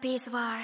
peace war.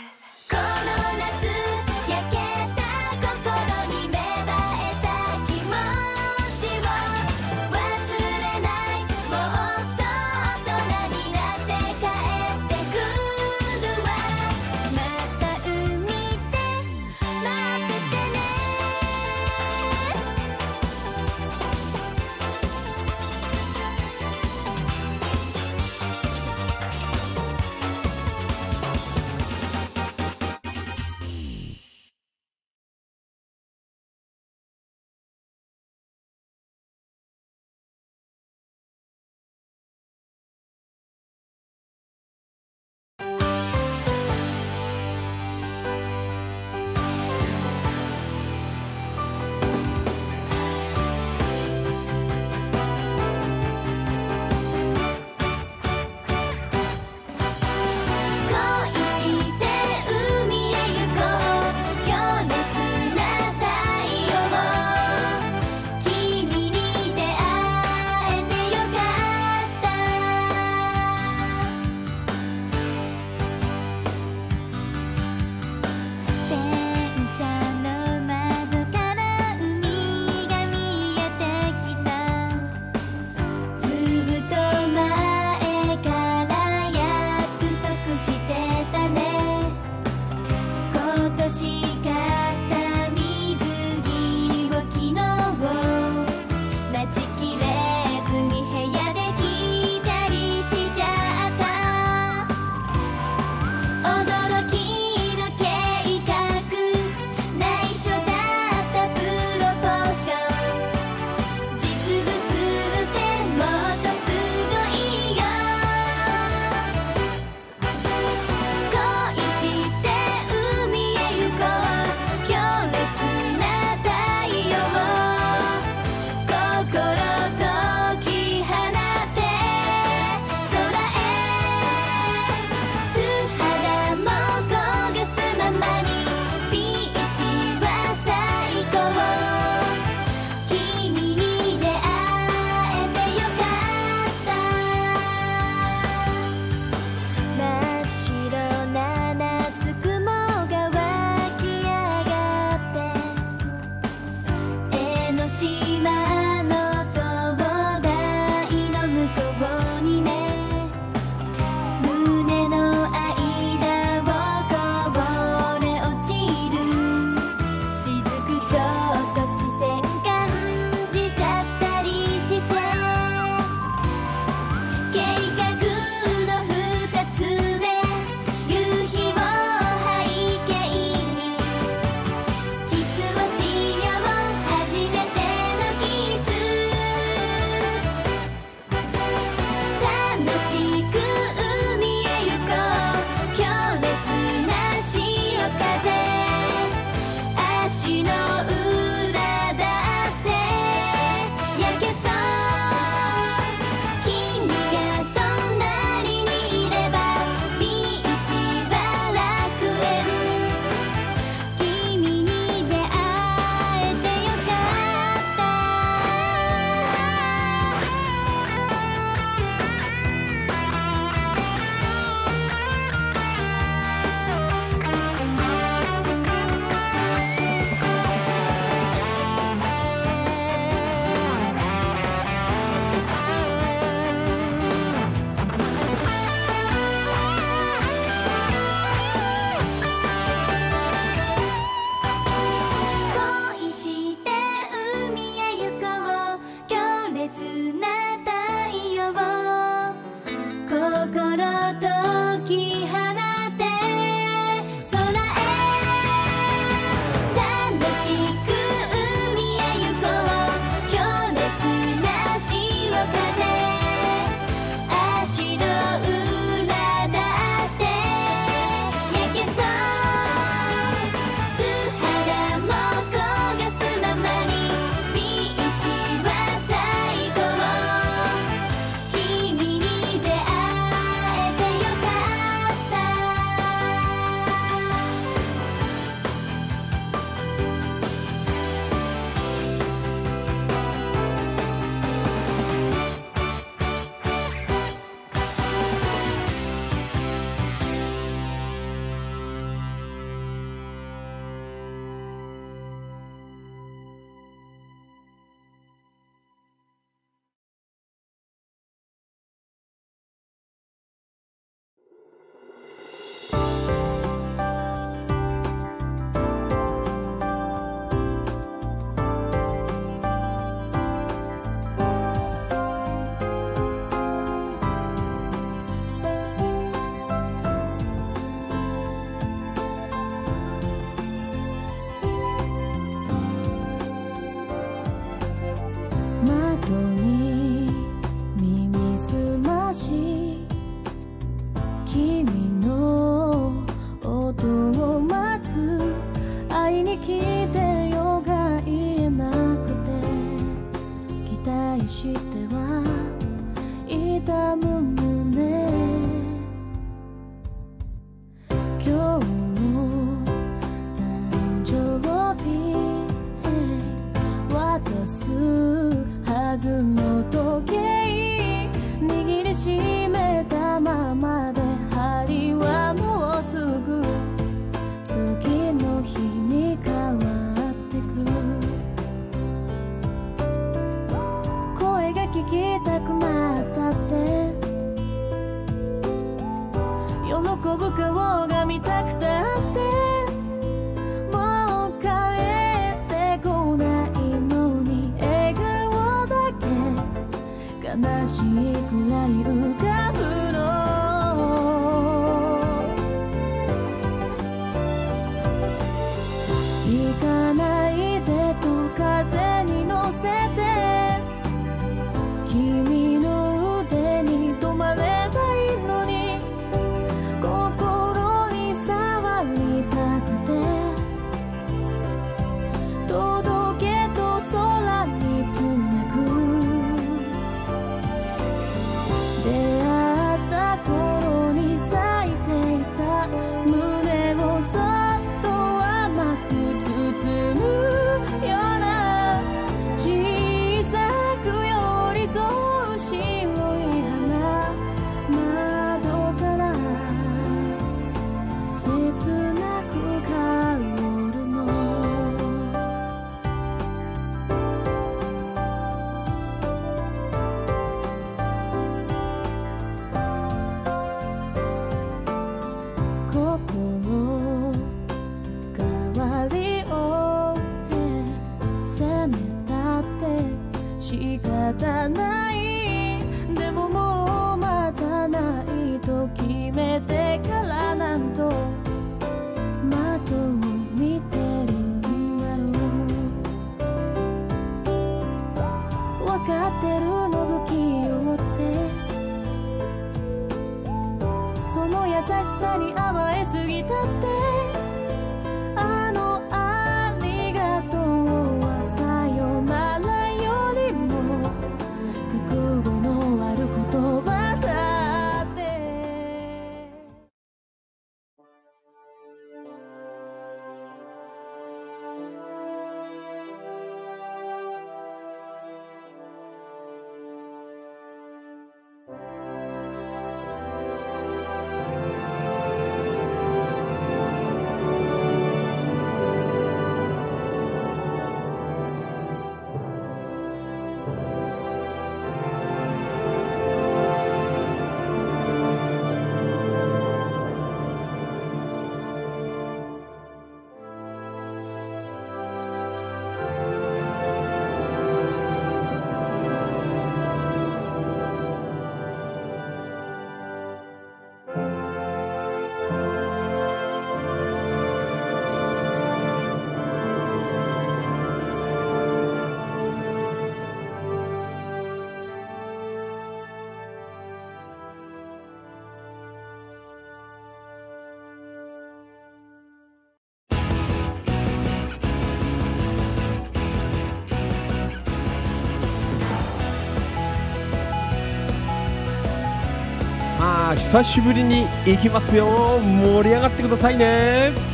久しぶりに行きますよ。盛り上がってくださいね。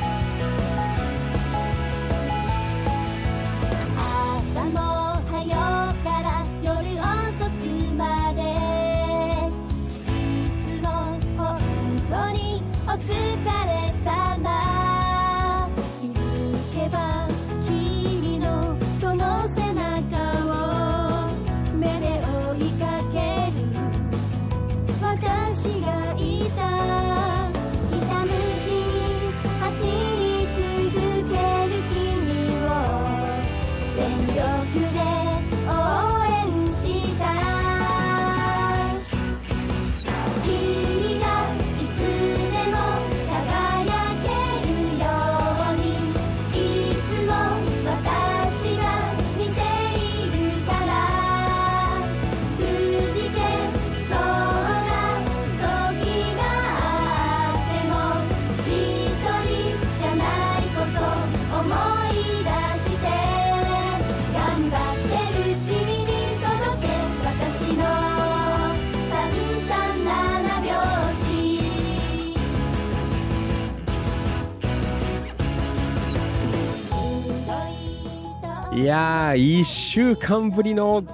や1週間ぶりの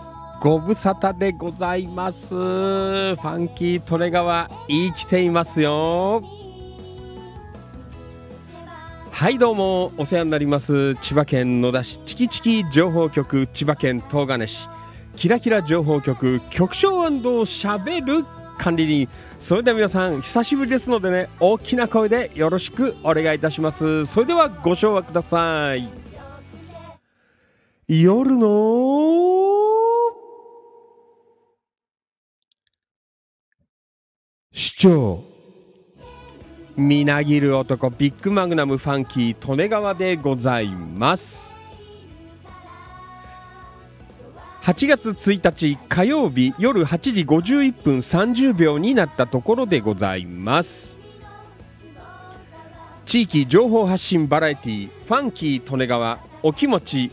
ご無沙汰でございます。ファンキートレガワ生きていますよ。はいどうもお世話になります。千葉県野田市チキチキ情報局千葉県東金市。キラキラ情報局局長しゃべる管理人。それでは皆さん久しぶりですのでね大きな声でよろしくお願いいたします。それではご唱和ください。夜の。主張みなぎる男ビッグマグナムファンキー利根川でございます。8月1日火曜日夜8時51分30秒になったところでございます。地域情報発信バラエティファンキー利根川お気持ち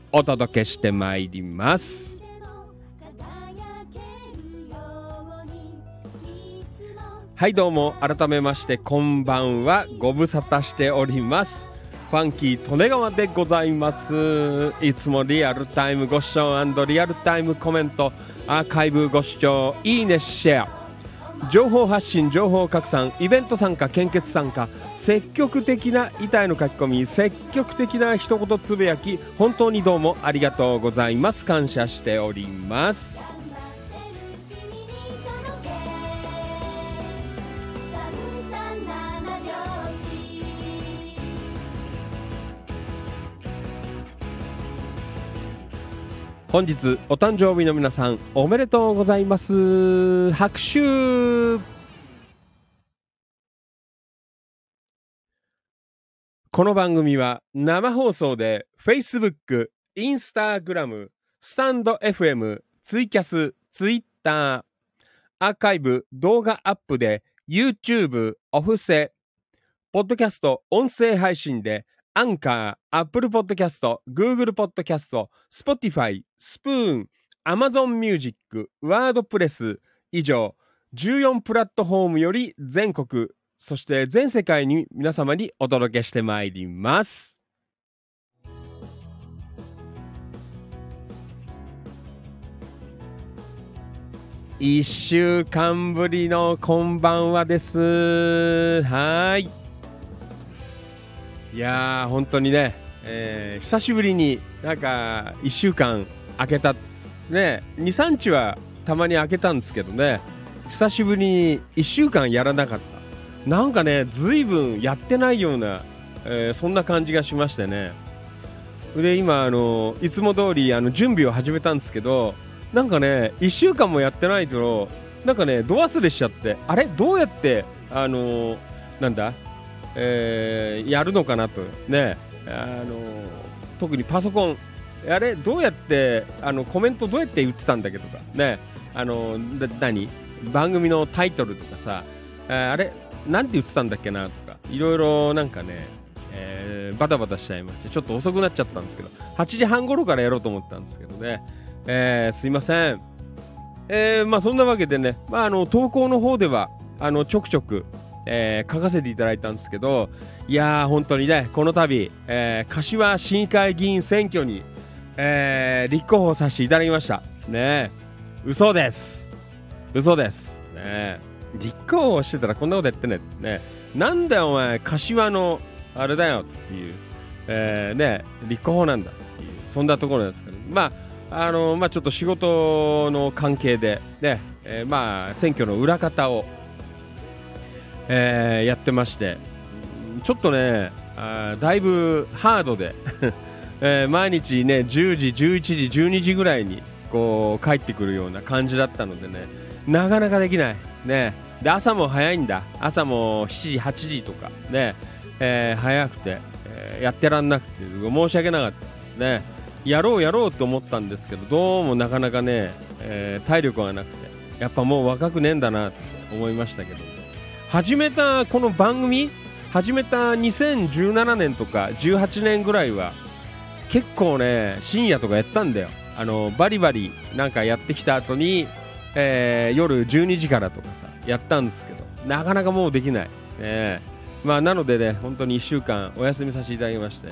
お届けしてまいります。はいどうも改めましてこんばんは。ご無沙汰しております。ファンキー利根川でございます。いつもリアルタイムご視聴リアルタイムコメントアーカイブご視聴いいねシェア。情報発信情報拡散イベント参加献血参加積極的な遺体の書き込み積極的な一言つぶやき本当にどうもありがとうございます。感謝しております。本日お誕生日の皆さんおめでとうございます。拍手。この番組は生放送で Facebook、Instagram、スタンド FM、ツイキャス、Twitter、アーカイブ、動画アップで YouTube、オフセ、ポッドキャスト、音声配信でAnchor、Apple Podcast、Google Podcast、Spotify、Spoon、Amazon Music、WordPress、以上、14プラットフォームより全国、そして全世界に皆様にお届けしてまいります。一週間ぶりのこんばんはです。はい。いやー、本当にね、えー久しぶりになんか1週間空けた、ね、2、3日はたまに空けたんですけどね、久しぶりに1週間やらなかった。なんかね、ずいぶんやってないような、えーそんな感じがしましてね。で、今、あの、いつも通りあの準備を始めたんですけど、なんかね、1週間もやってないと、なんかね、度忘れしちゃって、あれ？どうやって、あのなんだえーやるのかなと、ね、あの特にパソコン、あれ、どうやってあのコメントどうやって言ってたんだっけとか、ね、あの何？番組のタイトルとかさ、あれ、なんて言ってたんだっけなとか、いろいろなんかね、えーバタバタしちゃいまして、ちょっと遅くなっちゃったんですけど、8時半頃からやろうと思ったんですけどね、えーすいません。えーまあそんなわけでね、まあ、あの投稿の方ではあのちょくちょく、えー書かせていただいたんですけどいやー本当にねこの度、えー柏市議会議員選挙に、えー立候補させていただきました。ね嘘です。嘘です。ねえ。立候補してたらこんなことやってねねなんだお前柏のあれだよっていう、えーね立候補なんだっていう。そんなところですけど。まああのまあ、ちょっと仕事の関係で、ねえーまあ、選挙の裏方を、えーやってまして、ちょっとね、あだいぶハードで、えー毎日ね、10時、11時、12時ぐらいにこう帰ってくるような感じだったのでね、なかなかできない。ね、で朝も早いんだ。朝も7時、8時とか、ね、えー早くて、えーやってらんなくて、申し訳なかったですね。やろうやろうと思ったんですけど、どうもなかなかね、えー体力がなくて、やっぱもう若くねえんだなって思いましたけど、始めたこの番組、始めた2017年とか18年ぐらいは、結構ね、深夜とかやったんだよ。あの、バリバリなんかやってきた後に、えー夜12時からとかさ、やったんですけど、なかなかもうできない。えーまあ、なのでね、本当に1週間お休みさせていただきまして、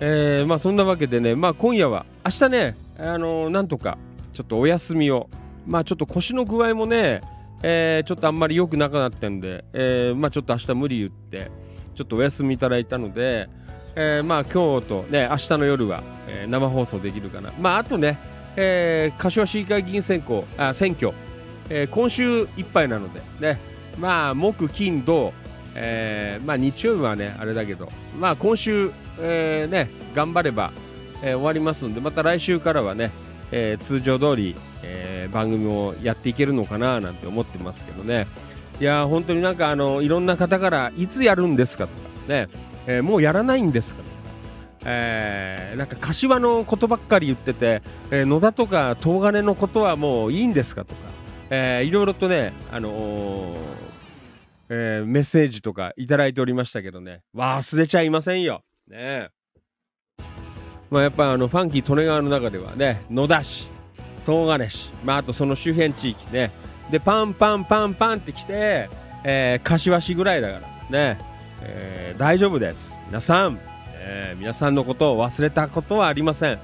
えーまあ、そんなわけでね、まあ、今夜は、明日ね、あのーなんとか、ちょっとお休みを、まあ、ちょっと腰の具合もね、えちょっとあんまり良くなくなってんで、えまあ、ちょっと明日無理言って、ちょっとお休みいただいたので、えまあ、今日とね、明日の夜は、え生放送できるかな。まあ、あとね、えー柏市議会議員選挙、あ選挙、えー今週いっぱいなので、ね、まあ、木、金、土、えーまあ、日曜日はね、あれだけど、まあ、今週、えーね、頑張れば、えー終わりますんで、また来週からはね、えー通常通り、えー番組をやっていけるのかななんて思ってますけどね。いや本当になんかあのいろんな方からいつやるんですかとかね、えーもうやらないんですか、えーなんか柏のことばっかり言ってて、えー野田とか東金のことはもういいんですかとか、えーいろいろとね、あのーえーメッセージとかいただいておりましたけどね、忘れちゃいませんよ。ね。まあ、やっぱあのファンキー利根川の中ではね、野田市、東金市、まあ、あとその周辺地域ね、で、パンパンパンパンって来て、えー柏市ぐらいだからね、えー大丈夫です。皆さん、えー皆さんのことを忘れたことはありません。ね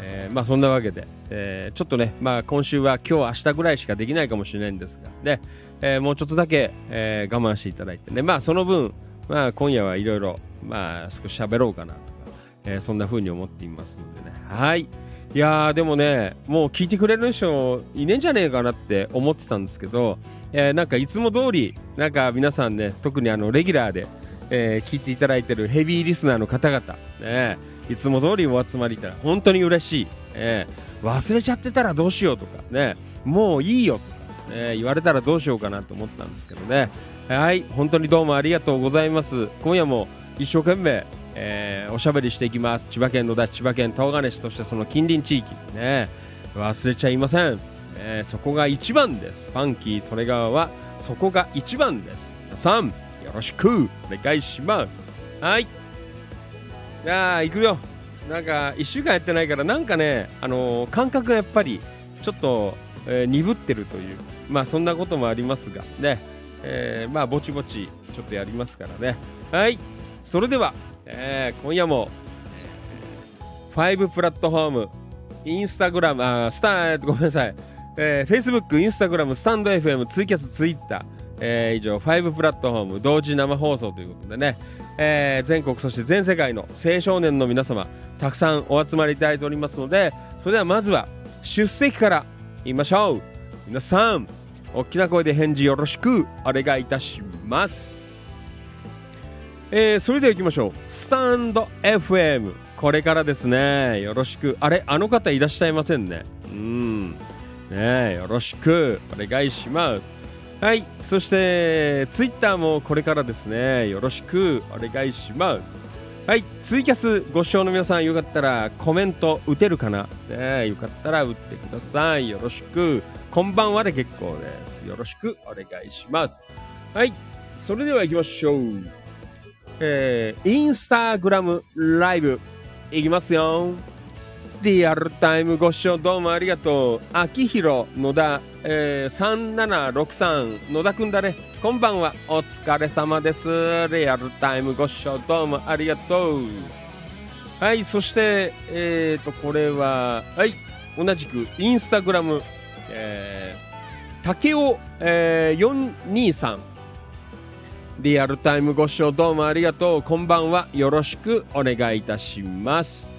えーまあそんなわけで、えーちょっとね、まあ今週は今日明日ぐらいしかできないかもしれないんですが、ね、えもうちょっとだけ、え我慢していただいてね、まあその分、まあ今夜はいろいろ、まあ少し喋ろうかなとか、えそんな風に思っていますのでね。はい。いやーでもね、もう聞いてくれる人いねえんじゃねえかなって思ってたんですけど、えなんかいつも通り、なんか皆さんね、特にあのレギュラーで、えー聞いていただいてるヘビーリスナーの方々、ね、いつも通りお集まりいたら本当に嬉しい、えー忘れちゃってたらどうしようとか、ね、もういいよとか、ね、言われたらどうしようかなと思ったんですけどね。はい、本当にどうもありがとうございます。今夜も一生懸命、えーおしゃべりしていきます。千葉県野田、千葉県東金市としてその近隣地域ね、忘れちゃいません。えーそこが一番です。ファンキー利根川はそこが一番です。皆さん、よろしくお願いします。はい。じゃあ、行くよ。なんか、1週間やってないから、なんかね、あのー感覚がやっぱり、ちょっと、えー鈍ってるという、まあ、そんなこともありますが、ね、えーまあ、ぼちぼち、ちょっとやりますからね。はい。それでは、えー今夜も、えー、5プラットフォーム、インスタグラム、あースタ、ごめんなさい、えー、Facebook、インスタグラム、スタンド FM、ツイキャス、ツイッター、えー以上、5プラットフォーム、同時生放送ということでね、えー全国、そして全世界の青少年の皆様、たくさんお集まりいただいておりますので、それではまずは、出席から言いましょう。皆さん、大きな声で返事よろしくお願いいたします。えーそれでは行きましょう。スタンド FM。これからですね。よろしく。あれあの方いらっしゃいませんね。うん。ねよろしくお願いします。はい。そして、ツイッターもこれからですね。よろしくお願いします。はい。ツイキャスご視聴の皆さん、よかったらコメント打てるかな？ねよかったら打ってください。よろしく。こんばんはで結構です。よろしくお願いします。はい。それでは行きましょう。えー、インスタグラムライブいきますよ。リアルタイムご視聴どうもありがとう。秋広野田、えー、3763野田くんだね。こんばんは。お疲れ様です。リアルタイムご視聴どうもありがとう。はい、そして、えーと、これは、はい、同じくインスタグラム、えー、竹尾、えー、423リアルタイムご視聴どうもありがとう。こんばんは。よろしくお願いいたします。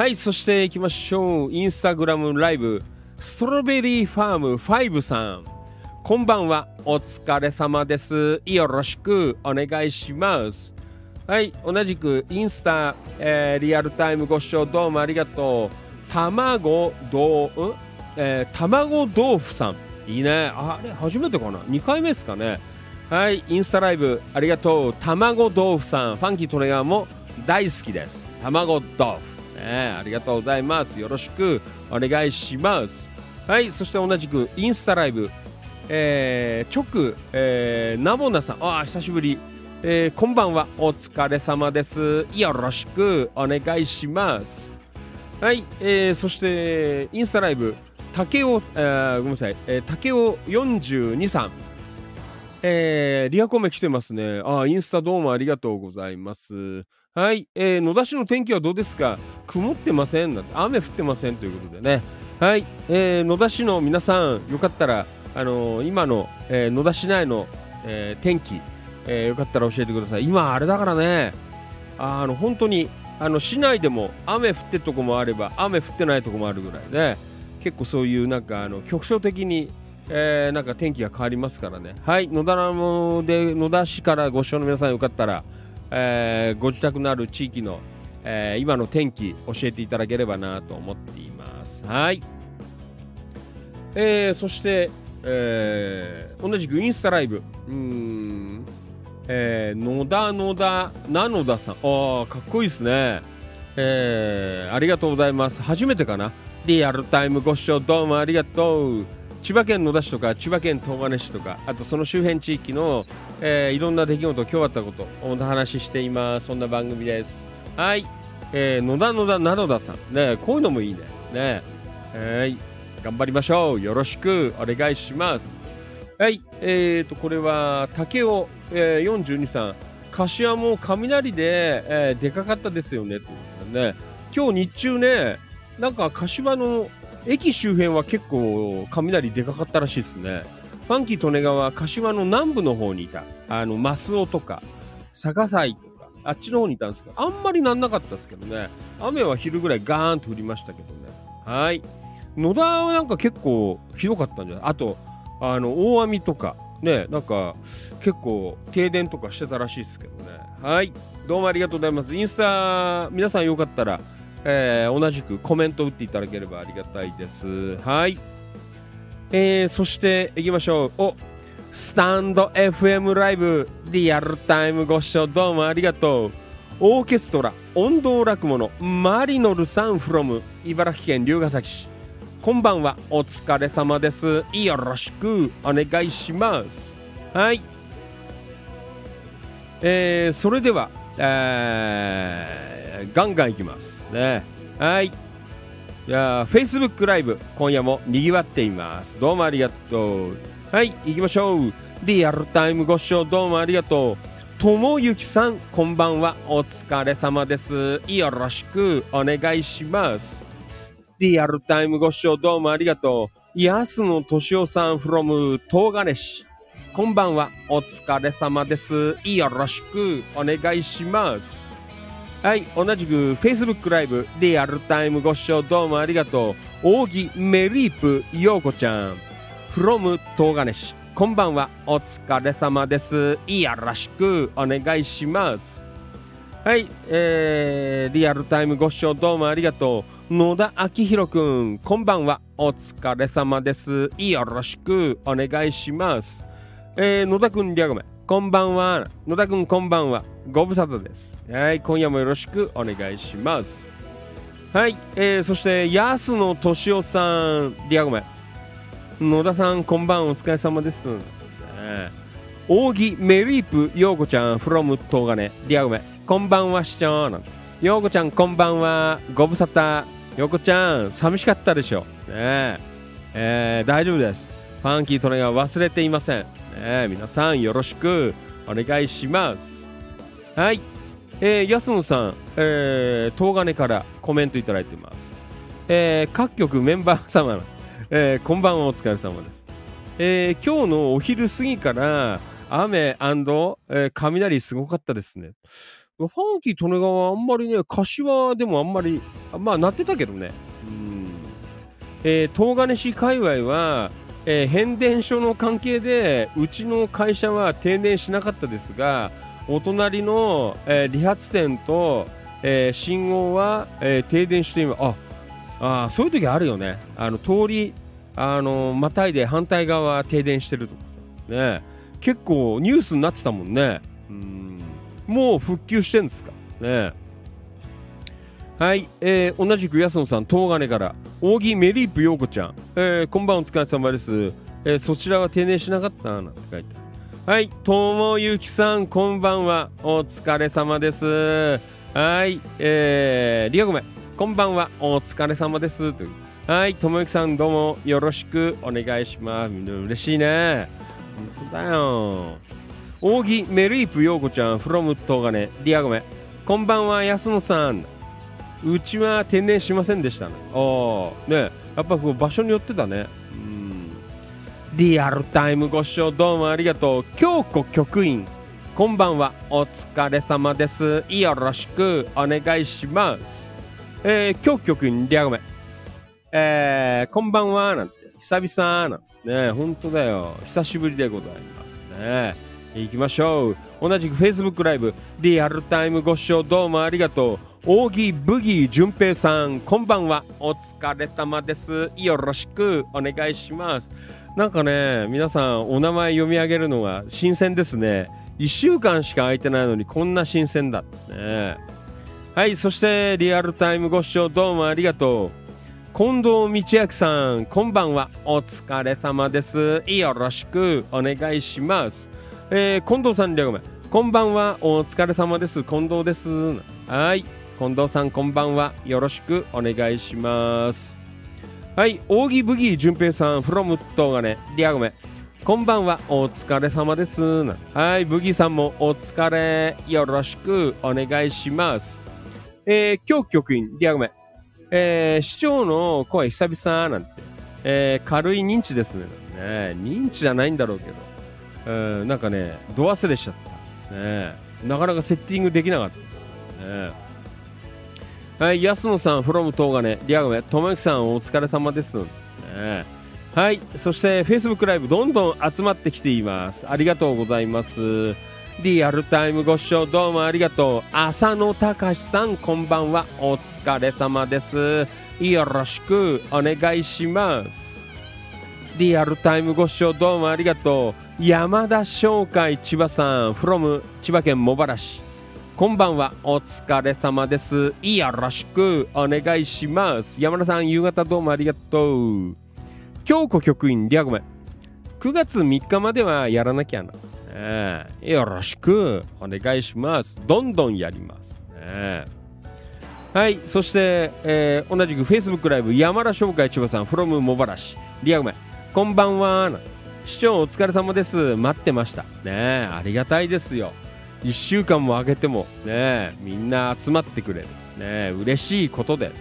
はい、そして行きましょう。インスタグラムライブ、ストロベリーファーム5さん。こんばんは。お疲れ様です。よろしくお願いします。はい、同じくインスタ、えーリアルタイムご視聴どうもありがとう。卵どう、ん？えー卵豆腐さん。いいね。ああれ、初めてかな ?2 回目ですかね。はい、インスタライブありがとう。卵豆腐さん、ファンキートレガーも大好きです。卵豆腐。ね、ありがとうございます。よろしくお願いします。はい、そして同じくインスタライブ、えー、直、えー、ナボナさん、あ久しぶり。えーこんばんは、お疲れ様です。よろしくお願いします。はい、えー、そして、インスタライブ、竹尾、えーごめんなさい、えー、竹尾42さん。えー、リアコメ来てますね。あ、インスタどうもありがとうございます。はい、えー、野田市の天気はどうですか？曇ってませんなんて雨降ってませんということでね。はい、えー、野田市の皆さん、よかったら、あのー今の、えー野田市内の、えー天気、えーよかったら教えてください。今、あれだからね、あの、本当に、あの、市内でも雨降ってるとこもあれば、雨降ってないとこもあるぐらいね、結構そういう、なんか、あの、局所的に、えーなんか天気が変わりますからね。はい、野田ので、野田市からご視聴の皆さんよかったら、えーご自宅のある地域の、えー今の天気教えていただければなと思っています。はい。えーそして、えー同じくインスタライブ、うん、えー野田野田な野田さん、あーかっこいいですね。えーありがとうございます。初めてかな。リアルタイムご視聴どうもありがとう。千葉県野田市とか千葉県東金市とかあとその周辺地域の、えーいろんな出来事今日あったことお話ししています。そんな番組です。はい、えー野田野田な野田さん。ねこういうのもいいね。ね。はい。頑張りましょう。よろしく。お願いします。はい。えーとこれは竹雄、えー、42さん。柏も雷で、えーでかかったですよね。というね。今日日中ねなんか柏の駅周辺は結構雷でかかったらしいですね。ファンキー利根川、柏の南部の方にいた、あの、増尾とか、坂西とか、あっちの方にいたんですけど、あんまりなんなかったですけどね、雨は昼ぐらいガーンと降りましたけどね。はい。野田はなんか結構ひどかったんじゃない？あと、あの、大網とか、ね、なんか結構停電とかしてたらしいですけどね。はい。どうもありがとうございます。インスタ、皆さんよかったら、えー同じくコメント打っていただければありがたいです。はい。えーそして行きましょう。おスタンド FM ライブリアルタイムご視聴どうもありがとう。オーケストラ音頭落語のマリノルさん from 茨城県龍ケ崎市。こんばんは。お疲れ様です。よろしくお願いします。はい。えーそれでは、えーガンガンいきます。ね。はい。いやー Facebook ライブ、今夜も賑わっています。どうもありがとう。はい、行きましょう。リアルタイムご視聴どうもありがとう。ともゆきさん、こんばんは。お疲れ様です。よろしくお願いします。リアルタイムご視聴どうもありがとう。安野敏夫さん from 東金市。こんばんは。お疲れ様です。よろしくお願いします。はい、同じく Facebook ライブ、リアルタイムご視聴どうもありがとう。扇メリープようこちゃん、from 東金市。こんばんは、お疲れ様です。よろしくお願いします。はい、えー、リアルタイムご視聴どうもありがとう。野田明宏くん、こんばんは、お疲れ様です。よろしくお願いします。えー、野田くん、りゃごめん。こんばんは。野田くん、こんばんは。ご無沙汰です。はい、今夜もよろしくお願いします。はい、えー、そして、安野敏夫さん、りゃごめん。野田さん、こんばんお疲れ様です。ね扇メリープようこちゃん from 東金。リアごめんこんばんは市長なんてようこちゃんこんばんは。ご無沙汰。ようこちゃん寂しかったでしょ。ねえ。えー大丈夫です。ファンキートネが忘れていません。ねえ皆さんよろしくお願いします。はい。えー、安野さん、えー、東金からコメントいただいています、えー各局メンバー様、えーこんばんはお疲れ様ですえー今日のお昼過ぎから雨、えー雷すごかったですね。ファンキー・利根川あんまりね、柏でもあんまり、まあ鳴ってたけどね。うん。えー東金市界隈は、えー変電所の関係で、うちの会社は停電しなかったですが、お隣の、えー理髪店と、えー信号は、えー停電しています。あ、あそういう時あるよね。あの、通り、あのまたいで反対側は停電してるとかね。結構ニュースになってたもんね。うん。もう復旧してんですか。ね。はい、えー同じく安野さん東金から。扇メリープ陽子ちゃん、えーこんばんお疲れ様です、えーそちらは停電しなかったなんて書いてある。はいともゆきさんこんばんは。お疲れ様です。はいえー、リアごめんこんばんは。お疲れ様です。という。はい、ともゆきさんどうもよろしくお願いします。みんな嬉しいね。本当だよ。扇メリープ陽子ちゃん from 東金ディアゴメこんばんは安野さん。うちは天然しませんでしたね。ああねやっぱこう場所によってだね。リアルタイムご視聴どうもありがとう。京子局員こんばんは。お疲れ様です。よろしくお願いします。えー、京子局員ディアゴメえー、こんばんはなんて。久々なんてね。本当だよ。久しぶりでございますね。行きましょう。同じく Facebook ライブリアルタイムご視聴どうもありがとう。扇ブギー淳平さんこんばんは。お疲れ様です。よろしくお願いします。なんかね皆さんお名前読み上げるのが新鮮ですね。1週間しか空いてないのにこんな新鮮だね。はいそしてリアルタイムご視聴どうもありがとう。近藤道明さんこんばんは。お疲れ様です。よろしく。お願いします。えー、近藤さんごめん。こんばんは。お疲れ様です。近藤です。はい。近藤さんこんばんは。よろしくお願いします。はい扇ブギー淳平さん from 東金リアゴメ。こんばんはお疲れ様です。はいブギーさんもお疲れ。よろしくお願いします。えー、今日局員リアゴメ。えー、市長の声久々なんて、えー、軽い認知ですね。ね認知じゃないんだろうけど。うん、なんかね、度忘れしちゃった。ね、なかなかセッティングできなかったです。ね、はい、安野さん、フロム東金、リアゴメ、ともゆきさん、お疲れ様です。ね、はい、そして Facebook ライブ、どんどん集まってきています。ありがとうございます。リアルタイムご視聴どうもありがとう。浅野隆さん、こんばんは。お疲れ様です。よろしくお願いします。リアルタイムご視聴どうもありがとう。山田商会千葉さん from 千葉県茂原市こんばんは。お疲れ様です。よろしくお願いします。山田さん夕方どうもありがとう。京子局員リアゴメ。9月3日まではやらなきゃな、えーよろしくお願いします。どんどんやります、ねはい。そして、えー同じく Facebook ライブ山田商会千葉さん from 茂原市リアゴメ。こんばんは。市長お疲れ様です。待ってました。ねありがたいですよ。1週間も空けてもねみんな集まってくれる。ね嬉しいことです、ね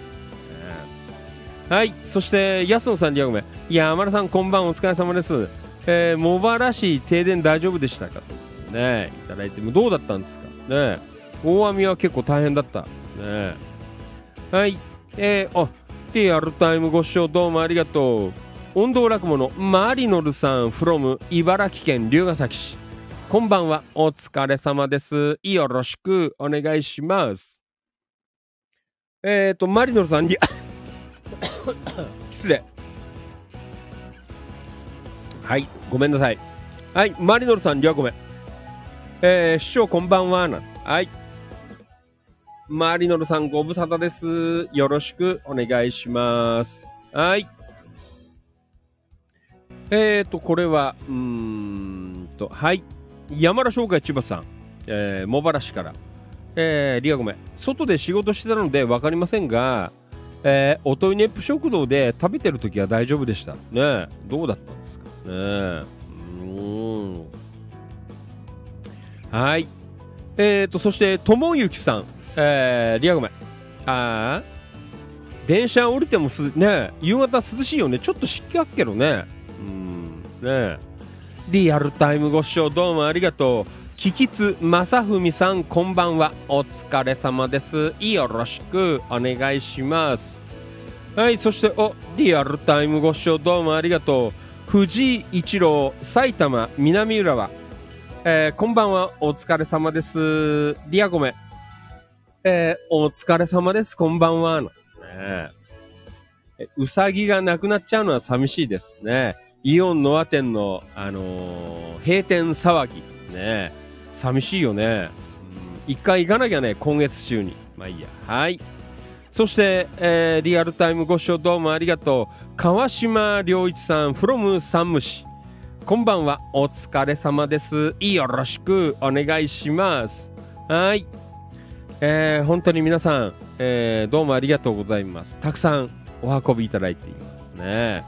はいそして安野さんリアゴメ。山田さんこんばんお疲れ様です。え、茂原市停電大丈夫でしたかと。ね。いただいてもどうだったんですかね大雨は結構大変だった。ね。はい。えー、あ TR タイムご視聴どうもありがとう。音頭落語のマリノルさん from 茨城県龍ケ崎市。こんばんは。お疲れ様です。よろしくお願いします。えっ、ー、とマリノルさんに 失礼。はいごめんなさい。はいマリノルさん両ごめん。えー、師匠こんばんはな。はい。マリノルさんご無沙汰です。よろしくお願いします。はい。えーと、これは、うーんと、はい。山田商会千葉さん、えー、茂原市から、えー、リアごめん。外で仕事してたので分かりませんが、えー、おといネップ食堂で食べてる時は大丈夫でした。ねえどうだったんですか？ねえうーん。はい。えーと、そして、ともゆきさん、えー、リアごめん。あー電車降りてもす、ね夕方涼しいよね。ちょっと湿気あっけどね。うんねリアルタイムご視聴どうもありがとう。キキツ正文さんこんばんは。お疲れ様です。よろしくお願いします。はいそしておリアルタイムご視聴どうもありがとう。藤井一郎埼玉南浦和。えーこんばんは。お疲れ様です。リアゴメ。えーお疲れ様です。こんばんは、ねえ。えうさぎがなくなっちゃうのは寂しいですね。イオンノア店の、あのー閉店騒ぎ。ね寂しいよね。うん一回行かなきゃね、今月中に。まあいいや。はい。そして、えーリアルタイムご視聴どうもありがとう。川島良一さん、from 山武市。こんばんは。お疲れ様です。よろしくお願いします。はい。えー本当に皆さん、えーどうもありがとうございます。たくさんお運びいただいていますね。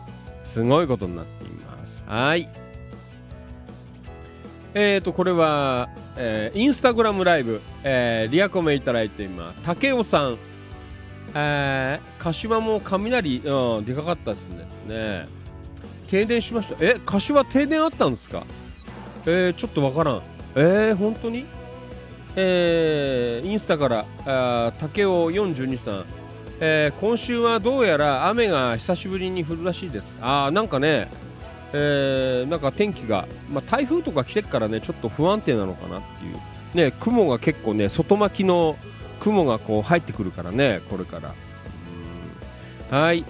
すごいことになって。はい。えーと、これは、えーインスタグラムライブ、えーリアコメいただいています。竹雄さん、えー、柏も雷、うん、でかかったですね。ね停電しました。え、柏停電あったんですか？えー、ちょっとわからん。えー、本当に？えー、インスタから、あ竹雄42さん、えー今週はどうやら雨が久しぶりに降るらしいです。あー、なんかね、えーなんか天気が、まあ、台風とか来てからね、ちょっと不安定なのかなっていう。ね、雲が結構ね、外巻きの雲がこう入ってくるからね、これから。はい、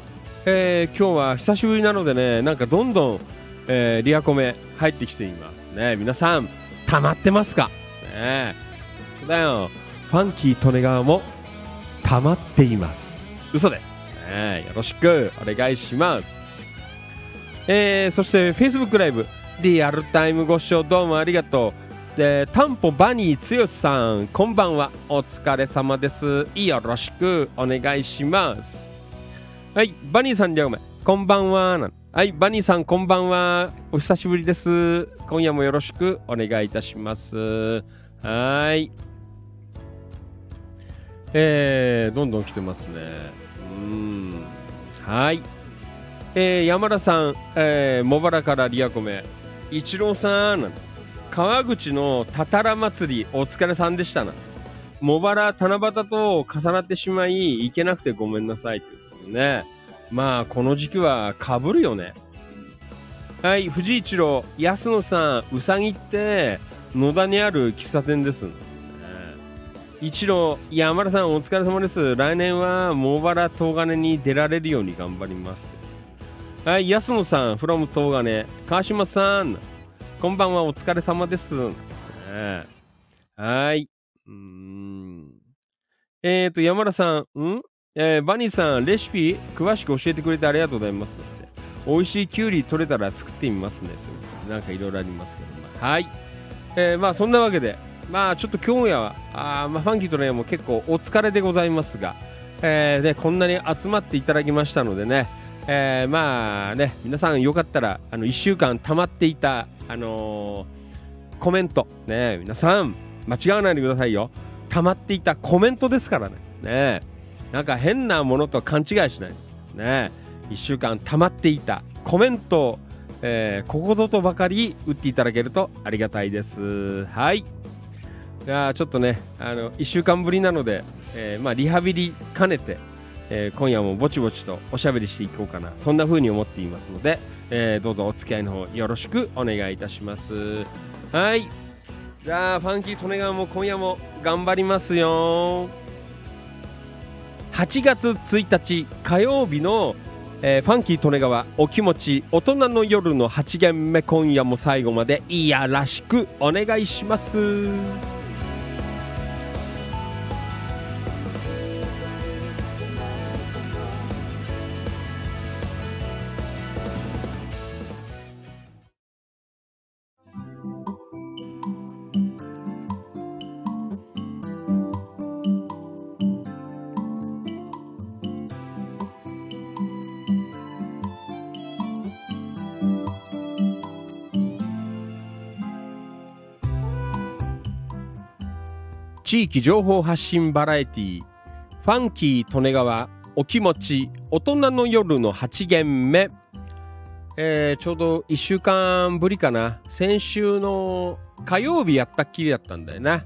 えー今日は久しぶりなのでね、なんかどんどん、えーリアコメ入ってきていますね。皆さん、溜まってますか？ねそうだよ。ファンキー利根川も溜まっています。嘘です。ねよろしくお願いします。えーそして Facebook ライブリアルタイムご視聴どうもありがとう。で、タンポバニーつよしさん、こんばんは。お疲れ様です。よろしくお願いします。はい、バニーさん、じゃあごめん。こんばんは。はい、バニーさん、こんばんは。お久しぶりです。今夜もよろしくお願いいたします。はい。えー、どんどん来てますね。うん。はい。えー、山田さん、えー、茂原からリアコメ。一郎さん、なん川口のたたら祭り、お疲れさんでしたな。茂原、七夕と重なってしまい、行けなくてごめんなさい。ということでね。まあ、この時期は被るよね。はい、藤井一郎、安野さん、うさぎって、野田にある喫茶店です。一郎、山田さん、お疲れ様です。来年は、茂原東金に出られるように頑張ります。はい、安野さん、from 東金、川島さん、こんばんは、お疲れ様です。ねはい。うーん。えーと、山田さん、ん？えーバニーさん、レシピ詳しく教えてくれてありがとうございます。美味しいきゅうり取れたら作ってみますね。なんかいろいろありますけど、まあはい。えーまあそんなわけで、まあちょっと今夜は、あまあファンキーとね、もう結構お疲れでございますが、えーね、こんなに集まっていただきましたのでね、えーまあね、皆さんよかったら、あの、1週間溜まっていた、あのーコメント、ね、皆さん、間違わないでくださいよ。溜まっていたコメントですからね。ねなんか変なものと勘違いしない。ね1週間溜まっていたコメントを、えーここぞとばかり打っていただけるとありがたいです。はい。じゃあちょっとね、あの、1週間ぶりなので、えーまあ、リハビリ兼ねて、えー今夜もぼちぼちとおしゃべりしていこうかな。そんな風に思っていますので、えーどうぞお付き合いの方よろしくお願いいたします。はい。じゃあ、ファンキー利根川も今夜も頑張りますよ。8月1日火曜日の、えーファンキー利根川お気持ち大人の夜の8限目今夜も最後までいやらしくお願いします地域情報発信バラエティーファンキー利根川お気持ち大人の夜の8限目、えーちょうど1週間ぶりかな。先週の火曜日やったっきりだったんだよな。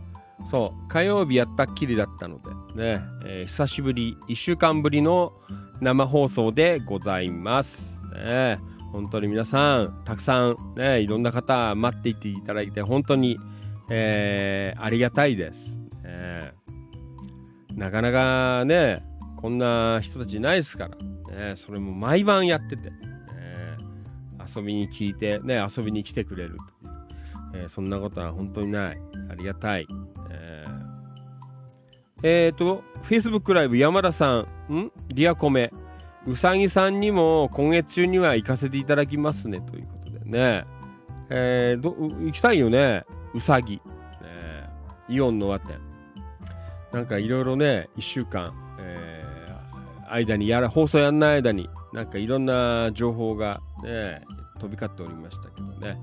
そう火曜日やったっきりだったので。ね、えー久しぶり1週間ぶりの生放送でございます。ね本当に皆さんたくさんねいろんな方待っていていただいて本当にえーありがたいです、ねなかなかねこんな人たちいないですから、ね、それも毎晩やってて、ね遊びに聞いて、ね、遊びに来てくれるという、えーそんなことは本当にない。ありがたい、えーえーと Facebook ライブ山田さん。ん？リアコメ。うさぎさんにも今月中には行かせていただきますねということでね、えーど行きたいよね。うさぎ、ね、イオンの輪店。なんかいろいろね1週間、えー間にやら放送やんない間になんかいろんな情報がね飛び交っておりましたけどね。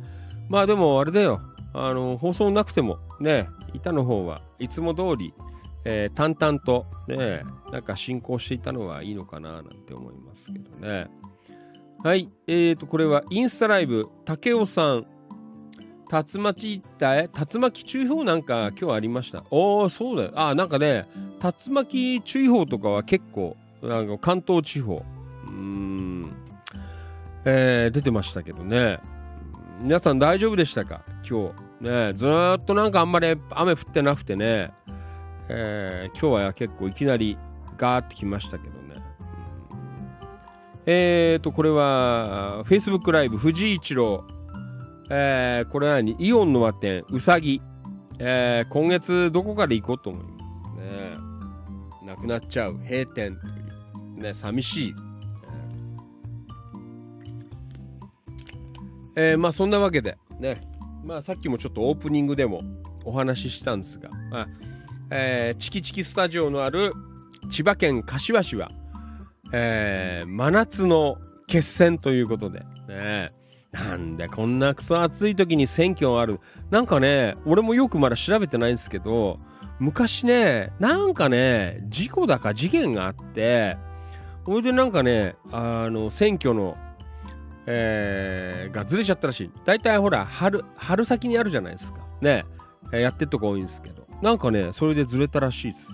まあでもあれだよ。あの放送なくてもね板の方はいつも通り、えー淡々とねなんか進行していたのはいいのかななんて思いますけどね。はい。えーとこれはインスタライブ竹雄さん竜巻一帯竜巻注意報なんか今日ありました？おおそうだよ。あなんかね竜巻注意報とかは結構なんか関東地方。うん、えー出てましたけどね。皆さん大丈夫でしたか？今日。ねずっとなんかあんまり雨降ってなくてね、えー今日は結構いきなりガーってきましたけどね、うん。えーとこれは Facebook ライブ藤井一郎。えーこれは何？イオンの和店うさぎ、えー今月どこかで行こうと思います。ねなくなっちゃう閉店という。ね寂しい、えーまあそんなわけでね。まあさっきもちょっとオープニングでもお話ししたんですが、まあえーチキチキスタジオのある千葉県柏市は、えー真夏の決戦ということで、ね、なんでこんなクソ暑い時に選挙ある。なんかね俺もよくまだ調べてないんですけど昔ねなんかね事故だか事件があってそれでなんかねあの選挙のえーがずれちゃったらしい。大体ほら春春先にあるじゃないですか。ねやってるとこ多いんですけど。なんかねそれでずれたらしいです、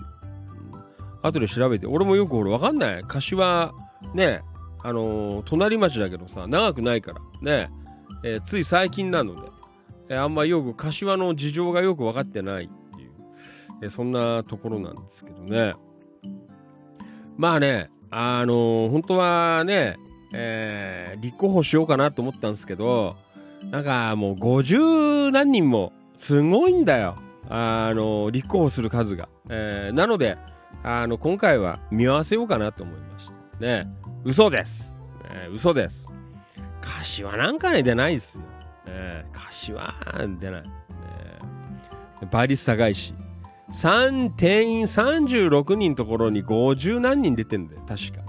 うん、後で調べて俺もよく俺わかんない。柏ねあのー隣町だけどさ長くないから。ね、えーつい最近なので、えーあんまよく柏の事情がよく分かってないっていう、えそんなところなんですけどね。まあねあの本当はね、え立候補しようかなと思ったんですけどなんかもう50何人もすごいんだよ。あの立候補する数が、えーなのであの今回は見合わせようかなと思いました。ね。嘘です、ね、嘘です。柏なんかね出ないですよ、ね、柏出ない、ね、倍率高いし。3定員36人ところに50何人出てるんだよ。確か、ね、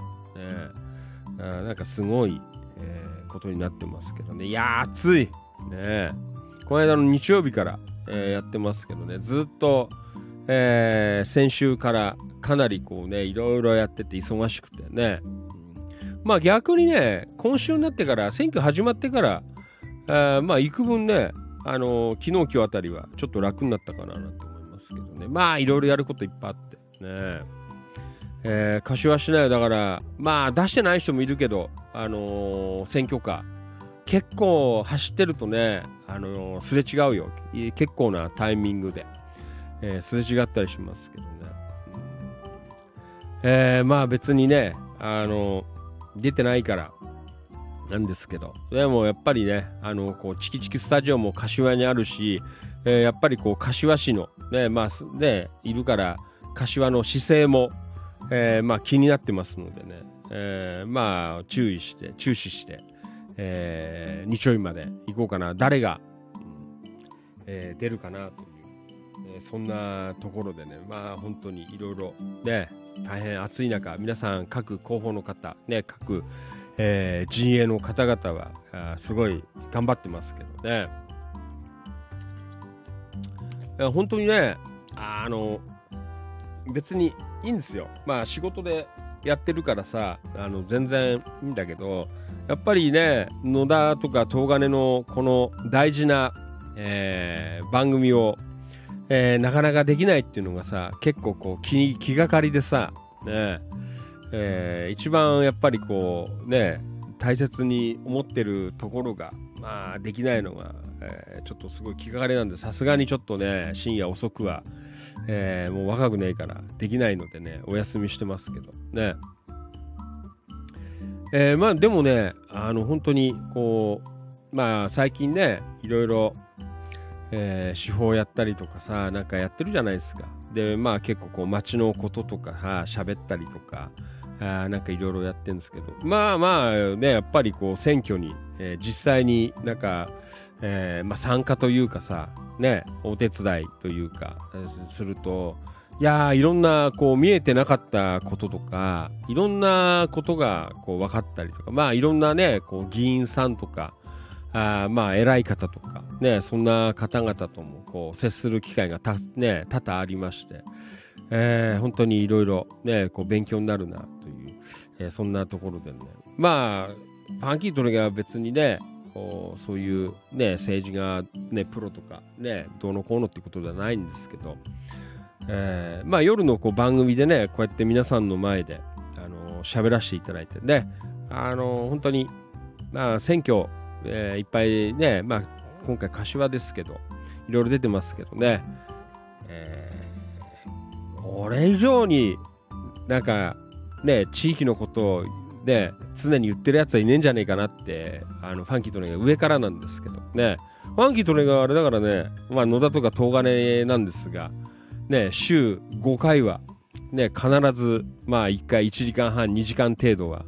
あなんかすごい、えーことになってますけどね。いやー暑い。ねこの間の日曜日から、えーやってますけどね。ずっと、えー先週からかなりこうねいろいろやってて忙しくてね、まあ逆にね今週になってから選挙始まってから、えーまあ幾分ねあのー昨日今日あたりはちょっと楽になったかななんて思いますけどね。まあいろいろやることいっぱいあってね。えー柏市内はだからまあ出してない人もいるけどあのー選挙カー。結構走ってるとね、あのすれ違うよ。結構なタイミングで、えーすれ違ったりしますけどね、えーまあ別にね、あのー出てないからなんですけど。でもやっぱりね、あのこうチキチキスタジオも柏にあるし、えーやっぱりこう柏市のねまあねいるから柏の姿勢も、えーまあ気になってますのでね、えーまあ注意して注視して、えー日曜日まで行こうかな。誰が、うんえー出るかなと、えーそんなところでねまあ本当にいろいろね大変暑い中皆さん各候補の方ね各、えー陣営の方々はあすごい頑張ってますけどね。いや本当にねあの別にいいんですよ。まあ仕事でやってるからさあの全然いいんだけどやっぱりね野田とか東金のこの大事な、えー番組を、えーなかなかできないっていうのがさ結構こう気気がかりでさねえー一番やっぱりこうね大切に思ってるところがまあできないのが、えーちょっとすごい気がかりなんでさすがにちょっとね深夜遅くは、えーもう若くねえからできないのでねお休みしてますけどね。えーまあでもねあの本当にこうまあ最近ねいろいろ、えー手法やったりとかさなんかやってるじゃないですか。でまあ結構こう街のこととかさ喋ったりとかあなんかいろいろやってるんですけど。まあまあねやっぱりこう選挙に、えー実際になんか、えーまあ、参加というかさねお手伝いというか、するといやーいろんなこう見えてなかったこととかいろんなことがこう分かったりとかまあいろんなねこう議員さんとかあまあ偉い方とか、ね、そんな方々ともこう接する機会がた、ね、多々ありまして、えー本当にいろいろ勉強になるなという、えーそんなところでね。まあファンキートレが別にねこうそういうね政治がねプロとかねどうのこうのってことではないんですけど、えーまあ夜のこう番組でねこうやって皆さんの前であの喋らせていただいてねあの本当にまあ選挙、えーいっぱいねまあ今回柏ですけどいろいろ出てますけどね、えーこれ以上になんかね地域のことをね常に言ってるやつはいねえんじゃねえかなってあのファンキーとのが上からなんですけどね。ファンキーとのがあれだからね、まあ、野田とか東金なんですがね週5回はね必ずまあ1回1時間半2時間程度は、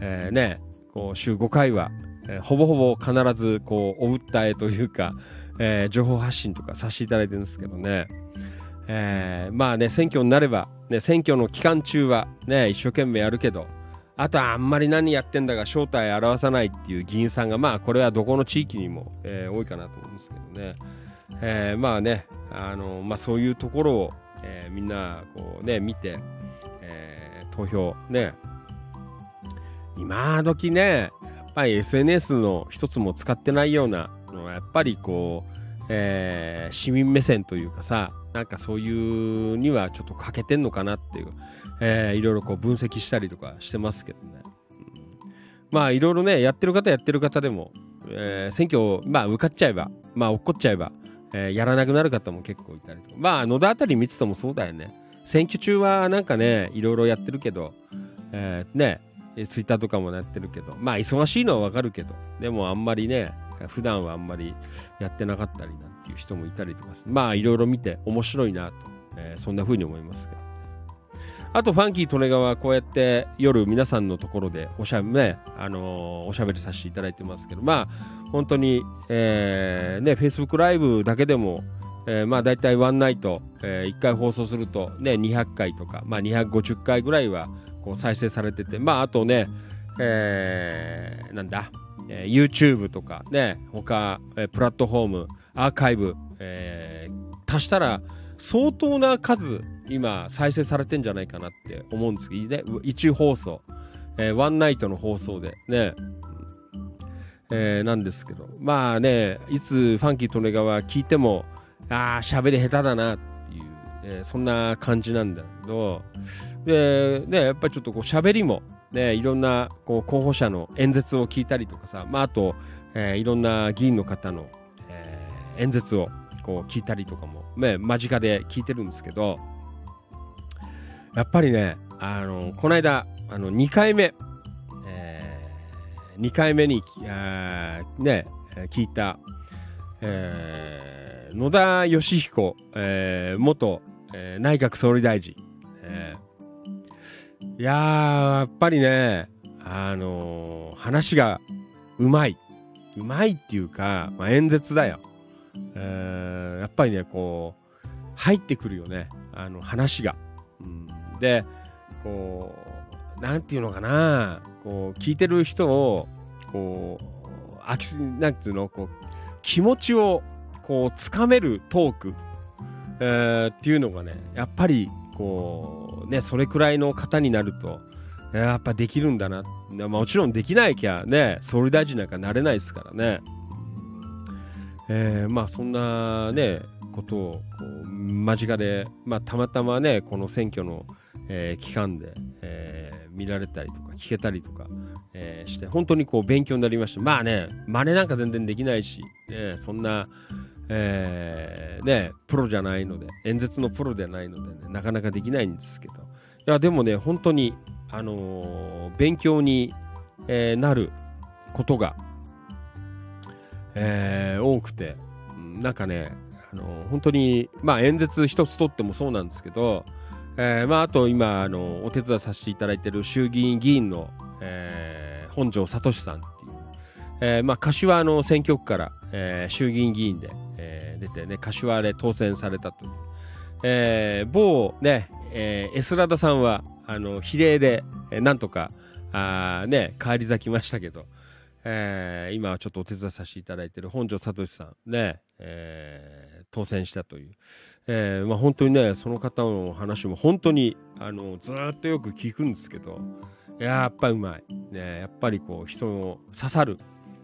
えーねこう週5回は、えーほぼほぼ必ずこうお訴えというか、えー情報発信とかさせていただいてるんですけどね、えーまあね選挙になれば、ね、選挙の期間中はね一生懸命やるけどあとはあんまり何やってんだが正体を表さないっていう議員さんがまあこれはどこの地域にも、えー多いかなと思うんですけどね、えーまあねあの、まあ、そういうところを、えーみんなこうね見て、えー投票ね。今時ねぱり SNS の一つも使ってないようなのはやっぱりこう、えー市民目線というかさなんかそういうにはちょっと欠けてんのかなっていう、えーいろいろこう分析したりとかしてますけどね、うん。まあいろいろねやってる方やってる方でも、えー選挙まあ受かっちゃえばまあ落っこっちゃえば、えーやらなくなる方も結構いたりとか。まあ野田あたり見ててもそうだよね。選挙中はなんかねいろいろやってるけど、えーねツイッターとかもやってるけど。まあ忙しいのはわかるけど。でもあんまりね普段はあんまりやってなかったりなんていう人もいたりとかまあいろいろ見て面白いなと、えーそんな風に思いますけど。あとファンキー利根川はこうやって夜皆さんのところでおしゃ,、ねあのーおしゃべりさせていただいてますけど。まあ本当に、えーね Facebook ライブだけでもえーまあ大体ワンナイト、え1回放送するとね200回とか、まあ、250回ぐらいはこう再生されててまああとね、えーなんだ、えー YouTube とかね他、えープラットフォームアーカイブ、えー足したら相当な数今再生されてんじゃないかなって思うんですけどね一放送、えーワンナイトの放送でねえーなんですけどまあねいつファンキー利根川聞いてもああ喋り下手だなって、えーそんな感じなんだけどでねやっぱりちょっとこう喋りもねいろんなこう候補者の演説を聞いたりとかさまああと、えーいろんな議員の方の、えー演説をこう聞いたりとかも、ね、間近で聞いてるんですけどやっぱりねあのこの間あの2回目、え2回目に、あね、えー聞いた、えー野田義彦、えー元、えー内閣総理大臣、えーいやーやっぱりね、あのー話がうまい。うまいっていうか、まあ、演説だよ。えーやっぱりね、こう、入ってくるよね。あの、話が。うん、で、こう、なんていうのかな、こう、聞いてる人を、こう、あきなんていうの、こう、気持ちを、こう、つかめるトーク、えーっていうのがね、やっぱり、こう、ね、それくらいの方になると、やっぱできるんだな。まもちろんできないきゃね、総理大臣なんかなれないですからね。えーまあそんなね、ことをこう間近で、まあたまたまね、この選挙の、えー期間で、えー見られたりとか聞けたりとか、えーして、本当にこう勉強になりました。まあね、真似なんか全然できないし、ね、そんな、えーね、プロじゃないので、演説のプロではないので、ね、なかなかできないんですけど、いや、でもね、本当に、あのー勉強に、えーなることが、えー多くて、うんなんかね、あのー本当に、まあ、演説一つとってもそうなんですけど、えーまあ、あと今、あのお手伝いさせていただいている衆議院議員の、えー本庄聡さんっていう、えーまあ、柏の選挙区から、えー衆議院議員で、えー出てね、柏で当選されたという、えー某ね、えーエスラダさんは、あの比例で、えーなんとか、あね、返り咲きましたけど、えー今はちょっとお手伝いさせていただいている本庄聡さんね、えー当選したという、えーまあ、本当にねその方の話も本当にあのずっとよく聞くんですけどやっぱうまい、ね、やっぱりこう人の刺さる、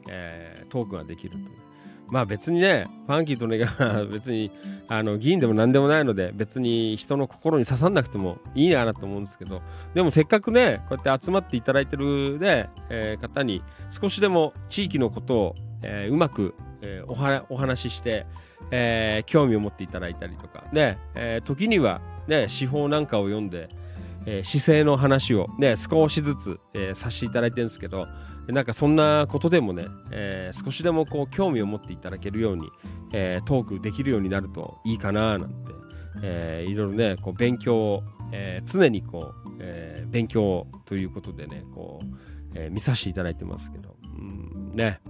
えートークができるという。まあ別にねファンキーとねが 別にあの議員でも何でもないので別に人の心に刺さんなくてもいいなと思うんですけどでもせっかくねこうやって集まっていただいてるね、えー方に少しでも地域のことを、えーうまく、えーおはお話しして、えー興味を持っていただいたりとかね、えー時にはね司法なんかを読んで、えー姿勢の話をね少しずつ、えーさせていただいてるんですけどなんかそんなことでもね、えー少しでもこう興味を持っていただけるように、えートークできるようになるといいかななんて、えーいろいろねこう勉強を、えー常にこう、えー勉強ということでねこう、えー見させていただいてますけど、うん、ね、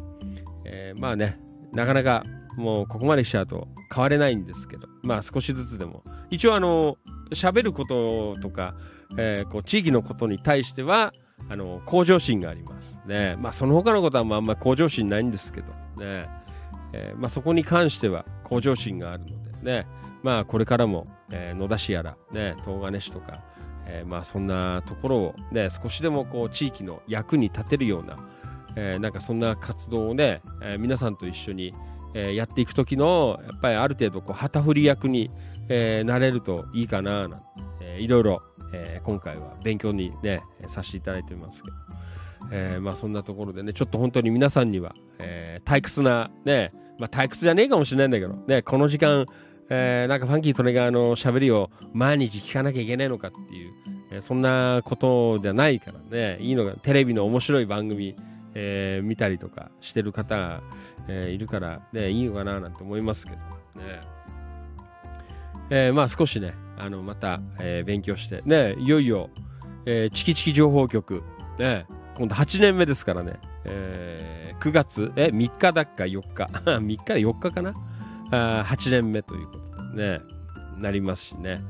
えーまあねなかなかもうここまでしちゃうと変われないんですけどまあ少しずつでも。一応あの喋ることとか、えーこう地域のことに対してはあの向上心があります。ね。まあその他のことはあんまり向上心ないんですけど。ね、えーまあ、そこに関しては向上心があるので。ね。まあこれからも、えー野田市やらね東金市とか、えーまあそんなところをね少しでもこう地域の役に立てるような、えなんかそんな活動をね、え皆さんと一緒に、えやっていく時のやっぱりある程度こう旗振り役に、えなれるといいかななんて、えーいろいろ、えー今回は勉強にねさせていただいてますけど、えーまあそんなところでねちょっと本当に皆さんには、えー退屈なねまあ退屈じゃねえかもしれないんだけどねこの時間えーなんかファンキートネガーの喋りを毎日聞かなきゃいけないのかっていう、えそんなことじゃないからねいいのがテレビの面白い番組、え見たりとかしてる方が、えいるから、ね、いいのかななんて思いますけどね。えーまあ少しね、あのまた、えー勉強して、ね、いよいよ、えーチキチキ情報局、ね、今度8年目ですからね、えー9月、え、3日だっか4日、3日4日かな？あー ?8 年目ということでね、なりますしね、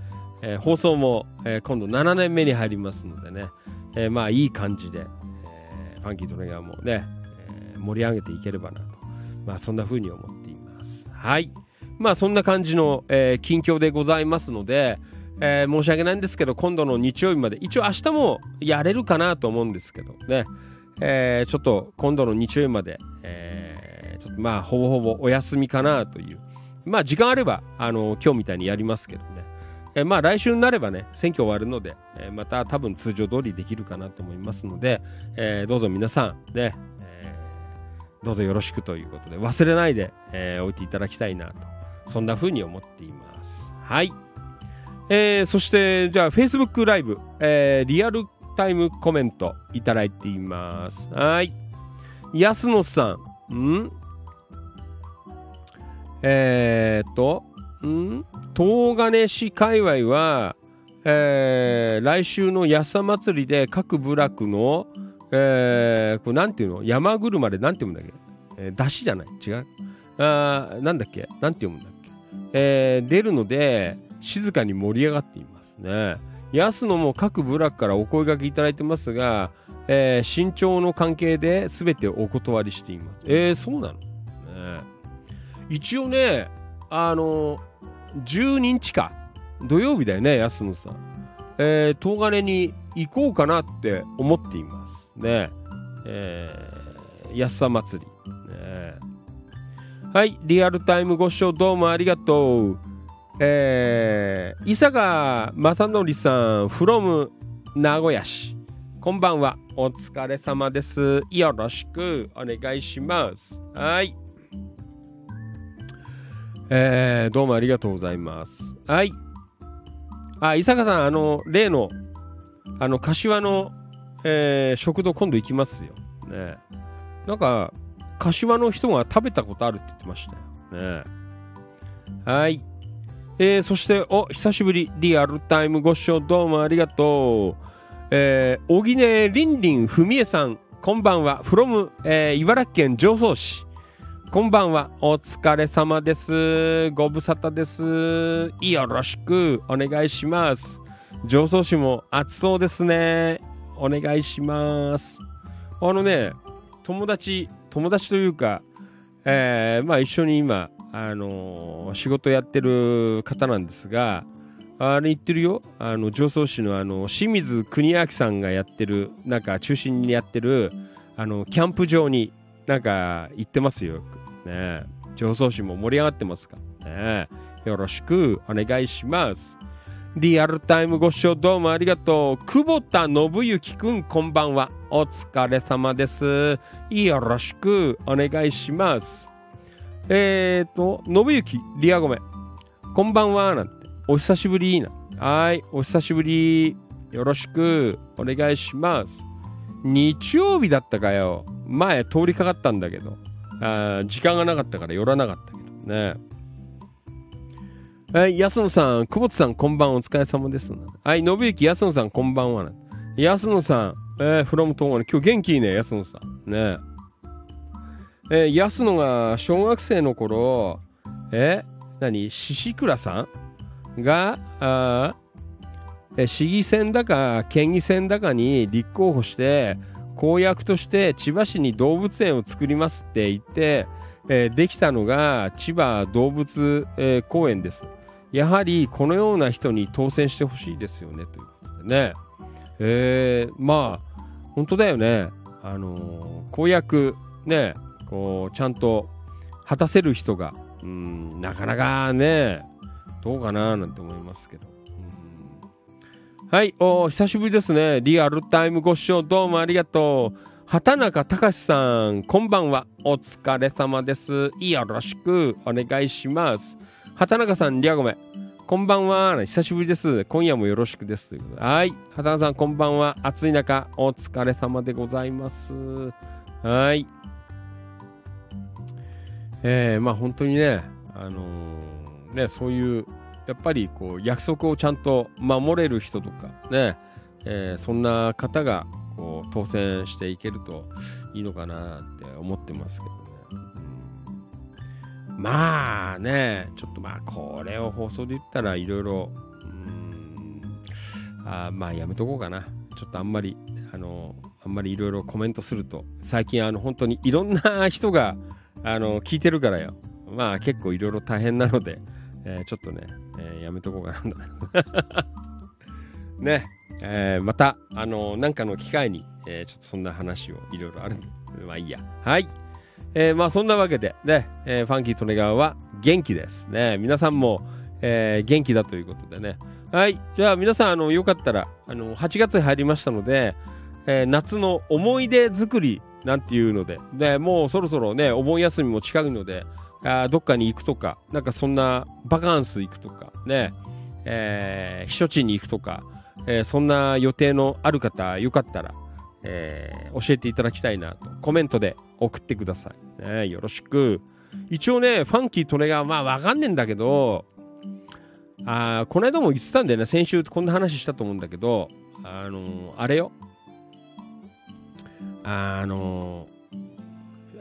えー放送も、えー今度7年目に入りますのでね、えーまあいい感じで、えーファンキートレガーもね、えー盛り上げていければなと、まあそんな風に思っています。はい。まあそんな感じの、えー近況でございますので、えー申し訳ないんですけど、今度の日曜日まで、一応明日もやれるかなと思うんですけどね、えーちょっと今度の日曜日まで、えーちょっとまあほぼほぼお休みかなという、まあ時間あれば、あの今日みたいにやりますけどね、えーまあ来週になればね、選挙終わるので、えーまた多分通常通りできるかなと思いますので、えーどうぞ皆さんね、どうぞよろしくということで、忘れないで、えー置いていただきたいなと、そんな風に思っています。はい。えーそして、じゃあ、Facebook ライブ、えーリアルタイムコメントいただいています。はい。安野さん、ん？えーっと、ん？東金市界隈は、えー来週の安さ祭りで各部落の、えーこれなんていうの？山車でなんて読むんだっけ、えー、出汁じゃない？違う？あなんだっけ？なんて読むんだ、えー出るので静かに盛り上がっていますね。安野も各部落からお声掛けいただいてますが、えー身長の関係で全てお断りしています。えー、そうなの、ね、一応ねあの12日か。土曜日だよね安野さん。えー、東金に行こうかなって思っています。ね。え。ー、安さ祭り、はい、リアルタイムご視聴どうもありがとう。えー、伊坂正則さん、from 名古屋市。こんばんは。お疲れ様です。よろしくお願いします。はい。えー、どうもありがとうございます。はい。あ、伊坂さん、あの、例の、あの、柏の、えー食堂今度行きますよ。ね。なんか、柏の人が食べたことあるって言ってましたよ。ね。はい。えーそして、お、久しぶり、リアルタイムご視聴どうもありがとう。えー、小木根りんりんふみえさん、こんばんは。from、えー茨城県常総市。こんばんは。お疲れ様です。ご無沙汰です。よろしくお願いします。上総市も暑そうですね。お願いします。あのね、友達、友達というか、えーまあ一緒に今、あのー仕事やってる方なんですが、あれ言ってるよ。あの、常総市のあの、清水国明さんがやってる、なんか中心にやってる、あの、キャンプ場になんか行ってますよ。ね常総市も盛り上がってますからね。よろしくお願いします。リアルタイムご視聴どうもありがとう。久保田信之くん、こんばんは。お疲れ様です。よろしくお願いします。えーと、信之、リアゴメ、こんばんは。なんて、お久しぶりな。はい、お久しぶり。よろしくお願いします。日曜日だったかよ。前通りかかったんだけど、あ時間がなかったから寄らなかったけどね。はい、安野さん、久保田さん、こんばんはお疲れ様です。はい、信之、安野さん、こんばんは。安野さん、えー、フロム東京今日元気いいね、安野さん。ねえー、安野が小学生の頃、え何？獅子倉さんが、あえ市議選だか県議選だかに立候補して公約として千葉市に動物園を作りますって言って、えーできたのが千葉動物、えー公園です。やはりこのような人に当選してほしいですよねということでね。えーまあ本当だよね。あのー公約ねこうちゃんと果たせる人がうんなかなかねどうかななんて思いますけど。はい、お久しぶりですね。リアルタイムご視聴どうもありがとう。畑中隆さん、こんばんは。お疲れ様です。よろしくお願いします。畑中さん、リアゴメ。こんばんは。久しぶりです。今夜もよろしくです。ということではい。畑中さん、こんばんは。暑い中、お疲れ様でございます。はい。えー、まあ本当にね、あのーね、そういう、やっぱりこう約束をちゃんと守れる人とかね、えーそんな方がこう当選していけるといいのかなって思ってますけど。まあね、ちょっとまあこれを放送で言ったらいろいろ、あまあやめとこうかな。ちょっとあんまり、あの、あんまりいろいろコメントすると、最近あの本当にいろんな人があの聞いてるからよ。まあ結構いろいろ大変なので、えーちょっとね、えーやめとこうかな。ね、えーまた、あのなんかの機会に、えちょっとそんな話をいろいろある、まあいいや。はい。えーまあそんなわけで、ね、えーファンキー・トネガーは元気です。ね、皆さんも、えー元気だということでね。はい。じゃあ皆さん、あの、よかったら、あの、8月に入りましたので、えー夏の思い出作りなんていうので、で、もうそろそろね、お盆休みも近いので、あどっかに行くとか、なんかそんなバカンス行くとか、ね、え避暑地に行くとか、えそんな予定のある方、よかったら、え教えていただきたいなと、コメントで送ってください。ね、よろしく。一応ね、ファンキートレガー、まあわかんねえんだけど、あこの間も言ってたんだよね、先週こんな話したと思うんだけど、あのーあれよ。あの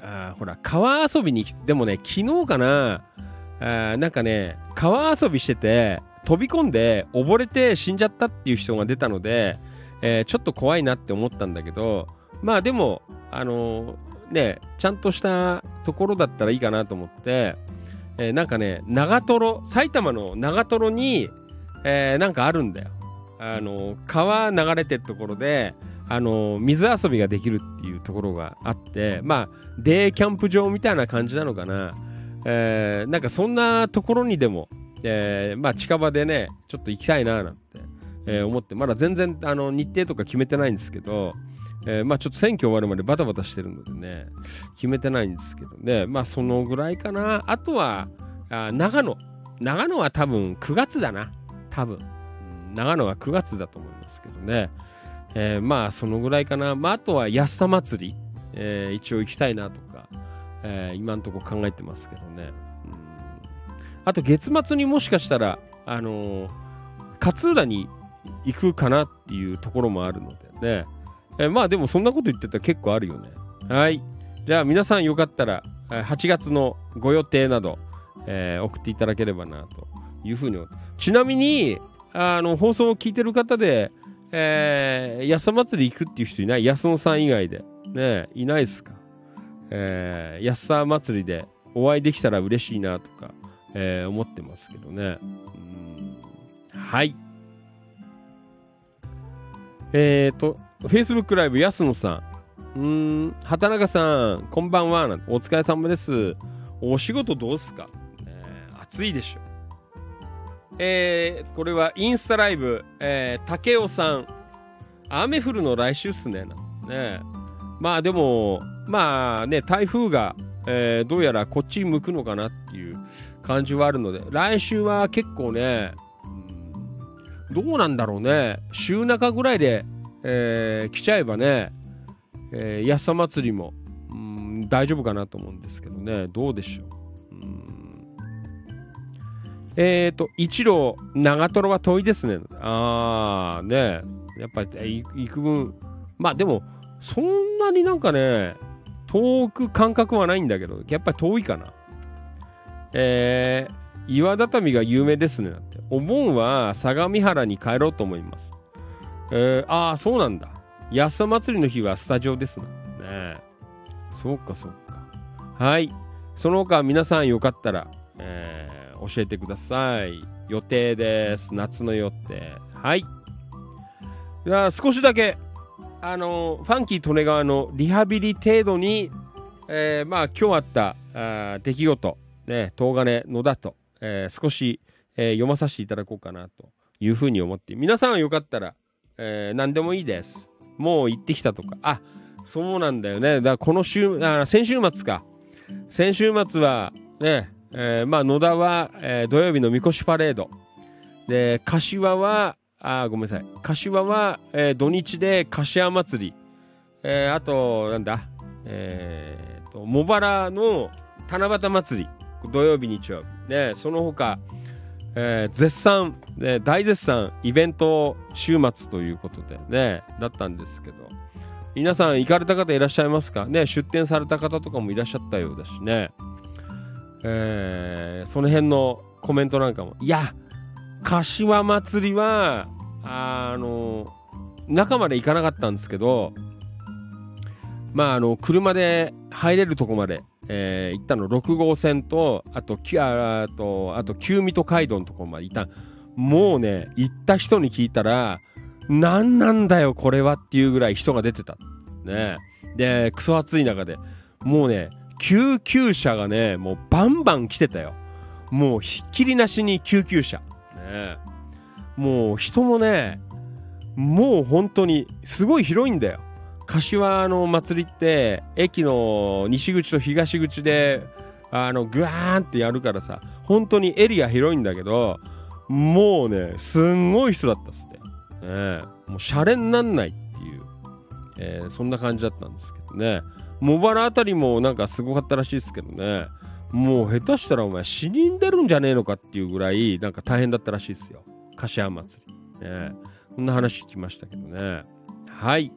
あーほら、川遊びにでもね、昨日かな、あなんかね、川遊びしてて、飛び込んで溺れて死んじゃったっていう人が出たので、えーちょっと怖いなって思ったんだけど、まあでも、あのーね、ちゃんとしたところだったらいいかなと思って、えーなんかね、長瀞、埼玉の長瀞に、えーなんかあるんだよ。あの川流れてるところで、あの水遊びができるっていうところがあって、まあ、デイキャンプ場みたいな感じなのかな。えーなんかそんなところにでも、えーまあ近場でね、ちょっと行きたいななんて、えー思って、まだ全然あの日程とか決めてないんですけど、えーまあちょっと選挙終わるまでバタバタしてるのでね、決めてないんですけどね、まあそのぐらいかな。あとは、あ長野。長野は多分9月だな。多分。長野は9月だと思いますけどね。えーまあそのぐらいかな。まああとは安田祭り、えー一応行きたいなとか、えー今んとこ考えてますけどね。うんあと月末にもしかしたら、あのー勝浦に行くかなっていうところもあるのでね。えまあでもそんなこと言ってたら結構あるよね。はい。じゃあ皆さんよかったら、8月のご予定など、えー送っていただければなというふうに。ちなみに、あの、放送を聞いてる方で、えー、安祭り行くっていう人いない？安野さん以外で。ねいないですか？えー、安さ祭りでお会いできたら嬉しいなとか、えー思ってますけどね。うんはい。えっ、ー、と、Facebook ライブ安野さん。うーん、畑中さん、こんばんは。お疲れ様です。お仕事どうすか、ね、暑いでしょ。えー、これはインスタライブ、えー、竹雄さん。雨降るの来週っすね。なんてねまあでも、まあね、台風が、えーどうやらこっち向くのかなっていう感じはあるので、来週は結構ね、どうなんだろうね、週中ぐらいで、えー来ちゃえばね、えー安さ祭りも、うん大丈夫かなと思うんですけどね、どうでしょう。えっ、と、一路、長瀞は遠いですね。あー、ね、やっぱりえー行く分、まあでも、そんなになんかね、遠く感覚はないんだけど、やっぱり遠いかな。えー、岩畳が有名ですね。ってお盆は相模原に帰ろうと思います。えー、ああ、そうなんだ。安さ祭りの日はスタジオですもんね。そうか、そうか。はい。その他、皆さんよかったら、えー教えてください。予定です。夏の予定。はい。じゃあ、少しだけ、あのファンキー利根川のリハビリ程度に、えーまあ今日あったあ出来事、ね、東金野田と、えー少し、えー読まさせていただこうかなというふうに思って皆さんよかったら、えー何でもいいです。もう行ってきたとか。あそうなんだよね。だからこの週あ先週末か。先週末はね、えーまあ野田は、えー土曜日のみこしパレード。で柏はあごめんなさい。柏は、えー土日で柏祭り、えーあとなんだ？えーと茂原の七夕祭り。土曜日日曜日。ねその他、えー絶賛、ね、大絶賛イベント週末ということでねだったんですけど。皆さん行かれた方いらっしゃいますか？ね出店された方とかもいらっしゃったようだしね。えーその辺のコメントなんかも。いや柏祭りはあの中まで行かなかったんですけどまああの車で入れるとこまで、えー行ったの6号線とあとあとあと旧水戸街道のとこまで行った。もうね行った人に聞いたら何なんだよこれはっていうぐらい人が出てた。ね。でクソ暑い中で。もうね救急車がねもうバンバン来てたよ。もうひっきりなしに救急車。ね。もう人もねもう本当にすごい広いんだよ。柏の祭りって駅の西口と東口であのグワーンってやるからさ本当にエリア広いんだけどもうねすんごい人だったっすって、ね、もうシャレになんないっていう、えーそんな感じだったんですけどね。茂原あたりもなんかすごかったらしいですけどね。もう下手したらお前死人出るんじゃねえのかっていうぐらいなんか大変だったらしいですよ。柏祭り、ね、こんな話聞きましたけどね。はい。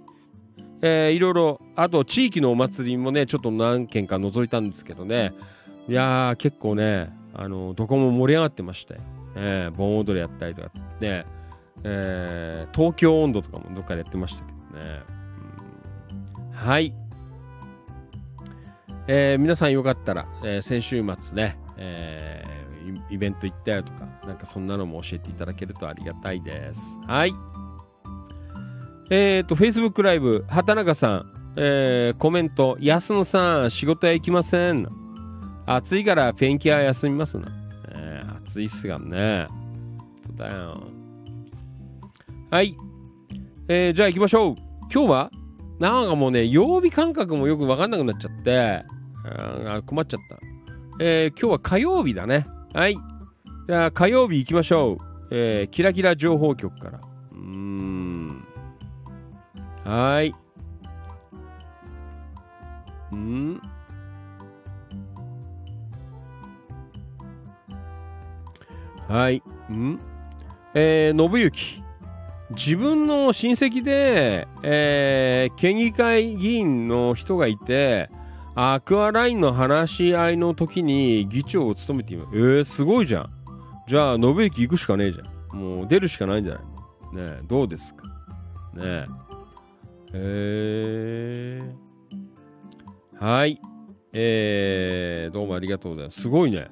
えーいろいろあと地域のお祭りもねちょっと何軒か覗いたんですけどね。いやー結構ねあのどこも盛り上がってましたよ、えー盆踊りやったりとかね、えー東京温度とかもどっかでやってましたけどね、うん。はい、えー皆さんよかったら、えー先週末ね、えーイベント行ったよとかなんかそんなのも教えていただけるとありがたいです。はい。えっ、と、Facebook ライブ、畑中さん、えーコメント、安野さん、仕事へ行きません。暑いからペンキは休みますな。えー暑いっすがね。だよ。はい。えーじゃあ行きましょう。今日はなんかもうね、曜日感覚もよくわかんなくなっちゃって、あ困っちゃった。えー今日は火曜日だね。はい。じゃあ火曜日行きましょう。えーキラキラ情報局から。うーん。はい。ん？はい。ん？えー、信行。自分の親戚で、えー、県議会議員の人がいて、アクアラインの話し合いの時に議長を務めています。えー、すごいじゃん。じゃあ、信行行くしかねえじゃん。もう出るしかないんじゃない？ね、どうですか？ねえ。へえ。はい。えー、どうもありがとうございます。すごいね。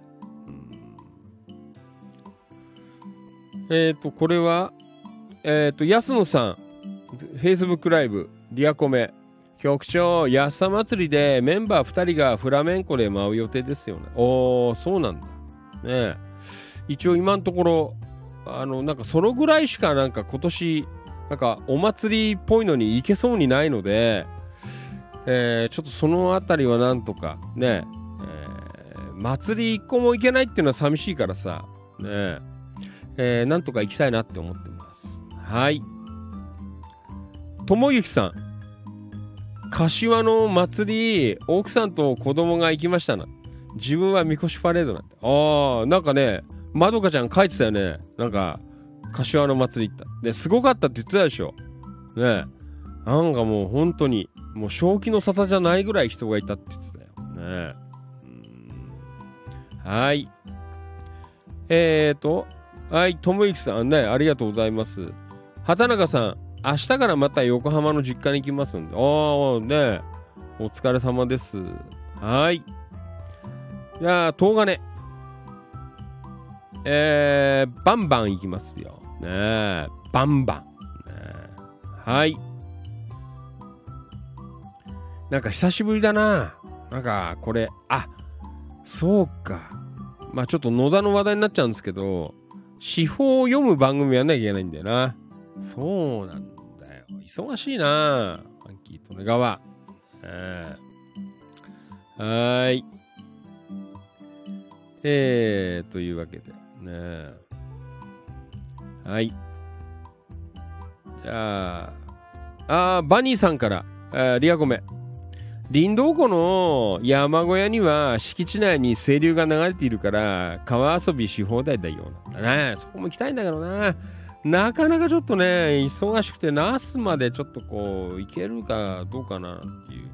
えっ、と、これは、えっ、と、安野さん、Facebook ライブ、ディアコメ。局長、安田祭りでメンバー2人がフラメンコで舞う予定ですよね。おー、そうなんだ。ねえ一応今のところ、あの、なんかそのぐらいしかなんか今年、なんかお祭りっぽいのに行けそうにないので、えーちょっとそのあたりはなんとかね、えー祭り一個も行けないっていうのは寂しいからさ、ねえーなんとか行きたいなって思ってます。はい。ともゆきさん、柏の祭り、奥さんと子供が行きましたな。自分はみこしパレードなんて。ああ、なんかね、まどかちゃん書いてたよね。なんか、柏の祭り行った。で、すごかったって言ってたでしょ。ねえ。なんかもう本当に、もう正気の沙汰じゃないぐらい人がいたって言ってたよ。ねえ。はい。えーと、はい、ともゆきさんね、ありがとうございます。畑中さん、明日からまた横浜の実家に行きますんで。ああ、ねお疲れ様です。はい。じゃあ、東金。えー、バンバン行きますよ。ねえ、バンバン。ねはい。なんか久しぶりだな。なんか、これ、あ、そうか。まあちょっと野田の話題になっちゃうんですけど、司法を読む番組やんなきゃいけないんだよな。そうなんだよ。忙しいな。ファンキー利根川。え、はーい。えー、というわけで。ねはい。じゃあ、あバニーさんから、えーリアコメ。林道湖の山小屋には敷地内に清流が流れているから川遊びし放題だよなんだね。そこも行きたいんだけどな。なかなかちょっとね、忙しくて、ナスまでちょっとこう、行けるかどうかなっていう、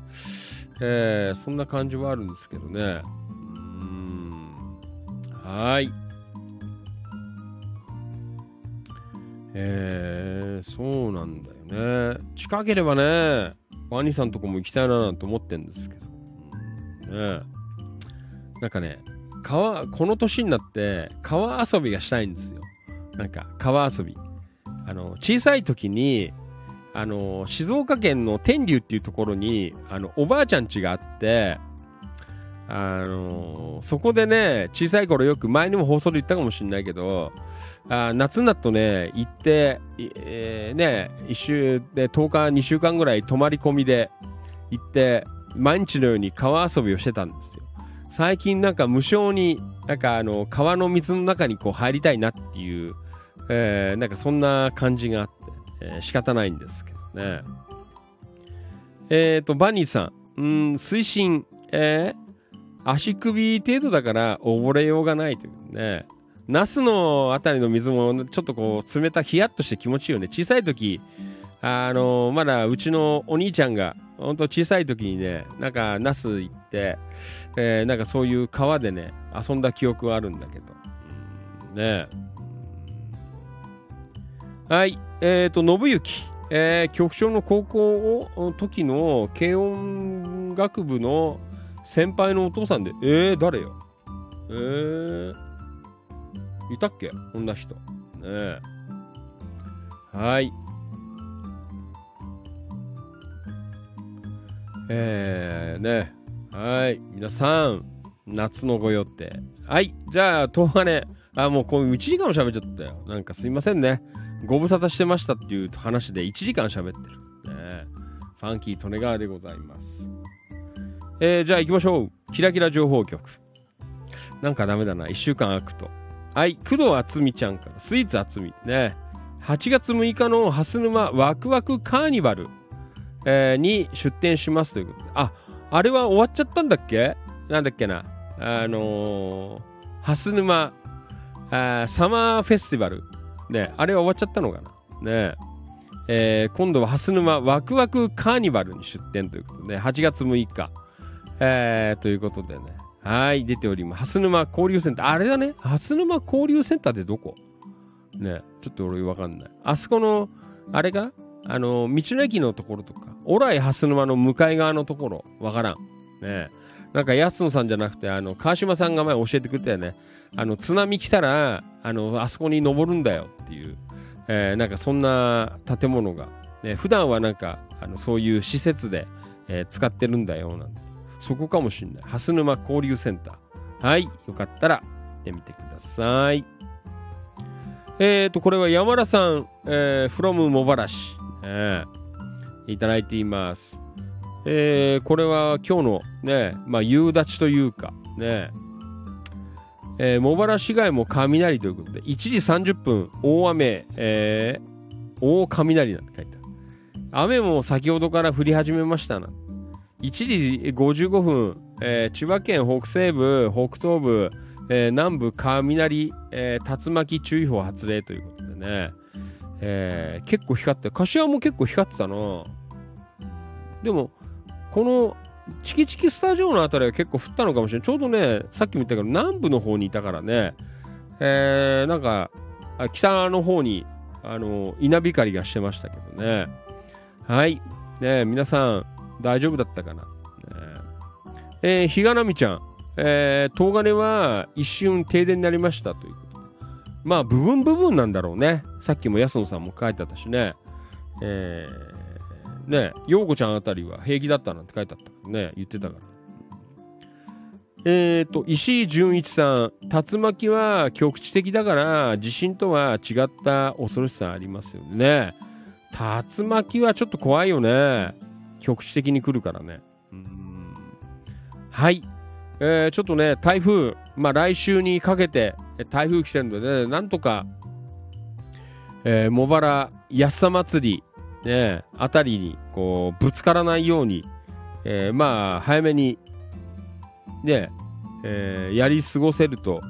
えーそんな感じはあるんですけどね。うん。はい。えー、そうなんだよね。近ければね、ワニさんとこも行きたいななんて思ってんですけど。うんねなんかね、川、この年になって川遊びがしたいんですよ。なんか川遊び。あの、小さい時に、あの、静岡県の天竜っていうところに、あの、おばあちゃん家があって、あの、そこでね、小さい頃よく前にも放送で言ったかもしれないけど、あ夏になるとね、行って、えーね、一週で10日、2週間ぐらい泊まり込みで行って、毎日のように川遊びをしてたんですよ。最近なんか無償に、なんかあの、川の水の中にこう入りたいなっていう、えーなんかそんな感じがあって、えー仕方ないんですけどね。えっ、と、バニーさん、うん、水深、えー足首程度だから溺れようがないというね。ナスのあたりの水もちょっとこう冷たヒヤッとして気持ちいいよね。小さい時、あのまだうちのお兄ちゃんが、ほんと小さい時にね、なんかナス行って、えーなんかそういう川でね、遊んだ記憶はあるんだけど。うんねはい、えっ、と、信行。えー局長の高校を時の軽音楽部の先輩のお父さんで、えー、誰よ？えー、いたっけ？こんな人。ねえ。はい。えー、ね。はい。皆さん、夏のご予定。はい。じゃあ、東金。あ、もうこう1時間も喋っちゃったよ。なんかすいませんね。ご無沙汰してましたっていう話で1時間喋ってる。ねファンキー利根川でございます。えー、じゃあ行きましょう。キラキラ情報局。なんかダメだな。1週間空くと。はい。工藤厚美ちゃんから。スイーツ厚美。ね。8月6日の蓮沼ワクワクカーニバル、えーに出店しますということで。あ、あれは終わっちゃったんだっけ？なんだっけな。あのー、蓮沼あサマーフェスティバル。ね。あれは終わっちゃったのかな。ね。えー今度は蓮沼ワクワクカーニバルに出店ということで、8月6日。えーということでね。はい、出ております。蓮沼交流センター。あれだね。蓮沼交流センターってどこ？ね、ちょっと俺わかんない。あそこの、あれがあの、道の駅のところとか、オライ蓮沼の向かい側のところ、わからん。ねなんか安野さんじゃなくて、あの、川島さんが前教えてくれたよね。あの、津波来たら、あの、あそこに登るんだよっていう、えーなんかそんな建物が、ね、普段はなんか、あのそういう施設で、えー使ってるんだよ、なんて。そこかもしんない。蓮沼交流センター。はい。よかったら、行ってみてください。えーと、これは山田さん、えー、from 茂原市、えーいただいています。えーこれは今日のね、まあ、夕立というか、ね、えー茂原市街も雷ということで、1時30分、大雨、えー大雷なんて書いてある。雨も先ほどから降り始めましたな。1時55分、えー千葉県北西部、北東部、えー南部雷、えー竜巻注意報発令ということでね、えー結構光って、柏も結構光ってたな。でも、このチキチキスタジオのあたりは結構降ったのかもしれない。ちょうどね、さっきも言ったけど、南部の方にいたからね、えーなんか、北の方に、あの、稲光がしてましたけどね。はい。ね皆さん、大丈夫だったかな？ねえー、比嘉奈美ちゃん、えー、東金は一瞬停電になりましたということで。まあ、部分部分なんだろうね。さっきも安野さんも書いてあったしね。えー、ね陽子ちゃんあたりは平気だったなんて書いてあったね。言ってたから。えーと、石井純一さん、竜巻は局地的だから、地震とは違った恐ろしさありますよね。竜巻はちょっと怖いよね。局地的に来るからね。うんはい。えーちょっとね、台風、まあ来週にかけて台風来てるので、ね、なんとか、えー茂原安さ祭り、ね、あたりに、こう、ぶつからないように、えーまあ、早めに、ね、えーやり過ごせると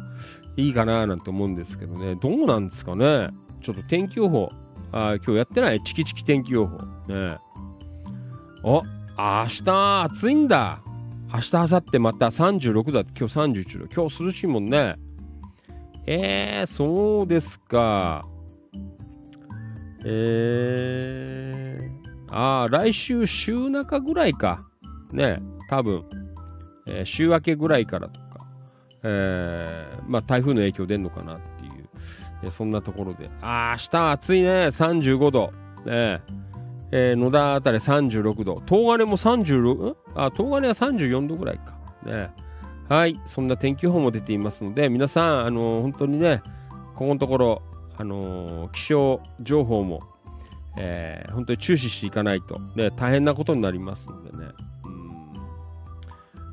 いいかななんて思うんですけどね、どうなんですかね。ちょっと天気予報、あ今日やってない？チキチキ天気予報。ね。お、明日暑いんだ。明日、明後日また36度だって今日31度。今日涼しいもんね。えー、そうですか。えー、ああ、来週週中ぐらいか。ね、多分。えー週明けぐらいからとか、えーまあ台風の影響出んのかなっていう、えそんなところで。あー、明日暑いね。35度。ねええー野田あたり36度。東金も36、あ、東金は34度ぐらいか。ねはい。そんな天気予報も出ていますので、皆さん、あのー本当にね、ここのところ、あのー気象情報も、えー本当に注視していかないと、ね、大変なことになりますのでね。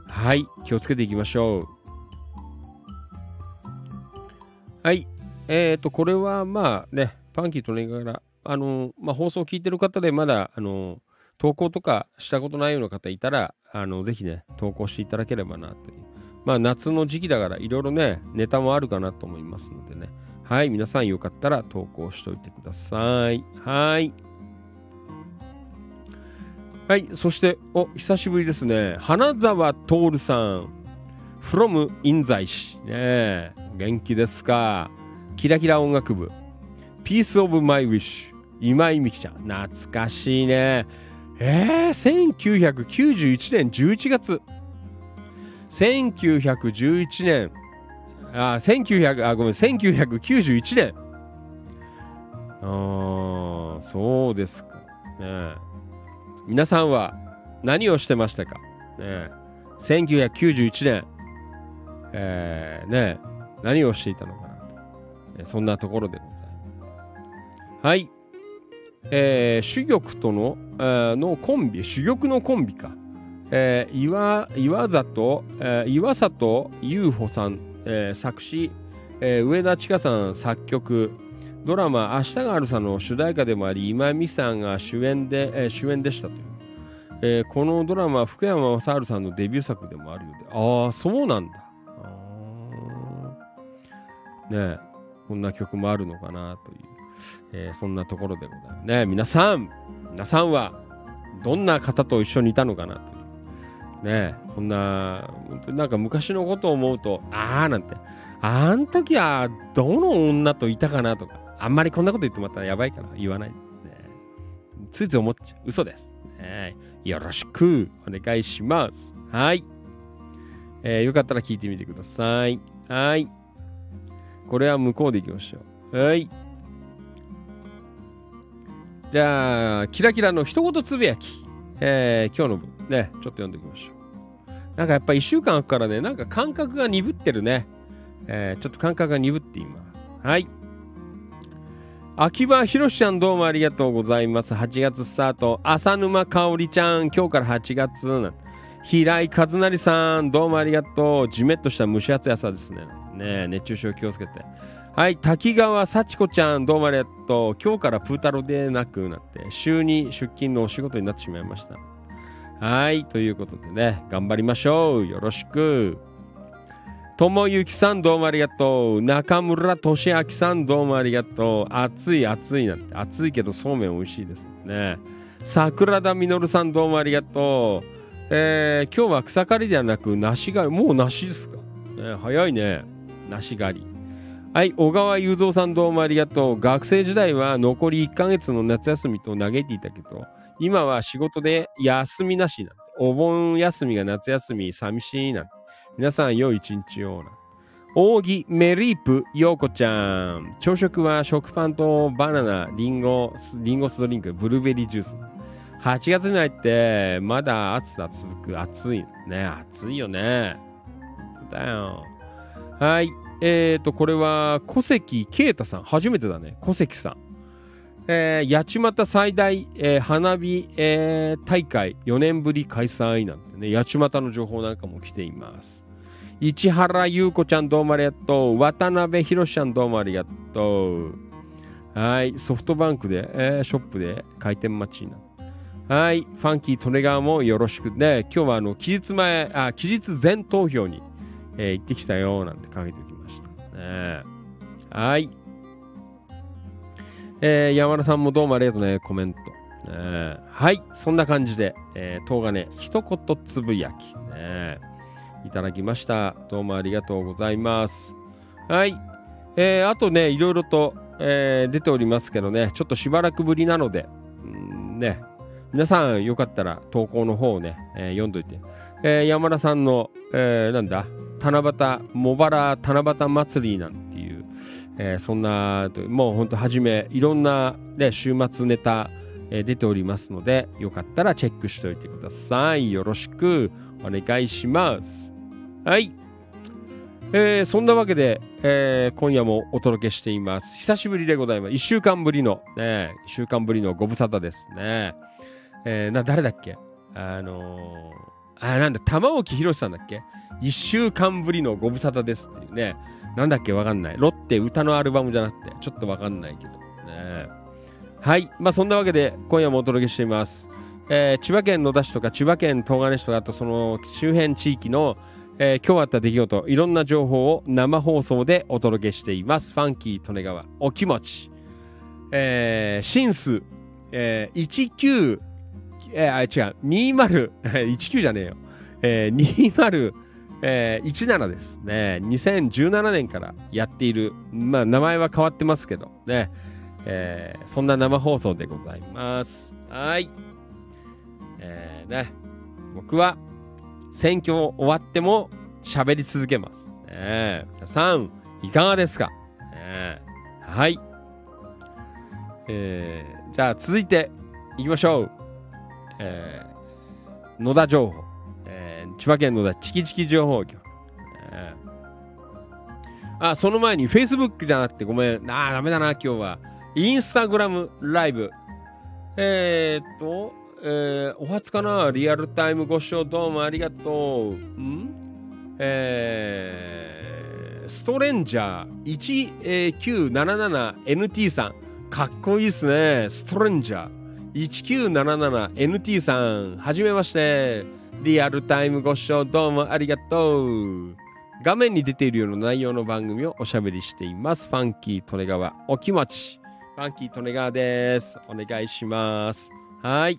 はい。気をつけていきましょう。はい。えっ、と、これはまあね、パンキーとねがら、あのまあ、放送を聞いてる方でまだ、あの投稿とかしたことないような方いたら、あのぜひね、投稿していただければなという。まあ、夏の時期だから、いろいろね、ネタもあるかなと思いますのでね。はい。皆さんよかったら投稿しておいてください。はい。はい。そして、お、久しぶりですね。花沢徹さん。from 印西市。ね。元気ですか？キラキラ音楽部。Piece of My Wish。今井美樹ちゃん。懐かしいね。えー、1991年11月。1911年。あ、1900、あ、ごめん、1991年。あー、そうですか。ねえ皆さんは何をしてましたか、ねえ、1991年、えー、ね何をしていたのかなと、えそんなところでございます。はい。えー、珠玉との,、えーのコンビ、珠玉のコンビか。えー、岩岩里、えー岩里優穂さん、えー作詞、えー上田千佳さん作曲、ドラマ「明日があるさ」の主題歌でもあり今井美さんが主演で、えー主演でしたという、えーこのドラマ福山雅治さんのデビュー作でもあるようで。ああそうなんだ。ねえこんな曲もあるのかなという、えーそんなところでございますね皆さん皆さんはどんな方と一緒にいたのかなとねえこんな本当になんか昔のことを思うとああなんてあん時はどの女といたかなとか、あんまりこんなこと言ってもらったらやばいから言わない。ね、ついつい思っちゃう。嘘です。ね、よろしくお願いします。はい。えーよかったら聞いてみてください。はい。これは向こうでいきましょう。はい。じゃあ、キラキラの一言つぶやき。えー今日の分ね、ちょっと読んでおきましょう。なんかやっぱ一週間空くからね、なんか感覚が鈍ってるね。えーちょっと感覚が鈍っています。はい。秋葉ひろしちゃんどうもありがとうございます。8月スタート。浅沼かおりちゃん、今日から8月平井和成さん、どうもありがとう。じめっとした蒸し暑い朝ですね。ね熱中症気をつけて。はい、滝川幸子ちゃん、どうもありがとう。今日からプータロでなくなって、週に出勤のお仕事になってしまいました。はい、ということでね、頑張りましょう。よろしく。ともゆきさん、どうもありがとう。中村俊明さん、どうもありがとう。暑い、暑いなんて。暑いけど、そうめん美味しいですね。桜田実さん、どうもありがとう。えー今日は草刈りではなく、梨狩り。もう梨ですか？ね、早いね。梨狩り。はい、小川雄三さんどうもありがとう。学生時代は残り1ヶ月の夏休みと嘆いていたけど、今は仕事で休みなしな。お盆休みが夏休み寂しいな。皆さん良い一日をなんて。扇メリープ陽子ちゃん。朝食は食パンとバナナ、リンゴ、リンゴスドリンク、ブルーベリージュース。8月に入って、まだ暑さ続く。暑い。ね、暑いよね。だよ。はい。えーと、これは、小関啓太さん。初めてだね。小関さん。えー、八街最大、えー花火、えー大会4年ぶり開催なんてね、八街の情報なんかも来ています。市原優子ちゃんどうもありがとう。渡辺博ちゃんどうもありがとう。はい。ソフトバンクで、えーショップで開店待ちなはい。ファンキー利根川もよろしくね。今日はあの、期日前、あ、期日前投票に、えー行ってきたよなんてかけておきました。ね、はい。えー山田さんもどうもありがとうね、コメント。ねはい。そんな感じで、えー、東金、一言つぶやき、ね、いただきました。どうもありがとうございます。はい。えーあとね、いろいろと、えー出ておりますけどね、ちょっとしばらくぶりなので、うんね、皆さんよかったら投稿の方をね、えー読んどいて。えー山田さんの、えーなんだ、七夕、茂原七夕祭りなんていう、えーそんな、もうほんとはじめ、いろんな、ね、週末ネタ、えー出ておりますので、よかったらチェックしておいてください。よろしくお願いします。はい。えーそんなわけで、えー今夜もお届けしています。久しぶりでございます。1週間ぶりの、ね、1週間ぶりのご無沙汰ですね。えーな、誰だっけ？あのー、あ、なんだ、玉置宏さんだっけ？?1 週間ぶりのご無沙汰ですっていうね。なんだっけわかんない。ロッテ歌のアルバムじゃなくて、ちょっとわかんないけど。ね。はい。まあ、そんなわけで、今夜もお届けしています。えー千葉県野田市とか、千葉県東金市とか、あとその周辺地域の、えー今日あった出来事、いろんな情報を生放送でお届けしています。ファンキー利根川、お気持ち。えー、シンス、えー、19、えー、あ、違う、20、19じゃねえよ。えー、20、えー、17ですね。2017年からやっている、まあ、名前は変わってますけど、ね。えーそんな生放送でございます。はい。えー、ね。僕は、選挙終わっても喋り続けます。ね、皆さん、いかがですか、ね、はい。えーじゃあ続いていきましょう。えー野田情報。千葉県野田チキチキ情報局。えーあ、その前に Facebook じゃなくてごめん。あー、ダメだな、今日は。インスタグラムライブ。えー、っと、えーお初かな？リアルタイムご視聴どうもありがとう。ん？えー、ストレンジャー 1977NT さん。かっこいいですね。ストレンジャー 1977NT さん。はじめまして。リアルタイムご視聴どうもありがとう。画面に出ているような内容の番組をおしゃべりしています。ファンキー利根川お気持ち。ファンキー利根川です。お願いします。はい。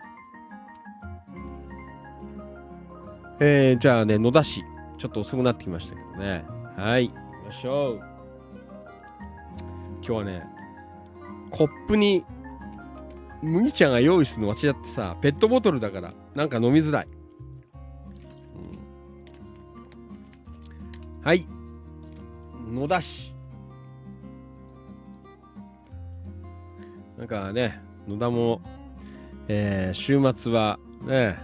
えー、じゃあね、野田市。ちょっと遅くなってきましたけどね。はい。行きましょう。今日はね、コップに麦茶が用意するの忘れちゃってさ、ペットボトルだから、なんか飲みづらい。はい。野田市。なんかね、野田も、えー週末はね、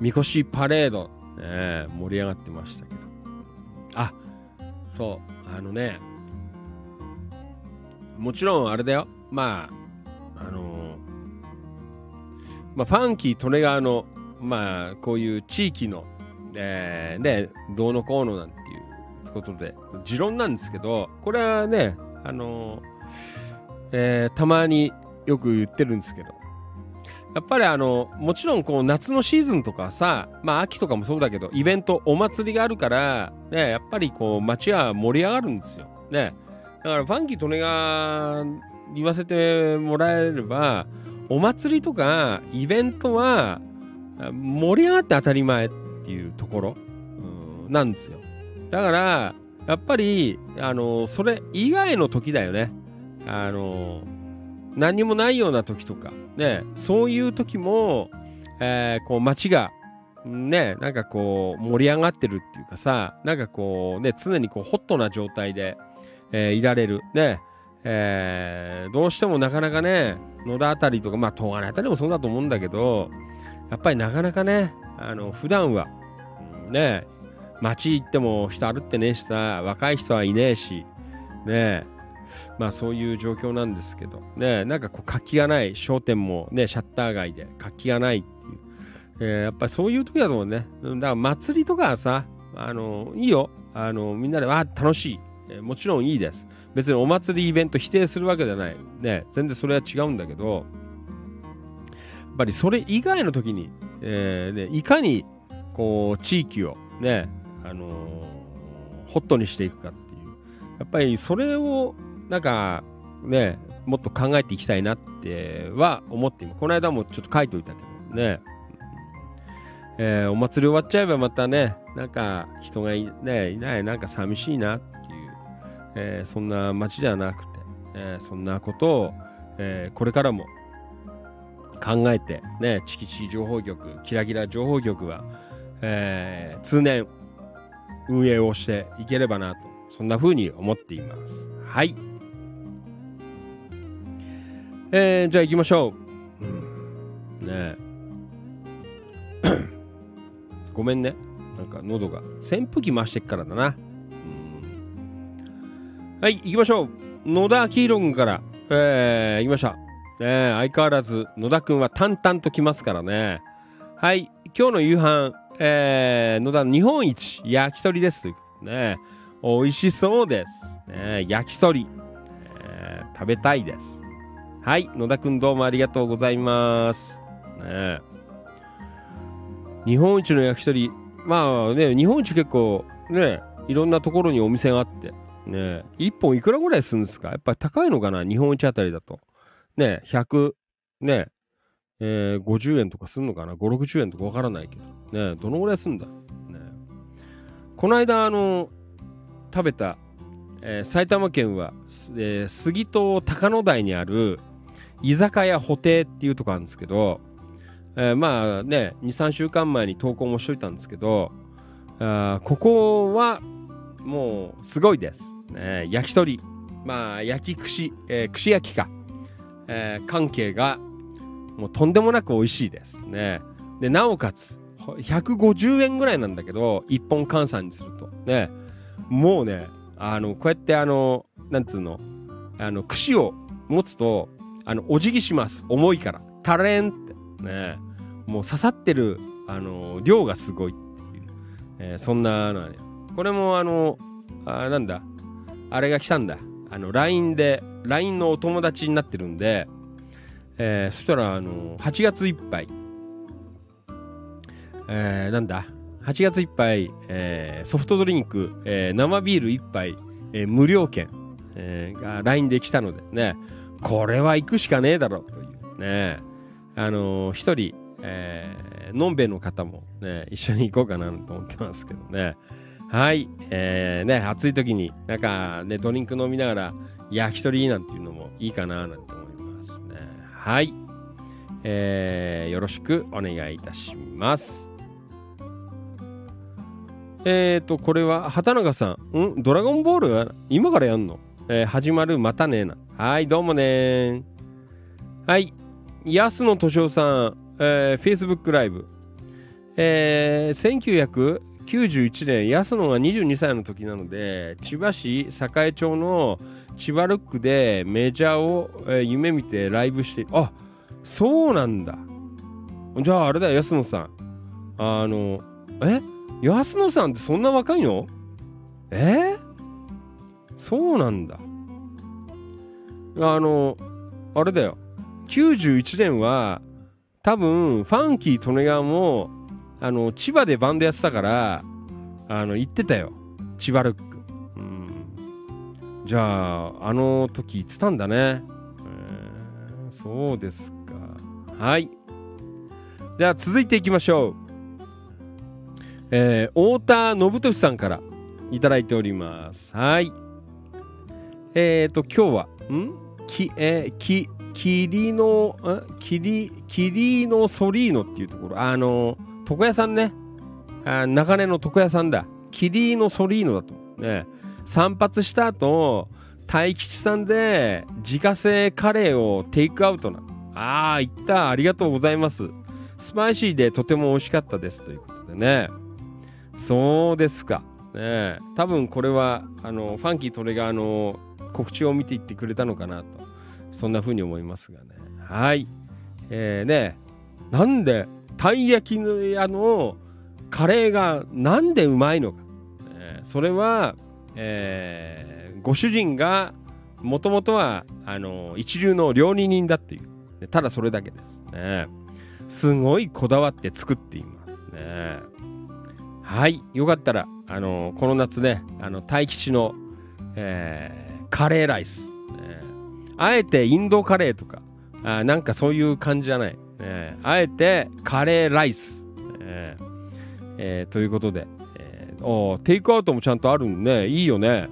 みこしパレード、ね、盛り上がってましたけど。あ、そう、あのね、もちろんあれだよ。まあ、あのーまあ、ファンキー利根川の、まあ、こういう地域の、えーね、どうのこうのなんてことで、持論なんですけど、これはね、あのえーたまによく言ってるんですけど、やっぱりあの、もちろんこう夏のシーズンとかさ、まあ秋とかもそうだけど、イベント、お祭りがあるから、ね、やっぱりこう街は盛り上がるんですよ。ね。だからファンキー・トネが言わせてもらえれば、お祭りとかイベントは盛り上がって当たり前っていうところ、うんなんですよ。だから、やっぱり、あの、それ以外の時だよね。あの、何もないような時とか、ね、そういう時も、えーこう街が、ね、なんかこう盛り上がってるっていうかさ、なんかこうね、常にこうホットな状態で、えーいられる。ね、えーどうしてもなかなかね、野田あたりとか、まあ東金あたりもそうだと思うんだけど、やっぱりなかなかね、あの、普段は、ね、街行っても人歩ってねえしさ、若い人はいねえし、ねえまあそういう状況なんですけど、ね、なんかこう活気がない、商店もね、シャッター街で活気がないっていう、えーやっぱりそういう時だと思うね。だから祭りとかはさ、あの、いいよ。あの、みんなで、わあ、楽しい、えーもちろんいいです。別にお祭りイベント否定するわけじゃない。ね、全然それは違うんだけど、やっぱりそれ以外の時に、えーね、いかに、こう、地域をね、あのホットにしていくかっていう。やっぱりそれを、なんか、ね、もっと考えていきたいなっては思っています。この間もちょっと書いておいたけどね。えーお祭り終わっちゃえばまたね、なんか人がい,、ね、いない、なんか寂しいなっていう、えーそんな街じゃなくて、えーそんなことを、えこれからも考えて、ね、チキチキ情報局、キラキラ情報局は、え通年運営をしていければなと、そんな風に思っています。はい。えーじゃあ行きましょう。うん、ね ごめんね。なんか喉が。扇風機回してっからだな。うんはい、行きましょう。野田明宏君から、えー、行きました。ねえ相変わらず野田君は淡々と来ますからね。はい、今日の夕飯、えー、野田の日本一焼き鳥です。ね。美味しそうです。ね、焼き鳥、えー食べたいです。はい、野田くんどうもありがとうございます。ね、日本一の焼き鳥、まあね、日本一結構ね、いろんなところにお店があって、ね、1本いくらぐらいするんですか？やっぱり高いのかな？日本一あたりだと。ね、100、ね、えー50円とかするのかな ?5、60円とかわからないけど。ね、どのぐらいするんだ？ね。この間、あの、食べた、えー埼玉県は、えー杉戸高野台にある居酒屋布袋っていうとこあるんですけど、えーまあね、2、3週間前に投稿もしといたんですけど、あここはもうすごいです。ね、焼き鳥、まあ焼き串、えー串焼きか、えー関係がもうとんでもなく美味しいですね。で、なおかつ、150円ぐらいなんだけど、1本換算にすると。ね、もうね、あの、こうやってあの、なんつうの、あの、串を持つと、あの、お辞儀します。重いから。タレンって。ね、もう刺さってる、あの、量がすごいっていう。えーそんなのね。これもあの、あなんだ、あれが来たんだ。あの、LINE で、LINE のお友達になってるんで、えーそしたら、あの、8月いっぱい、えーなんだ、8月いっぱい、えーソフトドリンク、えー生ビール1杯、えー無料券、えーが LINE で来たのでね、これは行くしかねえだろうというね、あのー一人、えーのんべの方もね、一緒に行こうかなと思ってますけどね。はい、えーね、暑い時になんかね、ドリンク飲みながら焼き鳥なんていうのもいいかななんて思。はい、えーよろしくお願いいたします。えっ、と、これは、畑中さん。ん？ドラゴンボール？は今からやんの？えー始まる、またねーな。はい、どうもねー。はい。安野敏夫さん、えー、Facebook ライブ。えー、1991年、安野が22歳の時なので、千葉市栄町の千葉ルックでメジャーを、えー夢見てライブして、あそうなんだ。じゃああれだよ、安野さん。あの、え？安野さんってそんな若いの？え？そうなんだ。あの、あれだよ。91年は、多分、ファンキー・利根川も、あの、千葉でバンドやってたから、あの、行ってたよ。千葉ルック。じゃあ、あの時言ってたんだね。そうですか。はい。じゃあ、続いていきましょう。えー、太田信俊さんからいただいております。はい。えっ、ー、と、今日は、ん？き、えー、き、キリノ、んキリ、キリノソリーノっていうところ、あの、床屋さんね。あ中根の床屋さんだ。キリノソリーノだと。ね。散髪した後、大吉さんで自家製カレーをテイクアウトな。ああ、行った。ありがとうございます。スパイシーでとても美味しかったです。ということでね。そうですか。ね多分これは、あの、ファンキートレが、あの、告知を見ていってくれたのかなと。そんな風に思いますがね。はい。えー、ね、なんで、たい焼き屋のカレーがなんでうまいのか。えーそれは、えーご主人がもともとはあの一流の料理人だっていう。ただそれだけです。ね。すごいこだわって作っていますねはい。よかったらあのこの夏ねあの大吉の、えーカレーライス、ね。あえてインドカレーとか。あなんかそういう感じじゃない、ね。あえてカレーライス、ね。えーということで、えーおテイクアウトもちゃんとあるんでねいいよね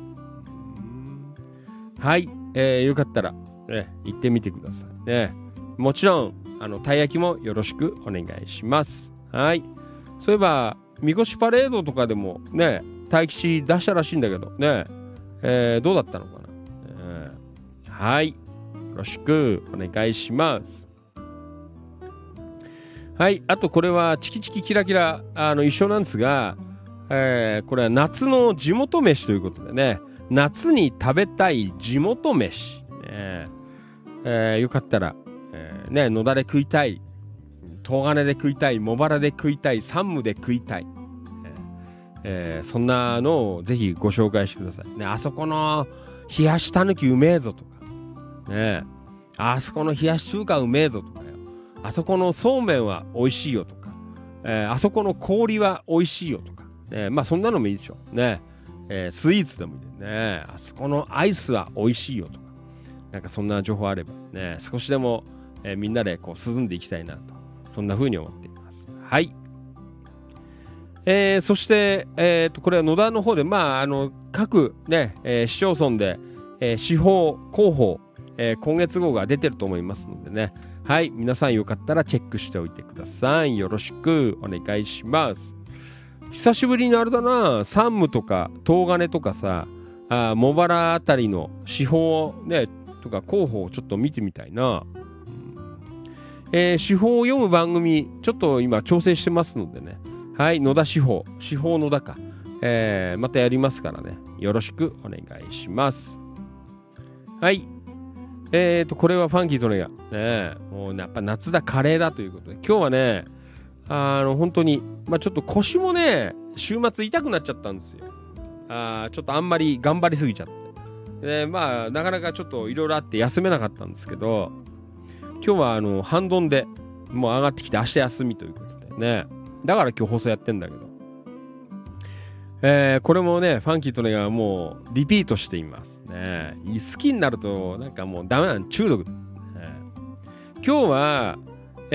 はい、えーよかったら、ね、行ってみてくださいね。もちろん、あの、たい焼きもよろしくお願いします。はい。そういえば、みこしパレードとかでもね、大吉出したらしいんだけど、ね、えーどうだったのかな、えーはい。よろしくお願いします。はい。あと、これは、チキチキキラキラ、あの、一緒なんですが、えーこれは夏の地元飯ということでね、夏に食べたい地元飯。ねえーよかったら、えーね、野田で食いたい、東金で食いたい、茂原で食いたい、山武で食いたい。えーそんなのをぜひご紹介してください。ね、あそこの冷やしたぬきうめえぞとか、ね、あそこの冷やし中華うめえぞとかよ。あそこのそうめんは美味しいよとか、えーあそこの氷は美味しいよとか、ね、まあそんなのもいいでしょう。ね、えースイーツでもいいでね。あそこのアイスは美味しいよとか、なんかそんな情報あれば、ね、少しでも、えーみんなでこう涼んでいきたいなと、そんな風に思っています。はい。えーそして、えーと、これは野田の方で、まあ、あの、各ね、えー市町村で、えー司法、広報、えー今月号が出てると思いますのでね、はい、皆さんよかったらチェックしておいてください。よろしくお願いします。久しぶりにあれだな、山武とか東金とかさ、あ茂原あたりの司法ね、とか広報をちょっと見てみたいな。えー司法を読む番組、ちょっと今調整してますのでね。はい、野田司法、司法野田か。えーまたやりますからね。よろしくお願いします。はい。えーと、これはファンキーとねが、ね、もうやっぱ夏だ、カレーだということで、今日はね、あの、本当に、まあちょっと腰もね、週末痛くなっちゃったんですよ。あちょっとあんまり頑張りすぎちゃって。で、まあ、なかなかちょっといろいろあって休めなかったんですけど、今日はあの、半ドンでもう上がってきて明日休みということでね。だから今日放送やってんだけど。えーこれもね、ファンキーとねがもうリピートしていますね。好きになるとなんかもうダメなの、中毒だ、ね今日は、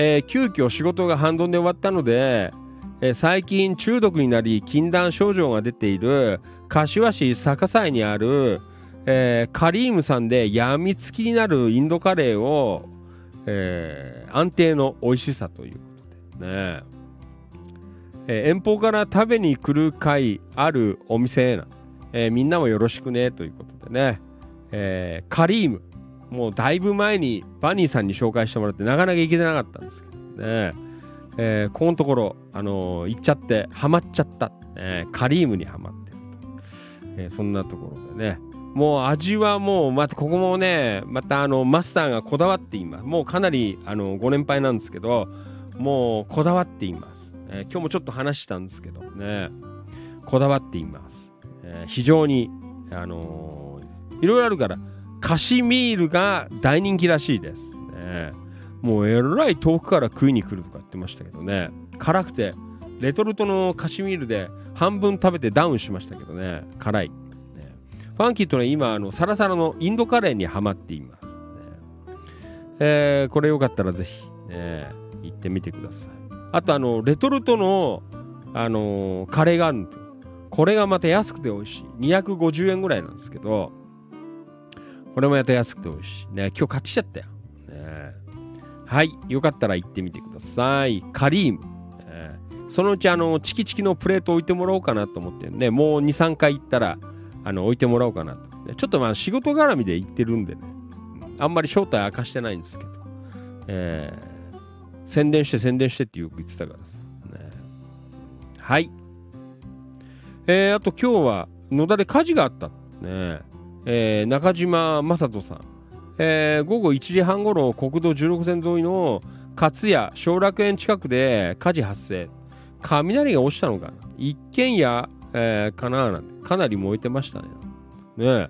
えー急遽仕事が半ドンで終わったので、えー最近中毒になり禁断症状が出ている柏市坂西にある、えーカリームさんでやみつきになるインドカレーを、えー安定の美味しさということでね、えー遠方から食べに来る会あるお店な、えみんなもよろしくねということでね、えカリーム。もうだいぶ前にバニーさんに紹介してもらってなかなか行けてなかったんですけどね、えーこのところ、あのー行っちゃってハマっちゃった、えーカリームにはまって。ると、えそんなところでね。もう味はもうまたここもねまたあのマスターがこだわっています。もうかなりあのご年配なんですけどもうこだわっています、えー今日もちょっと話したんですけどね。こだわっています、えー非常にあのいろいろあるからカシミールが大人気らしいです、ね、もうえらい遠くから食いに来るとか言ってましたけどね。辛くてレトルトのカシミールで半分食べてダウンしましたけどね。辛い、ね。ファンキーとね今あのサラサラのインドカレーにはまっています、ね。えーこれよかったらぜひ、ね、行ってみてください。あとあのレトルトの、あのーカレーがあるこれがまた安くて美味しい。250円ぐらいなんですけど。これもまた安くて美味しい。ね今日買ってきちゃったよ、ね、はいよかったら行ってみてください。カリーム、えそのうちあのチキチキのプレート置いてもらおうかなと思ってねもう23回行ったらあの置いてもらおうかなと。ちょっとまあ仕事絡みで行ってるんでね。あんまり正体明かしてないんですけど、えー宣伝して宣伝してってよく言ってたからさ、ね、はい。えーあと今日は野田で火事があった。ね。えー中島正人さん、えー午後1時半ごろ国道16線沿いの勝谷小楽園近くで火事発生。雷が落ちたのかな？一軒家、えーかななかなり燃えてましたね。ね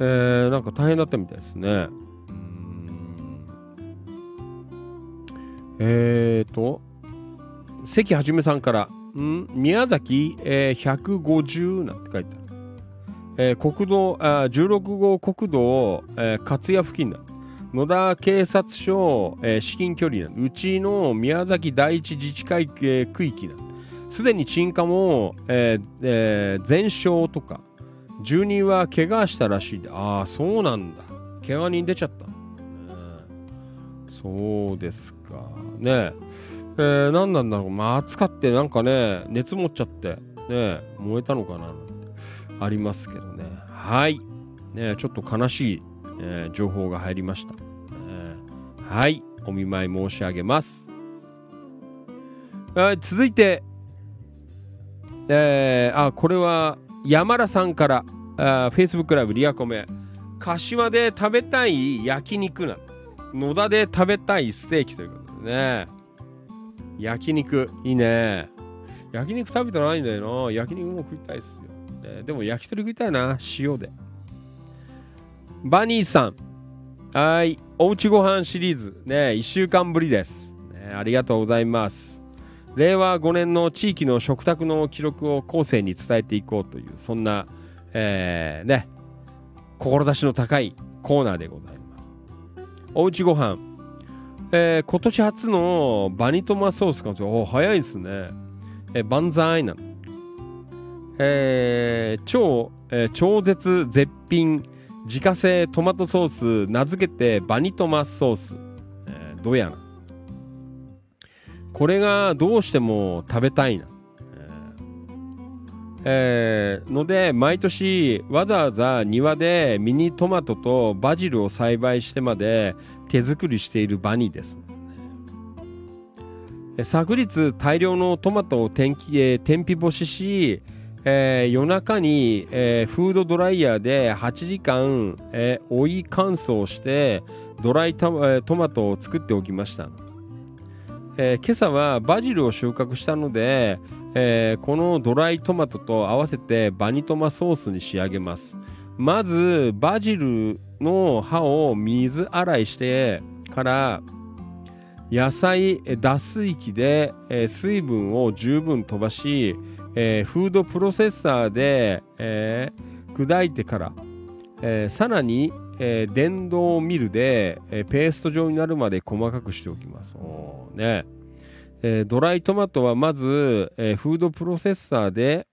え。ーなんか大変だったみたいですね。うーん。えーと関はじめさんからん？宮崎、えー150なんて書いてある。えー国道あ16号国道、えー勝谷付近だ。野田警察署、えー至近距離だうちの宮崎第一自治会、えー区域だ。すでに鎮火も、えーえー全焼とか。住人は怪我したらしい。ああそうなんだ。怪我人出ちゃった、そうですか。ね。えー何なんだろう。まあ暑かってなんかね熱持っちゃってね燃えたのかな。ありますけどね。はい。ね、ちょっと悲しい、えー情報が入りました、えーはい。お見舞い申し上げます。はい続いて、えーあ、これは山田さんから、あ Facebook ライブリアコメ。柏で食べたい焼肉な野田で食べたいステーキということでね。焼肉、いいね。焼肉食べてないんだよな。焼肉も食いたいっすよ。ねでも焼き鳥食いたいな。塩で。バニーさん。はい。おうちご飯シリーズ。ね、1週間ぶりです、ね。ありがとうございます。令和5年の地域の食卓の記録を後世に伝えていこうという、そんな、えーね、志の高いコーナーでございます。おうちご飯。えー今年初のバニトマソースが、お早いですね。えー、万歳なの。えー超、えー超絶絶品自家製トマトソース名付けてバニトマソース、えーどうやなこれがどうしても食べたいな、えーので毎年わざわざ庭でミニトマトとバジルを栽培してまで手作りしているバニです。昨日大量のトマトを天気、えー天日干しし、えー夜中に、えーフードドライヤーで8時間、えー追い乾燥してドライタ、えートマトを作っておきました、えー今朝はバジルを収穫したので、えーこのドライトマトと合わせてバニトマソースに仕上げます。まずバジルの葉を水洗いしてから野菜脱水機で、えー水分を十分飛ばし、えーフードプロセッサーで、えー砕いてから、えーさらに、えー電動ミルで、えーペースト状になるまで細かくしておきます。ね。えードライトマトはまず、えーフードプロセッサーで、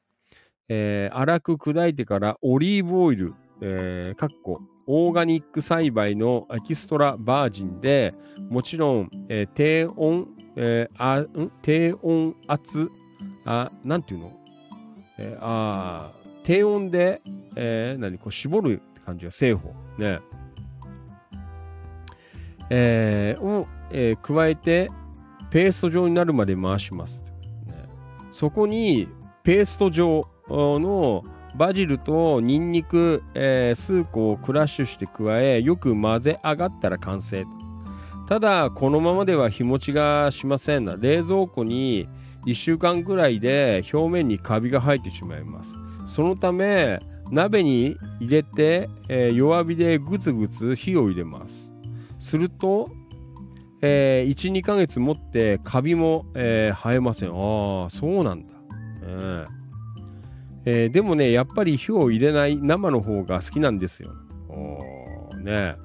えー粗く砕いてからオリーブオイル、えーかっこオーガニック栽培のエキストラバージンでもちろん、えー低温、えー低温圧あ、なんていうの？えーあ低温で、えー何？こう絞るって感じが製法。ね。えーを、えー加えて、ペースト状になるまで回します。ね、そこに、ペースト状のバジルとニンニク、えー数個をクラッシュして加え、よく混ぜ上がったら完成。ただ、このままでは日持ちがしません。冷蔵庫に1週間くらいで表面にカビが生えてしまいます。そのため、鍋に入れて、えー弱火でぐつぐつ火を入れます。すると、えー1、2ヶ月持ってカビも、えー生えません。ああ、そうなんだ。ええーでもね、やっぱり火を入れない生の方が好きなんですよ。おーね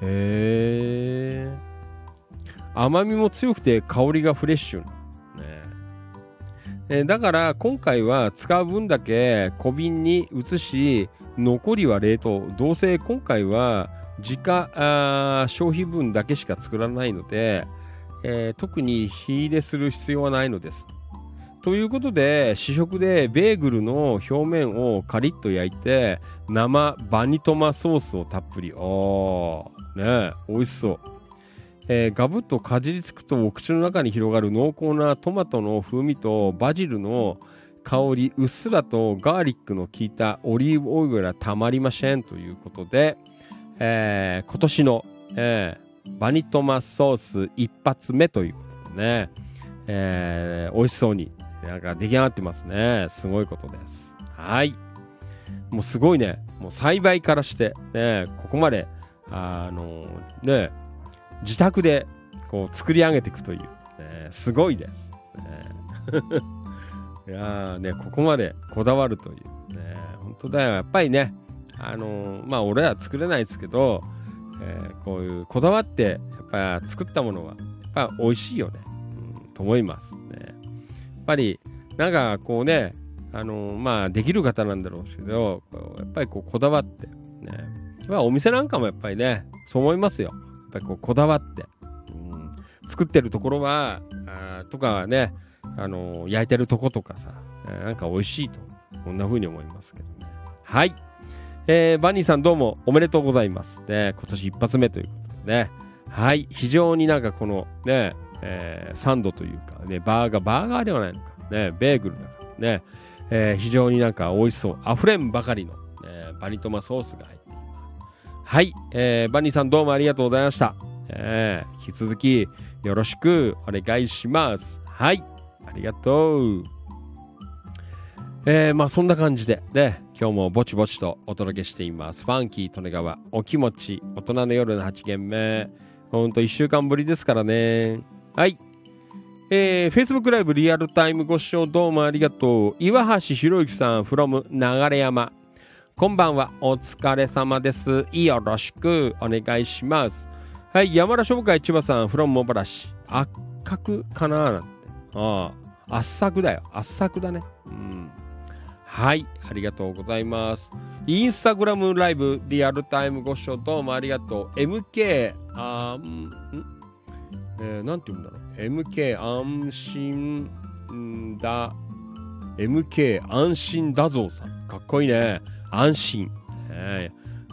へえ。甘みも強くて香りがフレッシュ。ねえだから今回は使う分だけ小瓶に移し、残りは冷凍。どうせ今回は自家あ消費分だけしか作らないので、えー特に火入れする必要はないのです。ということで、試食でベーグルの表面をカリッと焼いて、生バニトマソースをたっぷり。おー、ね美味しそう。えーガブッとかじりつくとお口の中に広がる濃厚なトマトの風味とバジルの香り、うっすらとガーリックの効いたオリーブオイルがたまりませんということで、えー今年の、えーバニトマソース一発目ということでね、えー美味しそうになんか出来上がってますね。すごいことです。はい。もうすごいね。もう栽培からして、ね、ここまで、あのね、自宅でこう作り上げていくという、ね、すごいです。ね いやね、ここまでこだわるという、ね、本当だよ。やっぱりね、あのまあ俺ら作れないですけど、えーこういうこだわってやっぱ作ったものはやっぱ美味しいよね、うん、と思いますね。やっぱりなんかこうね、あのまあできる方なんだろうけど、やっぱりこうこだわって、ね、まあお店なんかもやっぱりね、そう思いますよ。ぱりこうこだわって、うん、作ってるところは、あとかね、あの焼いてるとことかさ、えーなんか美味しいと、こんな風に思いますけどね。はい。えーバニーさんどうもおめでとうございます。ね、今年一発目ということでね。はい。非常になんかこのね、えーサンドというかね、バーガー、バーガーではないのか。ね、ベーグルだからね、えー非常になんか美味しそう。溢れんばかりの、えーバニトマソースが入。はい。えーバニーさんどうもありがとうございました。えー引き続きよろしくお願いします。はい。ありがとう。えーまあそんな感じでね、今日もぼちぼちとお届けしています。ファンキー利根川、お気持ち、大人の夜の8限目。ほんと1週間ぶりですからね。はい。えー、Facebook ライブリアルタイムご視聴どうもありがとう。岩橋博之さん from 流山。こんばんは。お疲れ様です。よろしくお願いします。はい。山田商会千葉さん from 茂原市。圧角かななんて。ああ。圧作だよ。圧作だね。うん。はい。ありがとうございます。インスタグラムライブリアルタイムご視聴どうもありがとう。MK、あん、んえー、なんて言うんだろう。MK 安心だ。MK 安心だぞうさん。かっこいいね。安心。え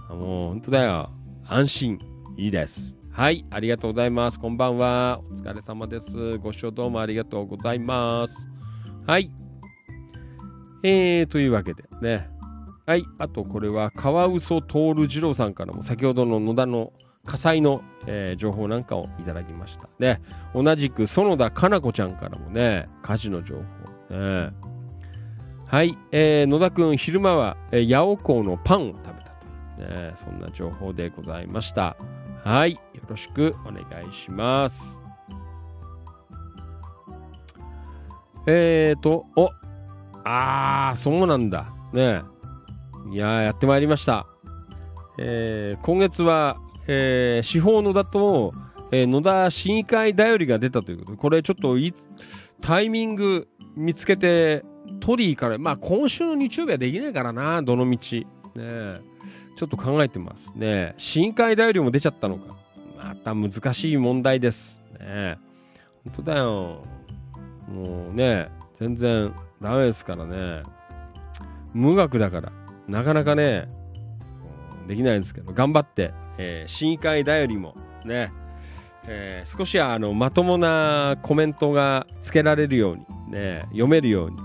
もう本当だよ。安心。いいです。はい。ありがとうございます。こんばんは。お疲れ様です。ご視聴どうもありがとうございます。はい。えー、というわけでね。はい。あと、これは、カワウソトール二郎さんからも、先ほどの野田の火災の、えー情報なんかをいただきました。ね。同じく、園田かな子ちゃんからもね、火事の情報。ね、はい。えー野田くん、昼間は、えー、八尾港のパンを食べたと。ね、そんな情報でございました。はい。よろしくお願いします。えーと、おあー、そうなんだ。ねいやー、やってまいりました。えー今月は、えー司法野田と、えー野田市議会だよりが出たということで、これちょっといタイミング見つけて、取りから、まあ今週の日曜日はできないからな、どの道。ねえちょっと考えてますね。市議会だよりも出ちゃったのか。また難しい問題です。ねえ本当だよ。もうね、全然ダメですからね。無学だから、なかなかね、できないんですけど、頑張って、えー、市議会だよりも、ね、えー少しはあのまともなコメントがつけられるように、ね、読めるように、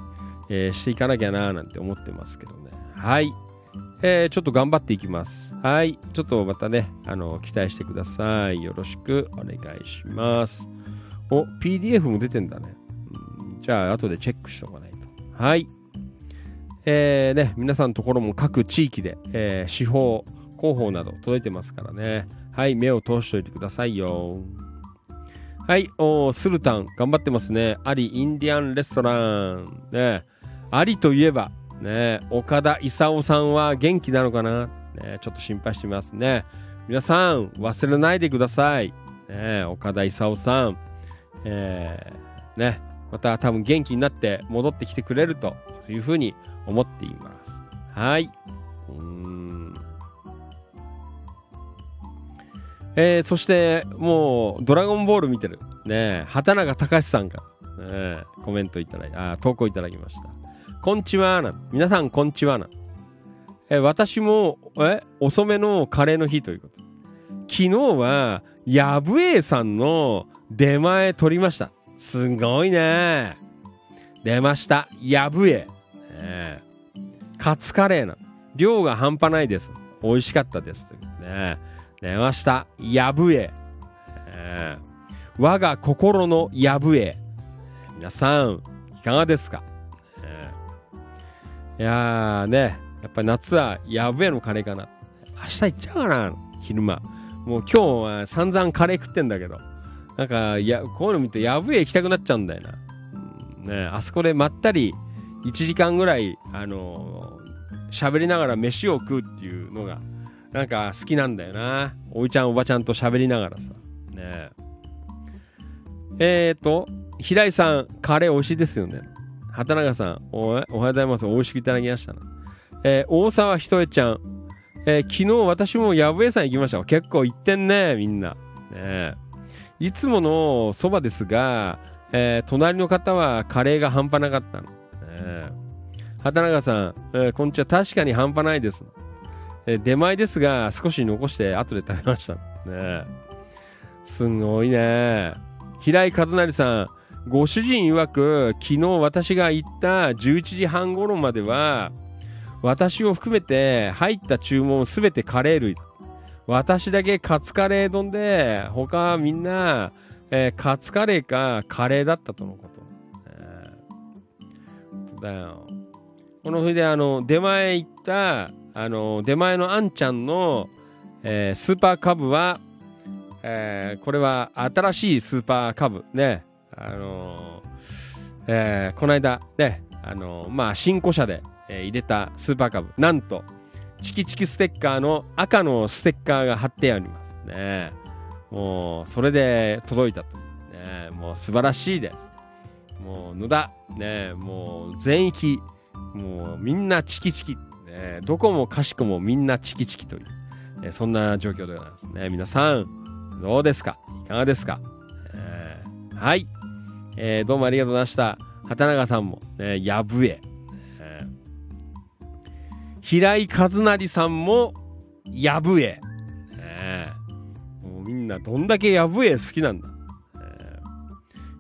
えーしていかなきゃなーなんて思ってますけどね。はい。えーちょっと頑張っていきます。はい。ちょっとまたね、あの、期待してください。よろしくお願いします。お、PDF も出てんだね。うんじゃあ、後でチェックしておかないと。はい。えーね、皆さんのところも各地域で、えー司法、広報など届いてますからね。はい、目を通しておいてくださいよ。はい、おースルタン、頑張ってますね。アリインディアンレストラン。ね、アリといえば、ね、岡田勲さんは元気なのかな、ね、ちょっと心配してますね。皆さん、忘れないでください。ね、岡田勲さん。えーね、また多分元気になって戻ってきてくれるというふうに思っています。はい。うんえーそして、もう、ドラゴンボール見てる。ね、畑中隆さんから、ね、コメントいただいあ投稿いただきました。こんちはな。皆さん、こんちはな。え私も、え、遅めのカレーの日ということ。昨日は、やぶえさんの出前取りました。すごいね。出ました。やぶえ。ねカツカレーな。量が半端ないです。美味しかったです。ね。出ました。やぶえ。え我が心のやぶえ。皆さん、いかがですか、いやーね、やっぱり夏はやぶえのカレーかな。明日行っちゃうかな、昼間。もう今日は散々カレー食ってんだけど。なんか、や、こういうの見てやぶえ行きたくなっちゃうんだよな。うんね、あそこでまったり1時間ぐらい、あのー喋りながら飯を食うっていうのが、なんか好きなんだよな。おいちゃんおばちゃんと喋りながらさ。ねえ。えーと、平井さん、カレー美味しいですよね。畑中さん、おおはようございます。美味しくいただきましたな。えー大沢ひとえちゃん、えー昨日私もやぶえさん行きました。結構行ってんね、みんな。ねいつものそばですが、えー隣の方はカレーが半端なかったの。ね畑中さん、えーこんにちは。確かに半端ないです。えー出前ですが、少し残して後で食べました。ねすごいね。平井和成さん、ご主人曰く、昨日私が行った11時半頃までは、私を含めて入った注文すべてカレー類。私だけカツカレー丼で、他はみんな、えーカツカレーかカレーだったとのこと。えーだよ。この日であの、出前行った、あの、出前のあんちゃんの、えースーパーカブは、えーこれは新しいスーパーカブね、あのーえーこの間ね、あのーまあ、新古車で、え入れたスーパーカブ、なんと、チキチキステッカーの赤のステッカーが貼ってありますね。もう、それで届いたと。ね、もう素晴らしいです。もう、野田、ね、もう全域、もうみんなチキチキ、ね、どこもかしこもみんなチキチキという、えそんな状況でございますね。皆さん、どうですかいかがですか、えーはい、えーどうもありがとうございました。畑中さんも、ね、やぶえ。えー平井和成さんも、やぶえ。えーもうみんなどんだけやぶえ好きなんだ。え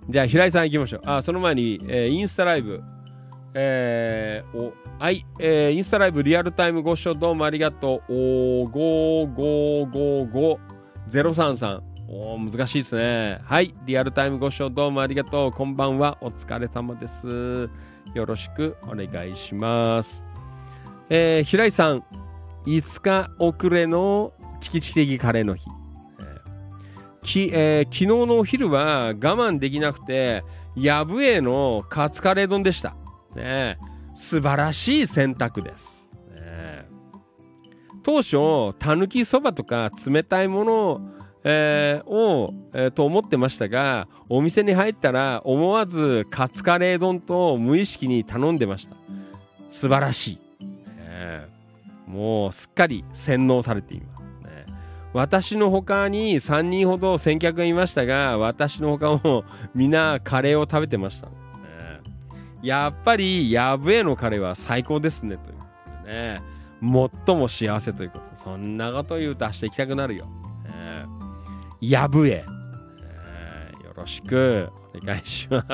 ーじゃあ平井さん行きましょう。あ、その前に、えーインスタライブ、えーお、はい、えーインスタライブリアルタイムご視聴どうもありがとう。おー、5555-033。おー、難しいですね。はい、リアルタイムご視聴どうもありがとう。こんばんは、お疲れ様です。よろしくお願いします。えー平井さん、5日遅れのチキチキ的カレーの日。きえー昨日のお昼は我慢できなくて、やぶえのカツカレー丼でした。ね、素晴らしい選択です。ね当初、たぬきそばとか冷たいものを、えーを、えーと思ってましたが、お店に入ったら思わずカツカレー丼と無意識に頼んでました。素晴らしい。ねえもうすっかり洗脳されています。ね私の他に3人ほど先客がいましたが、私の他もみんなカレーを食べてました。ねやっぱり、やぶえのカレーは最高ですね、ということでね。最も幸せということ。そんなこと言うと明日行きたくなるよ。やぶえ。よろしくお願いします。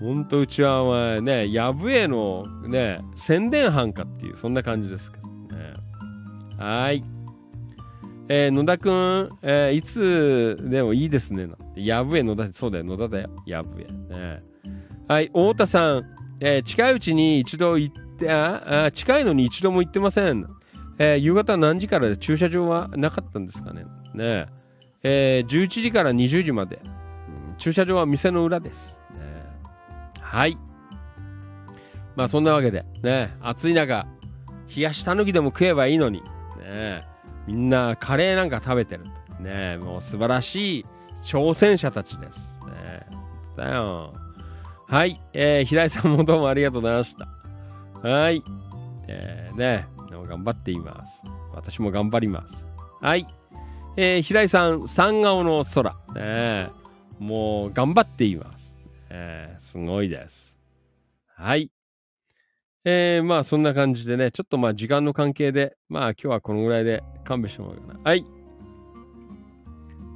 ほんとうちはお前ね、やぶえのね、宣伝班かっていう、そんな感じですけどね。はい。えー野田くん、えーいつでもいいですね。やぶえ野田、そうだよ、野田だよ。やぶえ。ね。はい、太田さん、えー近いうちに一度行って、ああ近いのに一度も行ってません。えー夕方何時からで駐車場はなかったんですかね。ねえー11時から20時まで。うん駐車場は店の裏です。ねはい。まあそんなわけで、ね、暑い中、冷やしたぬきでも食えばいいのに、ね、みんなカレーなんか食べてる。ね、もう素晴らしい挑戦者たちです。ね、だよ。はい、えー平井さんもどうもありがとうございました。はい。えー、ね、でも頑張っています。私も頑張ります。はい。えー平井さん、三顔の空。ね、もう頑張っています。えーすごいです。はい。えー、まあそんな感じでね、ちょっとまあ時間の関係で、まあ今日はこのぐらいで勘弁してもらおうかな。はい。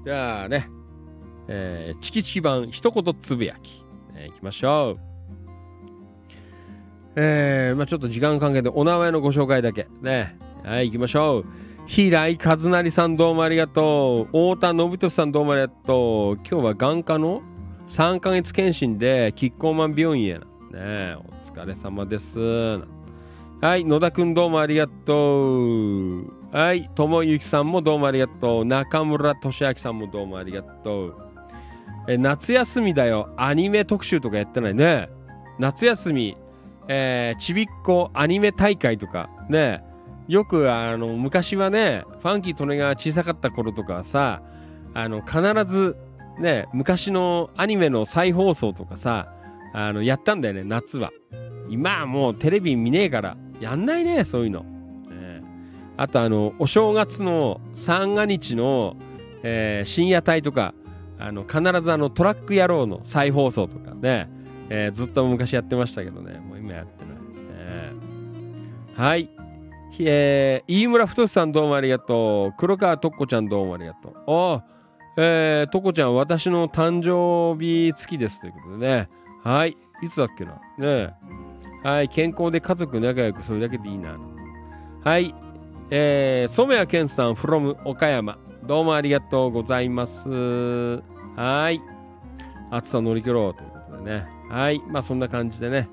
じゃあね、えーチキチキ版一言つぶやき、えーいきましょう。えー、まあちょっと時間関係でお名前のご紹介だけ。ね。はい、行きましょう。平井和成さんどうもありがとう。太田信俊さんどうもありがとう。今日は眼科の3ヶ月検診でキッコーマン病院へ。ねえ、お疲れ様です。はい、野田くんどうもありがとう。はい、友幸さんもどうもありがとう。中村俊明さんもどうもありがとう。え、夏休みだよ。アニメ特集とかやってないね。夏休み、えーちびっこアニメ大会とか、ね。よく、あの、昔はね、ファンキー・トネが小さかった頃とかさ、あの、必ず、ね、昔のアニメの再放送とかさ、あの、やったんだよね、夏は。今はもうテレビ見ねえから、やんないね、そういうの。ねあと、あの、お正月の三が日の、えー深夜帯とか、あの、必ずあの、トラック野郎の再放送とかね、えーずっと昔やってましたけどね、もう今やってない。ねはい。えー、飯村太さんどうもありがとう。黒川とっこちゃんどうもありがとう。あえー、とこちゃん、私の誕生日月ですということでね。はい。いつだっけな。ねえはい。健康で家族仲良く、それだけでいいな。はい。えー、染谷健さん from 岡山。どうもありがとうございます。はい。暑さ乗り切ろうということでね。はい。まあそんな感じでね。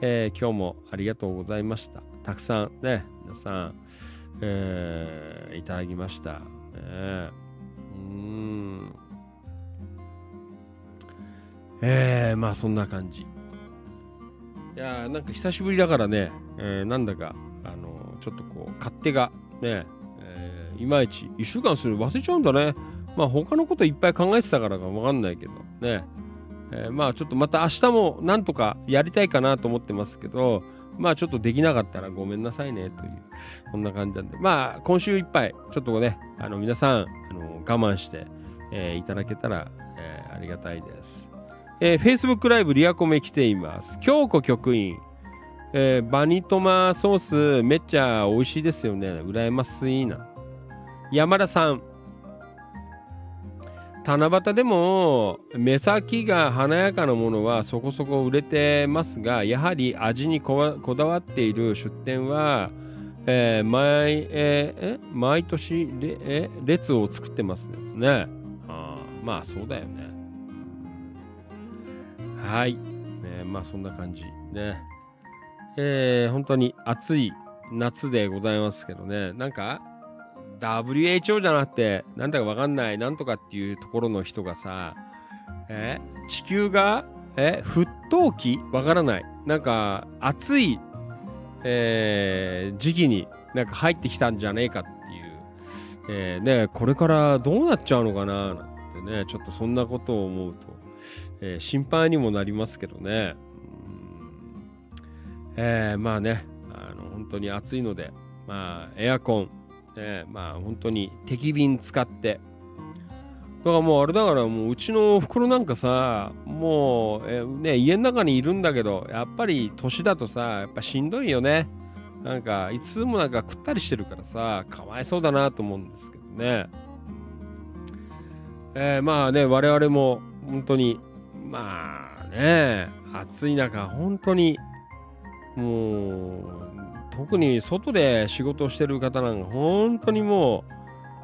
えー今日もありがとうございました。たくさんね、皆さん、えーいただきました。ねえうん。えー、まあそんな感じ。いやーなんか久しぶりだからね、えーなんだか、あのちょっとこう、勝手がね、えーいまいち、1週間する忘れちゃうんだね。まあ他のこといっぱい考えてたからかわかんないけど、ね。えーまあちょっとまた明日もなんとかやりたいかなと思ってますけど、まあちょっとできなかったらごめんなさいねという、そんな感じなんで、まあ今週いっぱい、ちょっとね、あの皆さん、あの我慢して、えーいただけたら、えーありがたいです。えー Facebook ライブリアコメ来ています。京子局員、えーバニトマソースめっちゃ美味しいですよね。羨ましいな。山田さん、七夕でも目先が華やかなものはそこそこ売れてますがやはり味にこだわっている出店は、えー毎えー毎年れえ列を作ってますね。あまあそうだよね。はい、ね、まあそんな感じね。えー本当に暑い夏でございますけどね。なんか WHO じゃなくて、なんだかわかんない、なんとかっていうところの人がさ、え地球が、え沸騰期？わからない。なんか、暑い、えー時期になんか入ってきたんじゃねえかっていう、えーね、これからどうなっちゃうのかな、なんてね、ちょっとそんなことを思うと、えー心配にもなりますけどね。うん。えーまあね、あの、本当に暑いので、まあ、エアコン、ね、まあ本当に敵便使って。だからもうあれだからもううちのお袋なんかさ、もう、えね、家の中にいるんだけど、やっぱり年だとさ、やっぱしんどいよね。なんか、いつもなんか食ったりしてるからさ、かわいそうだなと思うんですけどね。えーまあね、我々も本当に、まあね、暑い中、本当に、もう、特に外で仕事をしてる方なんか、本当にも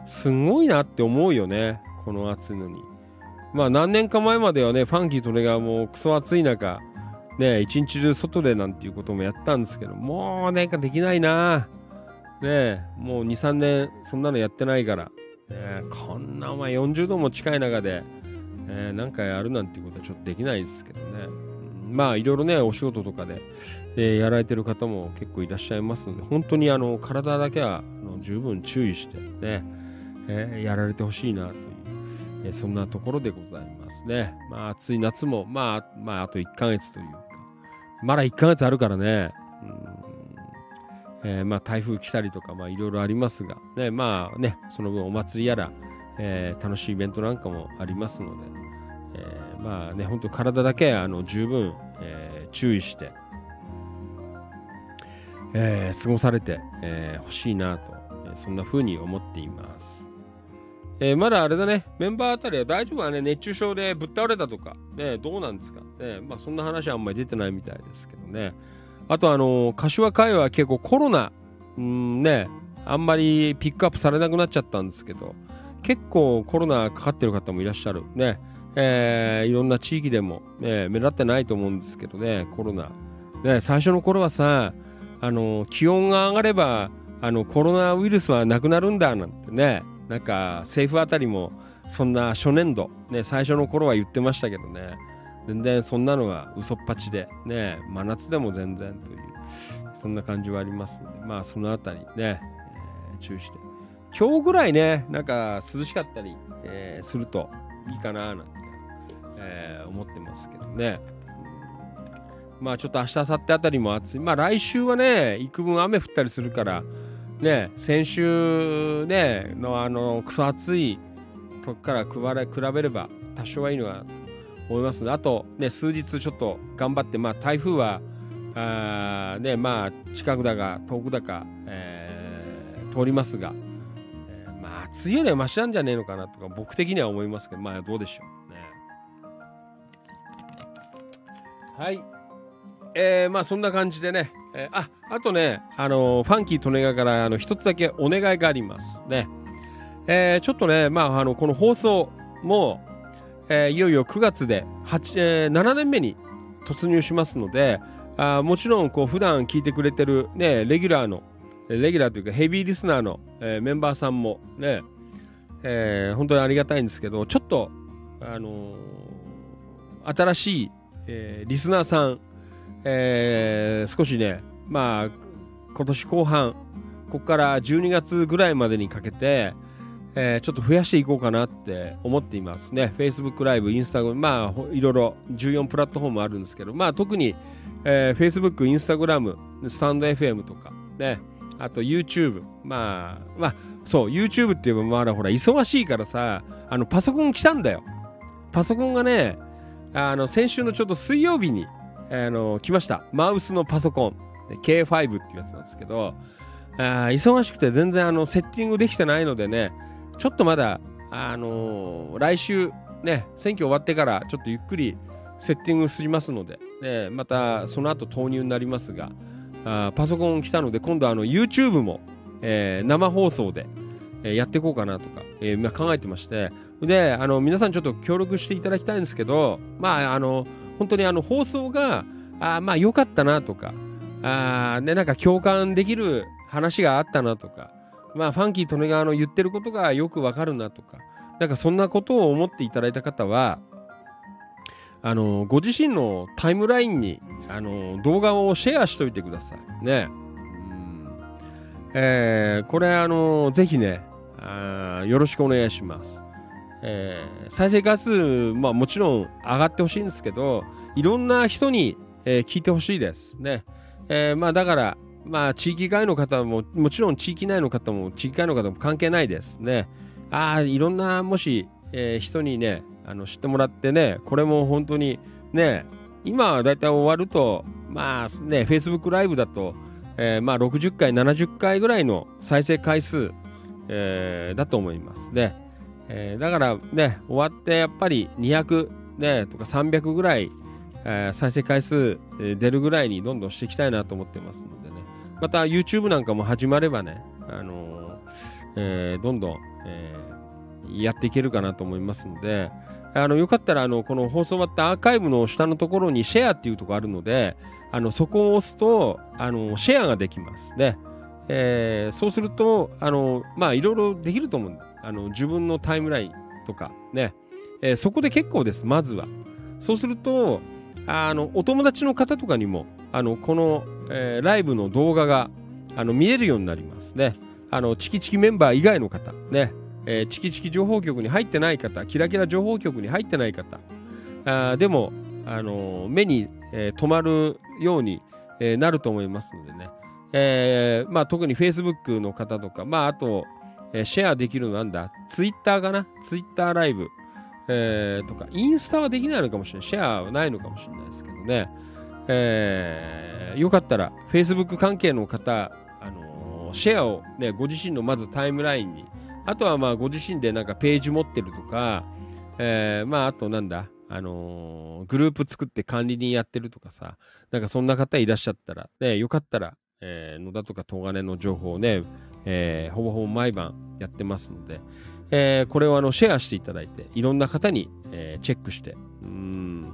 う、すごいなって思うよね、この暑いのに。まあ何年か前まではね、ファンキーと俺がもうクソ暑い中、ね、一日中外でなんていうこともやったんですけど、もうなんかできないな。ねもう2、3年そんなのやってないから、ね、こんなお前40度も近い中で、えーなんかやるなんていうことはちょっとできないですけどね。まあいろいろね、お仕事とかで、えーやられてる方も結構いらっしゃいますので、本当にあの体だけはあの十分注意してね、えーやられてほしいなという、えーそんなところでございますね。まあ暑い夏も、まあ、まああと1ヶ月というか、まだ1ヶ月あるからね、うんえーまあ台風来たりとか、まあいろいろありますが、ね、まあね、その分お祭りやら、えー楽しいイベントなんかもありますので、えーまあね、本当体だけあの十分、えー注意して、えー過ごされてほ、えーしいなと、えーそんな風に思っています。えーまだあれだね、メンバーあたりは大丈夫はね、熱中症でぶっ倒れたとか、ね、どうなんですか、ね、まあそんな話はあんまり出てないみたいですけどね。あとあのー柏会は結構コロナ、んね、あんまりピックアップされなくなっちゃったんですけど、結構コロナかかってる方もいらっしゃる。ね、えーいろんな地域でも、ね、目立ってないと思うんですけどね、コロナ。ね、最初の頃はさ、あの気温が上がればあのコロナウイルスはなくなるんだなんてね、なんか政府あたりもそんな初年度、ね、最初の頃は言ってましたけどね、全然そんなのは嘘っぱちで、ね、真夏でも全然という、そんな感じはありますので、まあそのあたりね、えー注意して。今日ぐらいね、なんか涼しかったり、えーするといいかななんて、えー思ってますけどね。まあちょっと明日、明後日あたりも暑い。まあ来週はね、幾分雨降ったりするから、ね、先週ね、のあの、クソ暑い時から比べ比べれば多少はいいのかなと思います、あとね、数日ちょっと頑張って、まあ台風は、あーね、まあ近くだか遠くだか、えー通りますが、えーまあ暑いよりはマシなんじゃねえのかなとか僕的には思いますけど、まあどうでしょうね。はい。えー、まあそんな感じでね、えーあ、あとね、あのファンキートネガからあの一つだけお願いがありますね。えーちょっとね、まああの、この放送も、えーいよいよ9月で8、えー7年目に突入しますので、あもちろんこう普段聞いてくれてるね、レギュラーの、レギュラーというかヘビーリスナーの、えーメンバーさんもね、えー本当にありがたいんですけど、ちょっと、あのー新しい、えーリスナーさん、えー少しね、まあ、今年後半、ここから12月ぐらいまでにかけて、えーちょっと増やしていこうかなって思っていますね。Facebook ライブ、インスタグラム、まあ、いろいろ14プラットフォームあるんですけど、まあ、特に、えー Facebook、インスタグラム、スタンド FM とか、ね、あと YouTube、まあ、まあ、そう、YouTube って言えば、まだほら、忙しいからさ、あの、パソコン来たんだよ。パソコンがね、あの、先週のちょっと水曜日に、あの、来ました。マウスのパソコン。K5 っていうやつなんですけど、あ忙しくて全然あの、セッティングできてないのでね、ちょっとまだ、あのー来週、ね、選挙終わってからちょっとゆっくりセッティングしますので、ね、またその後投入になりますが、あパソコン来たので、今度あの YouTube も、えー生放送で、えーやっていこうかなとか、えー考えてまして、で、あの、皆さんちょっと協力していただきたいんですけど、まあ、あの、本当にあの、放送が、あまあ、良かったなとか、あね、なんか共感できる話があったなとか、まあ、ファンキー利根川の言ってることがよくわかるなとか、なんかそんなことを思っていただいた方は、あの、ご自身のタイムラインに、あの、動画をシェアしといてください。ね。うんえーこれ、あの、ぜひね、あよろしくお願いします。えー再生回数、まあもちろん上がってほしいんですけど、いろんな人に、えー聞いてほしいです。ね。えーまあだから、まあ、地域外の方も、もちろん地域内の方も、地域外の方も関係ないですね。ああ、いろんな、もし、えー人にね、あの知ってもらってね、これも本当にね、今はだいたい終わると、まあね、Facebook ライブだと、えーまあ60回、70回ぐらいの再生回数、えーだと思いますね。えーだからね、終わってやっぱり200、ね、とか300ぐらい、えー再生回数、出るぐらいにどんどんしていきたいなと思ってますのでね。また YouTube なんかも始まればね、あのえーどんどん、えやっていけるかなと思いますので、あのよかったらあのこの放送終わったアーカイブの下のところにシェアっていうところあるので、あのそこを押すとあのシェアができます。で、えーそうすると、あのまあいろいろできると思う。あの自分のタイムラインとかね、えーそこで結構です、まずは。そうすると、あのお友達の方とかにも、あのこの、えーライブの動画があの見れるようになりますね。あのチキチキメンバー以外の方、ね、えーチキチキ情報局に入ってない方、キラキラ情報局に入ってない方、あでも、あの目に、えー止まるように、えーなると思いますのでね、えーまあ、特に Facebook の方とか、まあ、あと、えーシェアできるのなんだ、Twitter かな、Twitter ライブ、えーとか、インスタはできないのかもしれない、シェアはないのかもしれないですけどね、えーよかったら Facebook 関係の方、あのーシェアを、ね、ご自身のまずタイムラインに、あとはまあご自身でなんかページ持ってるとか、えーまああとなんだ、あのーグループ作って管理人やってるとかさ、なんかそんな方いらっしゃったら、ね、よかったら、えー野田とか東金の情報をね、えーほぼほぼ毎晩やってますので、えーこれをあのシェアしていただいて、いろんな方に、えーチェックして、うん、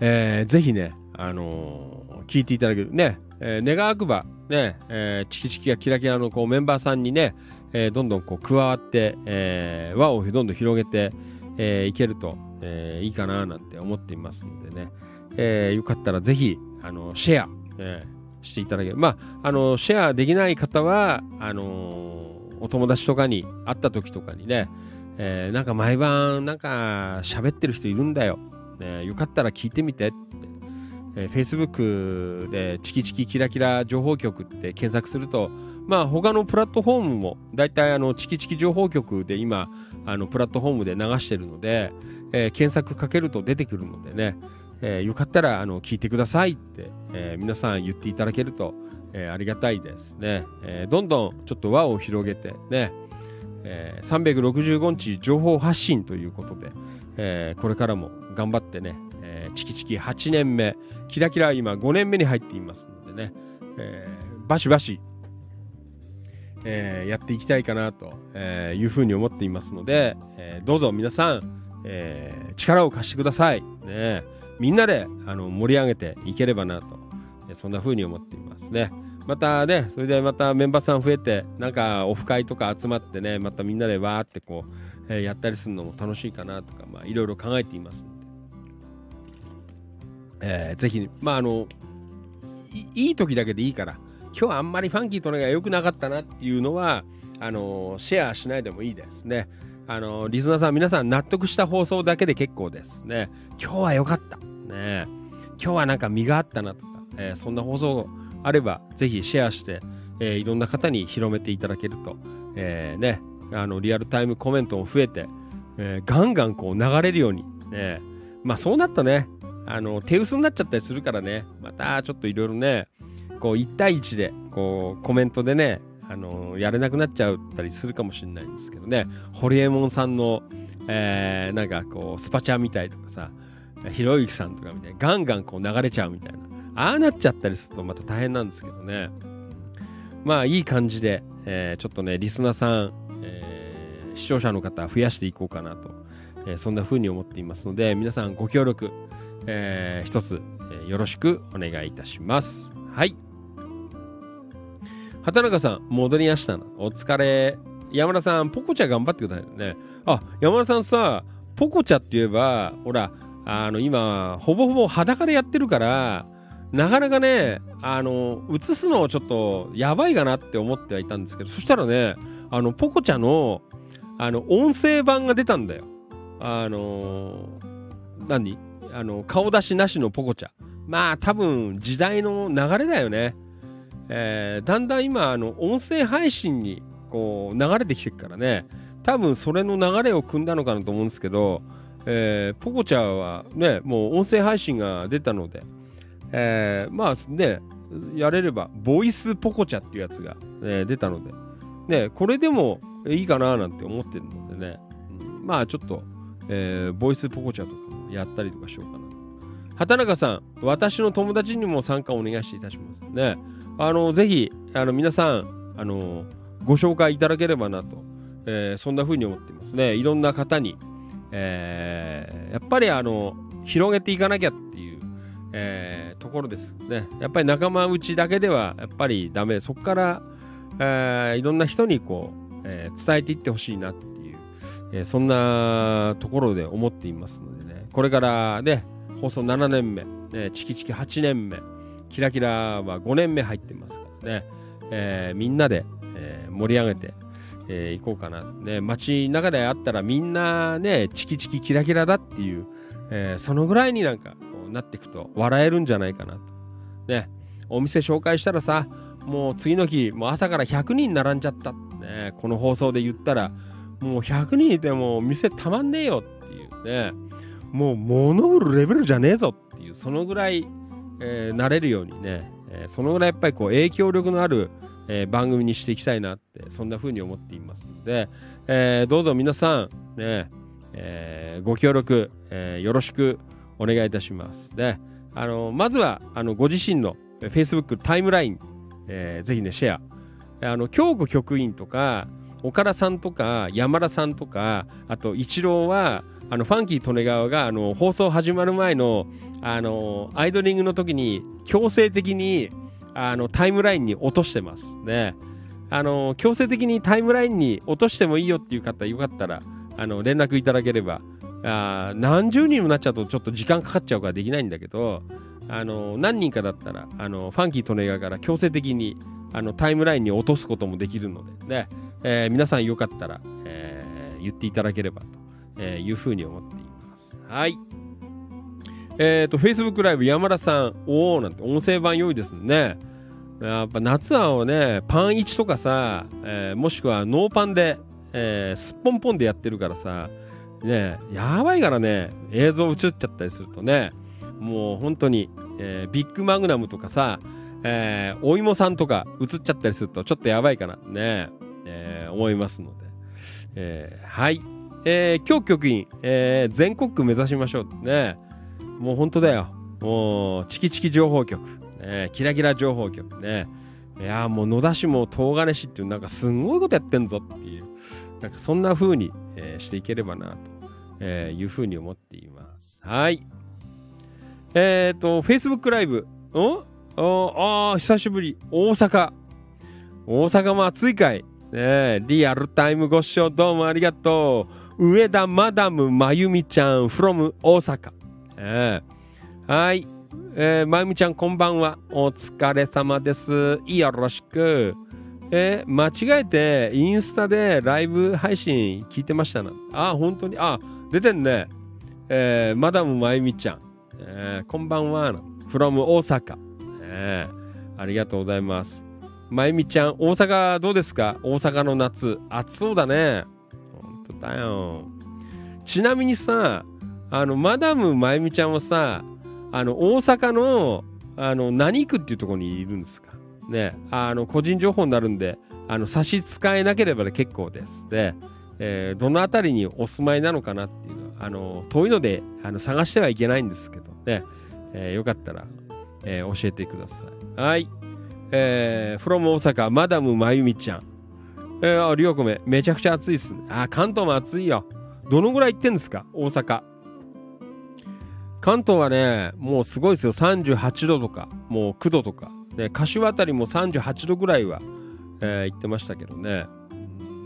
えーぜひね、あのー聞いていただける。ね、えー願わくば、ね、えーチキチキやキラキラのこうメンバーさんにね、えーどんどんこう加わって、えー輪をどんどん広げて、えーいけると、えーいいかななんて思っていますのでね、えーよかったらぜひ、あのシェア、えーしていただける。まあ、あのシェアできない方は、あのお友達とかに会った時とかにね、えーなんか毎晩なんか喋ってる人いるんだよ。ね、よかったら聞いてみてって。えー Facebook でチキチキキラキラ情報局って検索すると、まあ他のプラットフォームもだいたいあのチキチキ情報局で今あのプラットフォームで流してるので、えー検索かけると出てくるのでね、えーよかったらあの聞いてくださいって、えー皆さん言っていただけると、えーありがたいですね、えーどんどんちょっと輪を広げてね、えー365日情報発信ということで、えーこれからも頑張ってね、えーチキチキ8年目、キラキラ今5年目に入っていますのでね、えーバシバシ、えーやっていきたいかなとえーいうふうに思っていますので、えーどうぞ皆さん、えー力を貸してください。ね、みんなであの盛り上げていければなと、そんなふうに思っていますね。またね、それでまたメンバーさん増えて、なんかオフ会とか集まってね、またみんなでわーってこう、えーやったりするのも楽しいかなとか、まあいろいろ考えていますので、えーぜひ、まああのい、いい時だけでいいから、今日あんまりファンキーとのが良くなかったなっていうのは、あのシェアしないでもいいですね。あのリスナーさん、皆さん納得した放送だけで結構ですね。今日は良かった。ね、今日はなんか身があったなとか、えーそんな放送あれば、ぜひシェアして、えーいろんな方に広めていただけると、えーね、あのリアルタイムコメントも増えて、えーガンガンこう流れるように、ね、まあそうなったね、あの手薄になっちゃったりするからね、またちょっといろいろね、こう1対1でこうコメントでね、あのやれなくなっちゃったりするかもしれないんですけどね、ホリエモンさんの、えーなんかこうスパチャみたいとかさ、ひろゆきさんとかみたいな、ガンガンこう流れちゃうみたいな、ああなっちゃったりするとまた大変なんですけどね。まあいい感じで、えーちょっとね、リスナーさん、えー視聴者の方増やしていこうかなと、えーそんな風に思っていますので、皆さんご協力、えー一つ、えよろしくお願いいたします。はい。畑中さん、戻りました。お疲れ。山田さん、ポコチャ頑張ってくださいね。あ、山田さんさ、ポコチャって言えば、ほら、あの、今、ほぼほぼ裸でやってるから、なかなかね、あの、映すのをちょっとやばいかなって思ってはいたんですけど、そしたらね、あの、ポコチャの、あの、音声版が出たんだよ。あの、何？あの、顔出しなしのポコチャ。まあ、多分、時代の流れだよね。えーだんだん今、あの、音声配信に、こう、流れてきてるからね、多分それの流れを組んだのかなと思うんですけど、えーポコチャはね、もう音声配信が出たので、えーまあね、やれれば、ボイスポコチャっていうやつが、えー出たので、ね、これでもいいかななんて思ってるのでね、うんまあちょっと、えーボイスポコチャとかもやったりとかしようかな。畑中さん、私の友達にも参加をお願いしていたします。ね、あの、ぜひ、あの、皆さん、あの、ご紹介いただければなと、えーそんな風に思ってますね。いろんな方に、えーやっぱりあの、広げていかなきゃっていう、えーところですね。やっぱり仲間内だけではやっぱりダメ。そこから、えーいろんな人にこう、えー伝えていってほしいなっていう、えーそんなところで思っていますのでね。これからね、放送7年目、ね、チキチキ8年目、キラキラは5年目入ってますからね。えーみんなで、えー盛り上げて、えー行こうかな。ね、街中であったらみんなね、チキチキキラキラだっていう、えーそのぐらいになんかこうなっていくと笑えるんじゃないかなと。ね、お店紹介したらさ、もう次の日、もう朝から100人並んじゃった。ね、この放送で言ったら、もう100人いても店たまんねえよっていうね、もう物売るレベルじゃねえぞっていう、そのぐらい、えーなれるようにね、えーそのぐらいやっぱりこう影響力のある、えー番組にしていきたいなって、そんな風に思っていますので、えーどうぞ皆さん、ね、えーご協力、えーよろしくお願いいたします。で、あの、まずは、あの、ご自身のえー Facebook タイムライン、えーぜひね、シェア。あの、京子局員とか、岡田さんとか、山田さんとか、あと、一郎は、あの、ファンキー利根川が、あの、放送始まる前の、あの、アイドリングの時に、強制的に、あの、タイムラインに落としてます。ね。あの、強制的にタイムラインに落としてもいいよっていう方、よかったら、あの、連絡いただければ、あ何十人もなっちゃうとちょっと時間かかっちゃうからできないんだけど、あの、何人かだったら、あの、ファンキー利根川から強制的に、あの、タイムラインに落とすこともできるので、ね、えー皆さんよかったら、えー言っていただければと、いうふうに思っています。はい。えっ、と、Facebook ライブ山田さん、おーなんて音声版良いですね。やっぱ夏はね、パン1とかさ、えーもしくはノーパンで、えーすっぽんぽんでやってるからさ、ね、やばいからね、映像映っちゃったりするとね、もう本当に、えービッグマグナムとかさ、えーお芋さんとか映っちゃったりするとちょっとやばいかなね、えー思いますので。えーはい。えー、今日局員、えー全国区目指しましょうってね。もう本当だよ。もう、チキチキ情報局。ね、キラキラ情報局ね。いやもう野田市も東金市っていうなんかすんごいことやってんぞっていう、なんかそんな風に、えーしていければなと、えーいう風に思っています。はい。えっ、と、Facebook ライブ。お？お？あー久しぶり。大阪。大阪も暑いかい。ねリアルタイムご視聴どうもありがとう。上田マダムまゆみちゃん from 大阪。ええはい。えーまゆみちゃんこんばんは。お疲れ様です。よろしく。えー間違えてインスタでライブ配信聞いてましたな。あ、本当に？あ、出てんね。えーマダムまゆみちゃん。えーこんばんは。from 大阪。えーありがとうございます。まゆみちゃん、大阪どうですか？大阪の夏。暑そうだね。本当だよ。ちなみにさ、あの、マダムまゆみちゃんはさ、あの、大阪の、あの、何区っていうところにいるんですか？ね。あの、個人情報になるんで、あの、差し支えなければで結構です。で、えーどの辺りにお住まいなのかなっていうのは、あの、遠いので、あの、探してはいけないんですけどね。えーよかったら、えー教えてください。はい。えー、from 大阪、マダムまゆみちゃん。えー、あ、りょうこめ、めちゃくちゃ暑いっすね。あ、関東も暑いよ。どのぐらい行ってんですか？大阪。関東はね、もうすごいですよ。38度とか、もう9度とか。ね、柏あたりも38度ぐらいは、えー行ってましたけどね。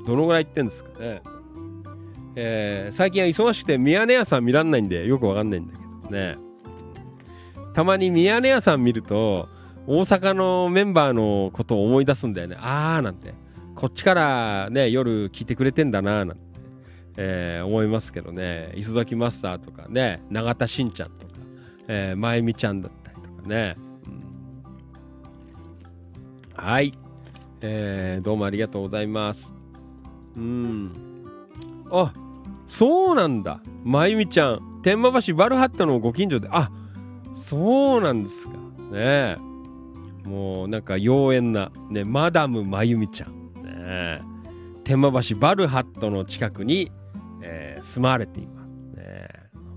どのぐらい行ってんですかね。えー最近は忙しくて、ミヤネ屋さん見らんないんで、よくわかんないんだけどね。たまにミヤネ屋さん見ると、大阪のメンバーのことを思い出すんだよね。あーなんて。こっちからね、夜聞いてくれてんだななんて、えー思いますけどね。磯崎マスターとかね、永田しんちゃんとか、えー、まゆみちゃんだったりとかね。うんはい。えー、どうもありがとうございます。うん。あ、そうなんだ。まゆみちゃん、天満橋バルハットのご近所で、あ、そうなんですか。ね。もうなんか妖艶な、ね、マダムまゆみちゃん。ね。天満橋バルハットの近くに、えー住まわれています。ね。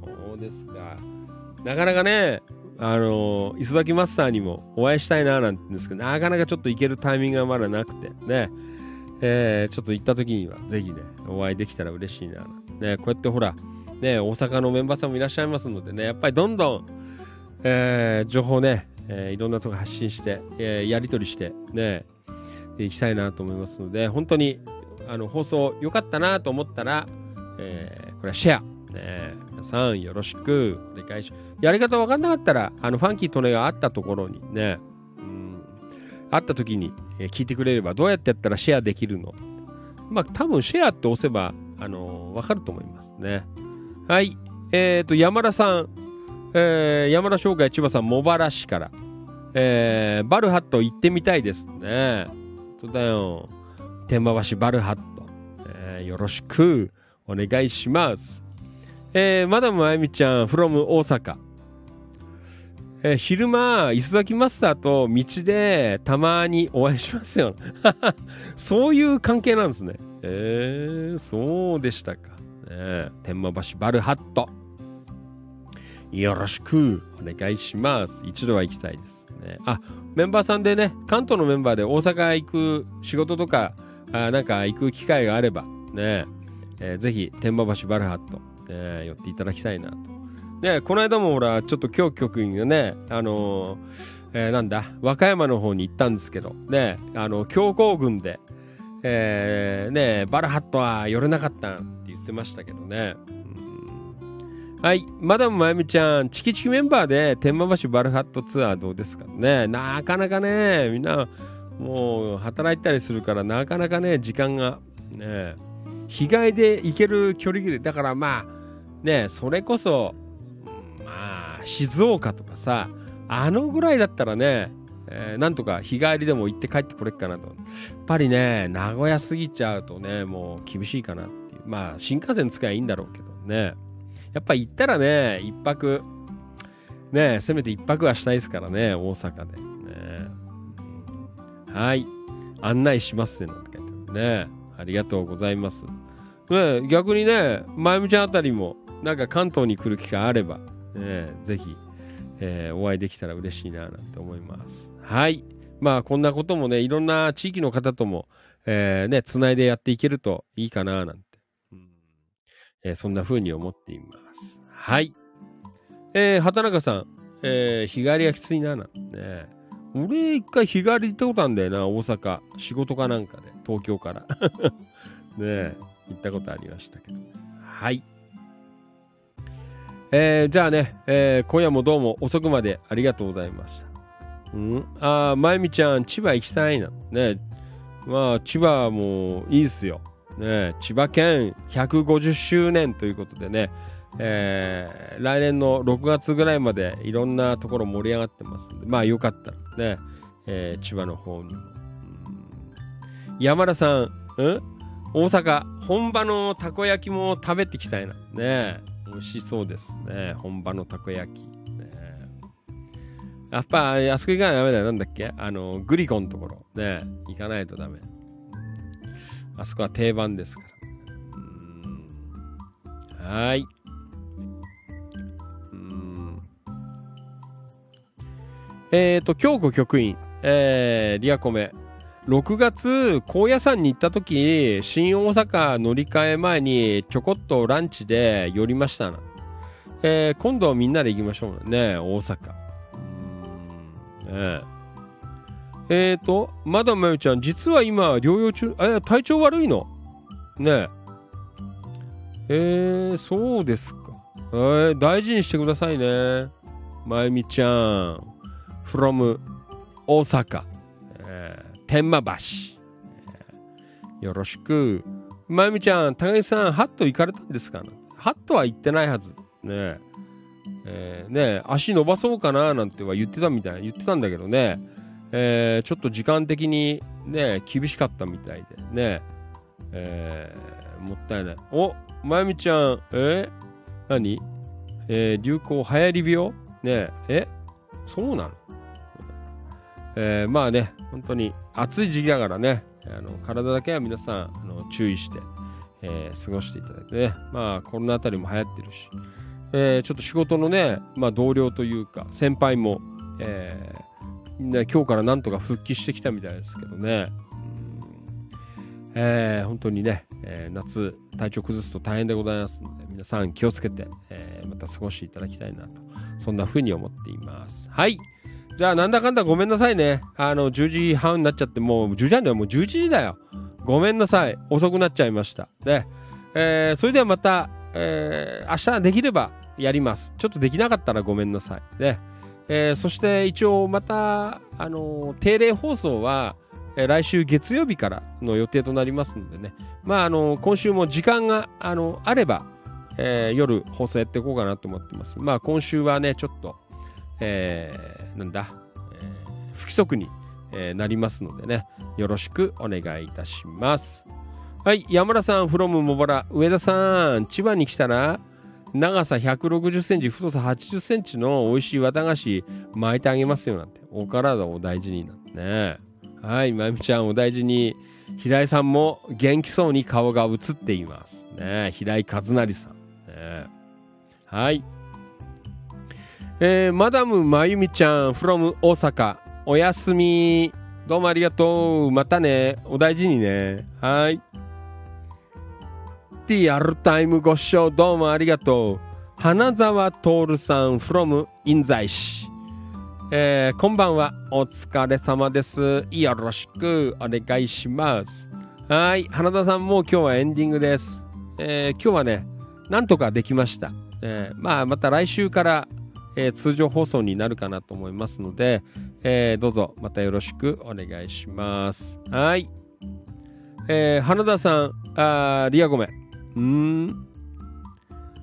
そうですか。なかなかね、あの磯崎マスターにもお会いしたいななんて言うんですけど、なかなかちょっと行けるタイミングがまだなくて、ね、えーちょっと行った時には、ぜひね、お会いできたら嬉しいな。ね、こうやってほら、ね、大阪のメンバーさんもいらっしゃいますのでね、やっぱりどんどん、えー情報ね、えーいろんなとこ発信して、えーやり取りして、ね、行きたいなと思いますので、本当に、あの、放送良かったなと思ったら、えーこれはシェア、ね、皆さんよろしくお願いしますやり方わかんなかったら、あの、ファンキートネがあったところにね、うん、あった時に、聞いてくれれば、どうやってやったらシェアできるの？まあ、多分シェアって押せば、あのーわかると思いますね。はい。えっ、と、山田さん、えー山田商会千葉さん、茂原市から、えーバルハット行ってみたいですね。そうだよ。天満橋バルハット、えーよろしくお願いします。えーマダムあゆみちゃん、from 大阪。えー昼間、磯崎マスターと道でたまにお会いしますよ。そういう関係なんですね。えー、そうでしたか。ね、天満橋バルハット。よろしくお願いします。一度は行きたいですね。あ、メンバーさんでね、関東のメンバーで大阪行く仕事とか、あなんか行く機会があれば、ね、えーぜひ天満橋バルハット、ね、寄っていただきたいなと。ね、この間もほら、ちょっと今日局員がね、あのーえーなんだ、和歌山の方に行ったんですけど、ね、あの、強行軍で、えーね、バルハットは寄れなかったって言ってましたけどね。はい、マダムまゆみちゃん、チキチキメンバーで天満橋バルハットツアーどうですかね。なかなかね、みんな、もう働いたりするから、なかなかね、時間が、ね、日帰りで行ける距離で、だからまあ、ね、それこそ、まあ、静岡とかさ、あのぐらいだったらね、えーなんとか日帰りでも行って帰ってこれっかなと。やっぱりね、名古屋過ぎちゃうとね、もう厳しいかなっていう。まあ、新幹線使えばいいんだろうけどね。やっぱ行ったらね、一泊、ね、せめて一泊はしたいですからね、大阪で。ね、はい。案内しますね、なんて書いてあるね。ありがとうございます。ね、逆にね、まゆみちゃんあたりも、なんか関東に来る機会あれば、ね、ぜひ、えーお会いできたら嬉しいな、なんて思います。はい。まあ、こんなこともね、いろんな地域の方とも、えーね、つないでやっていけるといいかな、なんて。うんえーそんな風に思っています。はい。えー畑中さん、えー日帰りがきついな、なんてね。俺、一回日帰り行ったことあるんだよな、大阪。仕事かなんかで、東京から。ねえ、行ったことありましたけど。はい。えーじゃあね、えー今夜もどうも遅くまでありがとうございました。うん、ああ、まゆみちゃん、千葉行きたいな。ね、まあ、千葉もいいですよ。ね、千葉県150周年ということでね、えー来年の6月ぐらいまでいろんなところ盛り上がってますんで、まあよかったらね、えー千葉の方にも。山田さん、うん？大阪、本場のたこ焼きも食べてきたいな。ね美味しそうですね。本場のたこ焼き。ねやっぱ、あそこ行かないとダメだよ。なんだっけ？あの、グリコのところ。ね行かないとダメ。あそこは定番ですから。うんはい。えっ、ー、と、京子局員、えー、リアコメ。6月、高野山に行った時、新大阪乗り換え前にちょこっとランチで寄りましたな。えー今度はみんなで行きましょうね、大阪。うーんねええーと、まだまゆちゃん、実は今、療養中、え、体調悪いの？ねえ。えー、そうですか。えー、大事にしてくださいね。まゆみちゃん、from 大阪、えー天満橋、えーよろしく。まゆみちゃん、高木さん、ハット行かれたんですかハットは行ってないはず。ねえ。ーねえ足伸ばそうかななんては言ってたみたい、言ってたんだけどね。えーちょっと時間的にね、厳しかったみたいで。ね、え。ーもったいない。お、まゆみちゃん、え？何？えー流行流行り病？ねえ。え、そうなの？えーまあね、本当に暑い時期だからね、あの体だけは皆さんあの注意して、えー過ごしていただいてね、まあコロナあたりも流行ってるし、えーちょっと仕事のね、まあ、同僚というか先輩も、えーね、今日からなんとか復帰してきたみたいですけどね、えー本当にね、えー夏体調崩すと大変でございますので皆さん気をつけて、えーまた過ごしていただきたいなとそんな風に思っています。はい。じゃあなんだかんだごめんなさいね。あの10時半になっちゃってもう10時半だよ。もう11時だよ。ごめんなさい。遅くなっちゃいました。で、えーそれではまた、えー明日できればやります。ちょっとできなかったらごめんなさい。で、えーそして一応また、あの定例放送は、えー来週月曜日からの予定となりますのでね、まああの今週も時間が、あのあれば、えー夜放送やっていこうかなと思ってます。まあ今週はね、ちょっと、えーなんだ、えー不規則に、えーなりますのでね、よろしくお願いいたします。はい、山田さん、from 茂原、上田さん、千葉に来たら、長さ160センチ、太さ80センチの美味しい綿菓子巻いてあげますよなんて。お体を大事になんてね。はい、まゆみちゃんお大事に。平井さんも元気そうに顔が映っています。ね、平井和成さん。ね、はい。えーマダムまゆみちゃん from 大阪。おやすみ。どうもありがとう。またね。お大事にね。はい。リアルタイムご視聴どうもありがとう。花沢徹さん from 印西市。えーこんばんは。お疲れ様です。よろしくお願いします。はい。花田さんも今日はエンディングです。えー今日はね、なんとかできました。えーまあ、また来週から、えー通常放送になるかなと思いますので、えーどうぞまたよろしくお願いします。はい。えー花田さん、あーリアゴメ。うん。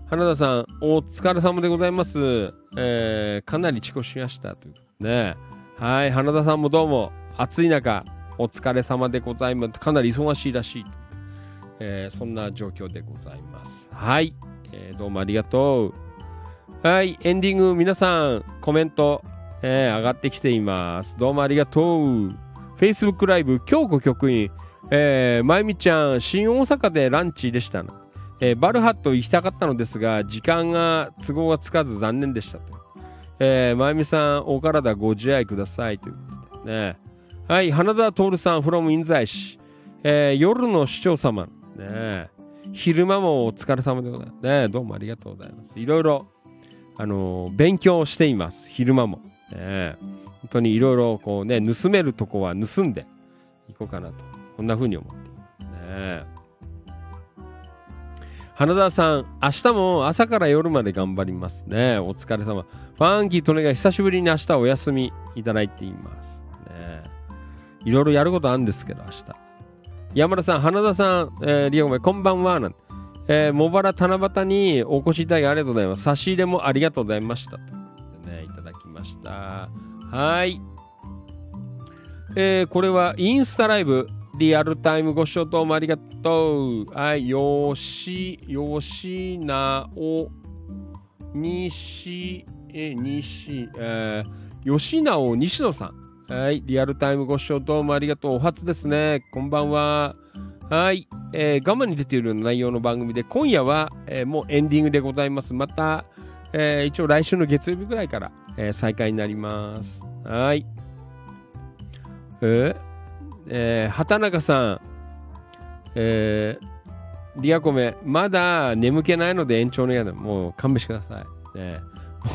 花田さん、お疲れ様でございます。えーかなり遅刻しましたということでね。はい、花田さんもどうも、暑い中、お疲れ様でございます。かなり忙しいらしい。えーそんな状況でございます。はい、えーどうもありがとう。はい、エンディング、皆さん、コメント、えー上がってきています。どうもありがとう。Facebook ライブ、京子局員、えー、まゆみちゃん、新大阪でランチでしたの。えーバルハット行きたかったのですが、時間が都合がつかず残念でしたと。えー、まゆみさん、お体ご自愛くださいということでね。はい、花田徹さん、from 印西市。えー夜の市長様。ね、昼間もお疲れ様でございます。ね、どうもありがとうございます。いろいろ、あの勉強しています。昼間も。ね、本当にいろいろこうね、盗めるとこは盗んでいこうかなと。こんな風に思っています。ね花田さん、明日も朝から夜まで頑張りますね。お疲れ様。ファンキーとねが久しぶりに明日お休みいただいています。ね、いろいろやることあるんですけど、明日。山田さん、花田さん、えーリアゴメ、こんばんは。なんてえー、茂原七夕にお越しいただきありがとうございます。差し入れもありがとうございました。ということでね、いただきました。はい。えーこれはインスタライブ、リアルタイムご視聴どうもありがとう。はい、よし、よしなお、にし、え、にし、えー、吉直西野さん。はい、リアルタイムご視聴どうもありがとう。お初ですね。こんばんは。はい、えー、我慢に出ている内容の番組で、今夜は、えーもうエンディングでございます。また、えー一応来週の月曜日ぐらいから、えー再開になります。はい。えーえー畑中さん、えーリアコメ、まだ眠気ないので延長のやだ。もう勘弁してください。ね、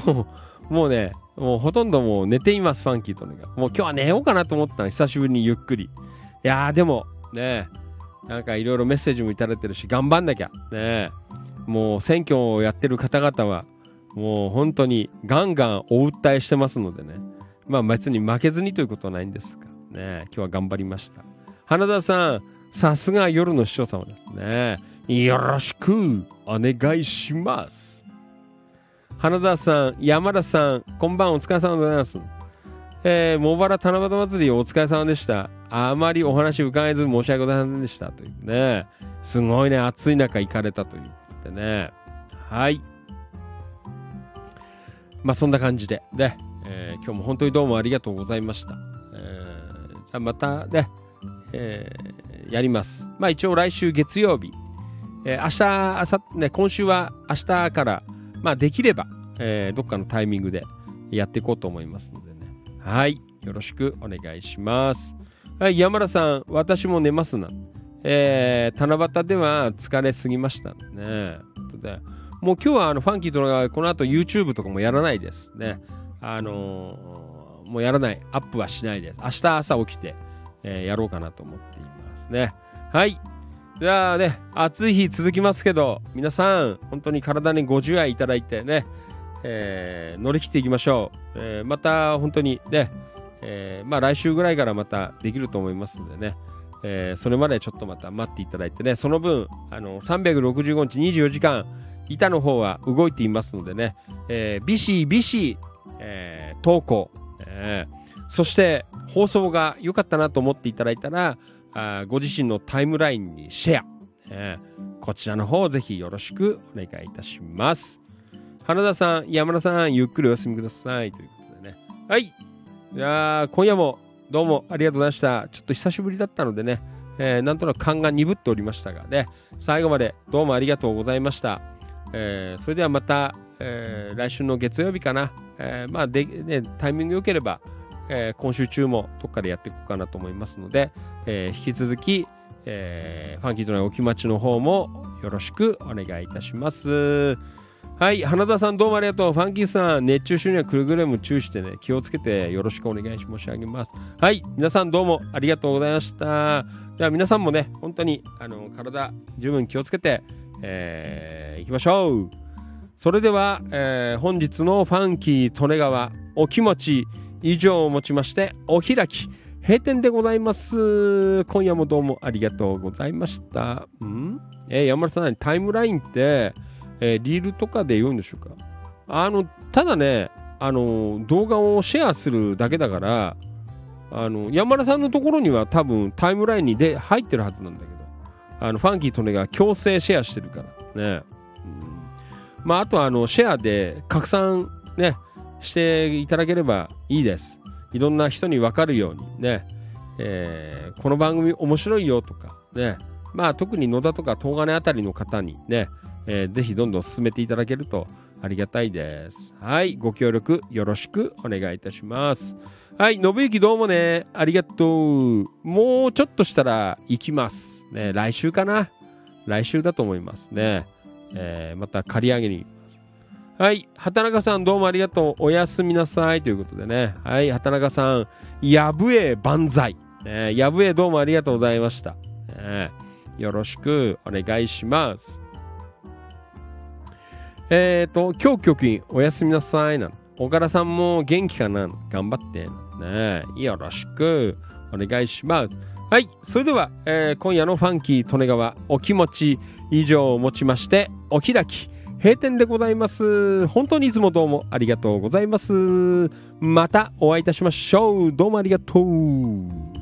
もう、もうね、もうほとんどもう寝ています、ファンキーとね。もう今日は寝ようかなと思ったの、久しぶりにゆっくり。いやー、でも、ね、なんかいろいろメッセージもいただいてるし、頑張んなきゃ。ね、もう選挙をやってる方々は、もう本当にガンガンお訴えしてますのでね。まあ別に負けずにということはないんですが、ね、今日は頑張りました。花田さん、さすが夜の市長様ですね。よろしくお願いします。花田さん、山田さん、こんばんお疲れ様でございます。えー、茂原七夕祭りお疲れ様でした。あまりお話伺えず申し訳ございませんでした。というね。すごいね、暑い中行かれたということでね。はい。まあそんな感じで、ね、えー今日も本当にどうもありがとうございました。えーじゃあまたね、えーやります。まあ一応来週月曜日、えー明日、あさね、今週は明日から、まあできれば、えーどっかのタイミングでやっていこうと思いますのでね。はい。よろしくお願いします。はい、山田さん、私も寝ますな。えー、七夕では疲れすぎましたね。でもう今日はあのファンキーとのこの後 YouTube とかもやらないですね。あのーもうやらない。アップはしないです。明日朝起きて、えーやろうかなと思っていますね。はい。じゃあね、暑い日続きますけど、皆さん、本当に体にご自愛いただいてね、えー乗り切っていきましょう。えーまた本当にね、えーまあ来週ぐらいからまたできると思いますのでね、えーそれまでちょっとまた待っていただいてね、その分、あの、365日24時間、板の方は動いていますのでね、えービシビシ、えー投稿、えーそして放送が良かったなと思っていただいたら、あご自身のタイムラインにシェア、えーこちらの方ぜひよろしくお願いいたします。花田さん、山田さん、ゆっくりお休みください。ということでね。はい。いやー今夜もどうもありがとうございました。ちょっと久しぶりだったのでね、えーなんとなく勘が鈍っておりましたがね、最後までどうもありがとうございました。えーそれではまた、えー来週の月曜日かな、えまあで、ね、タイミング良ければ、え今週中もどっかでやっていこうかなと思いますので、え引き続き、えファンキーとのお気持ちの方もよろしくお願いいたします。はい、花田さんどうもありがとう。ファンキーさん、熱中症にはくれぐれも注意してね、気をつけてよろしくお願い申し上げます。はい、皆さんどうもありがとうございました。では皆さんもね、本当にあの体十分気をつけて、えー、いきましょう。それでは、えー本日のファンキー利根川お気持ち以上をもちましてお開き閉店でございます。今夜もどうもありがとうございました。ん？えー山田さん、タイムラインって、えーリールとかで言うんでしょうかあの、ただね、あの、動画をシェアするだけだから、あの、山田さんのところには多分タイムラインにで入ってるはずなんだけど、あの、ファンキーとねが強制シェアしてるからね。うん、まあ、あとあの、シェアで拡散ね、していただければいいです。いろんな人に分かるようにね、えーこの番組面白いよとかね、まあ特に野田とか東金あたりの方にね、えーぜひどんどん進めていただけるとありがたいです。はい、ご協力よろしくお願いいたします。はい、信之どうもね、ありがとう。もうちょっとしたら行きます。ね、来週かな。来週だと思いますね。えーまた借り上げに行きます。はい、畑中さんどうもありがとう。おやすみなさいということでね。はい、畑中さん、やぶえ万歳。ね、やぶえどうもありがとうございました。ねよろしくお願いします。えっ、ー、と、今日局員おやすみなさいなの。岡田さんも元気かな頑張ってね。よろしくお願いします。はい、それでは、えー今夜のファンキー利根川お気持ち以上をもちましてお開き閉店でございます。本当にいつもどうもありがとうございます。またお会いいたしましょう。どうもありがとう。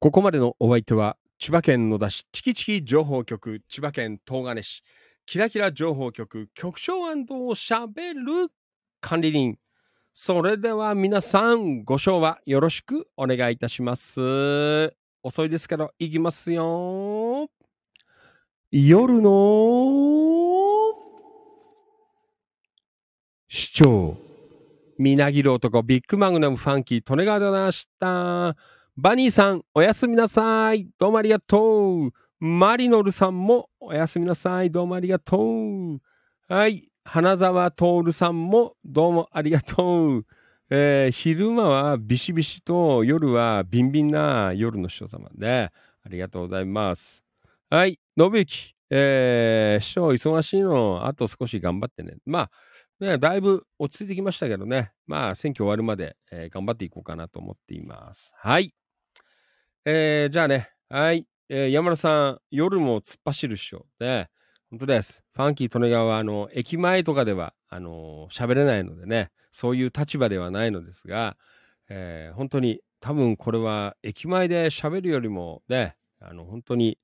ここまでのお相手は、千葉県野田市チキチキ情報局、千葉県東金市、キラキラ情報局、局長をしゃべる管理人。それでは皆さん、ご賞はよろしくお願いいたします。遅いですけど、いきますよ。夜の市長。みなぎる男、ビッグマグナムファンキー、利根川でございました。バニーさん、おやすみなさい。どうもありがとう。マリノルさんもおやすみなさい。どうもありがとう。はい。花沢徹さんもどうもありがとう。えー昼間はビシビシと夜はビンビンな夜の師匠様で、ありがとうございます。はい。信之。えー、師匠忙しいの、あと少し頑張ってね。まあ、ね、だいぶ落ち着いてきましたけどね。まあ、選挙終わるまで、えー頑張っていこうかなと思っています。はい。えーじゃあね、はい。えー山田さん、夜も突っ走る師匠で、本当です。ファンキー利根川は、あの、駅前とかでは、あのー喋れないのでね、そういう立場ではないのですが、えー本当に、多分これは、駅前で喋るよりも、ね、あの、本当に、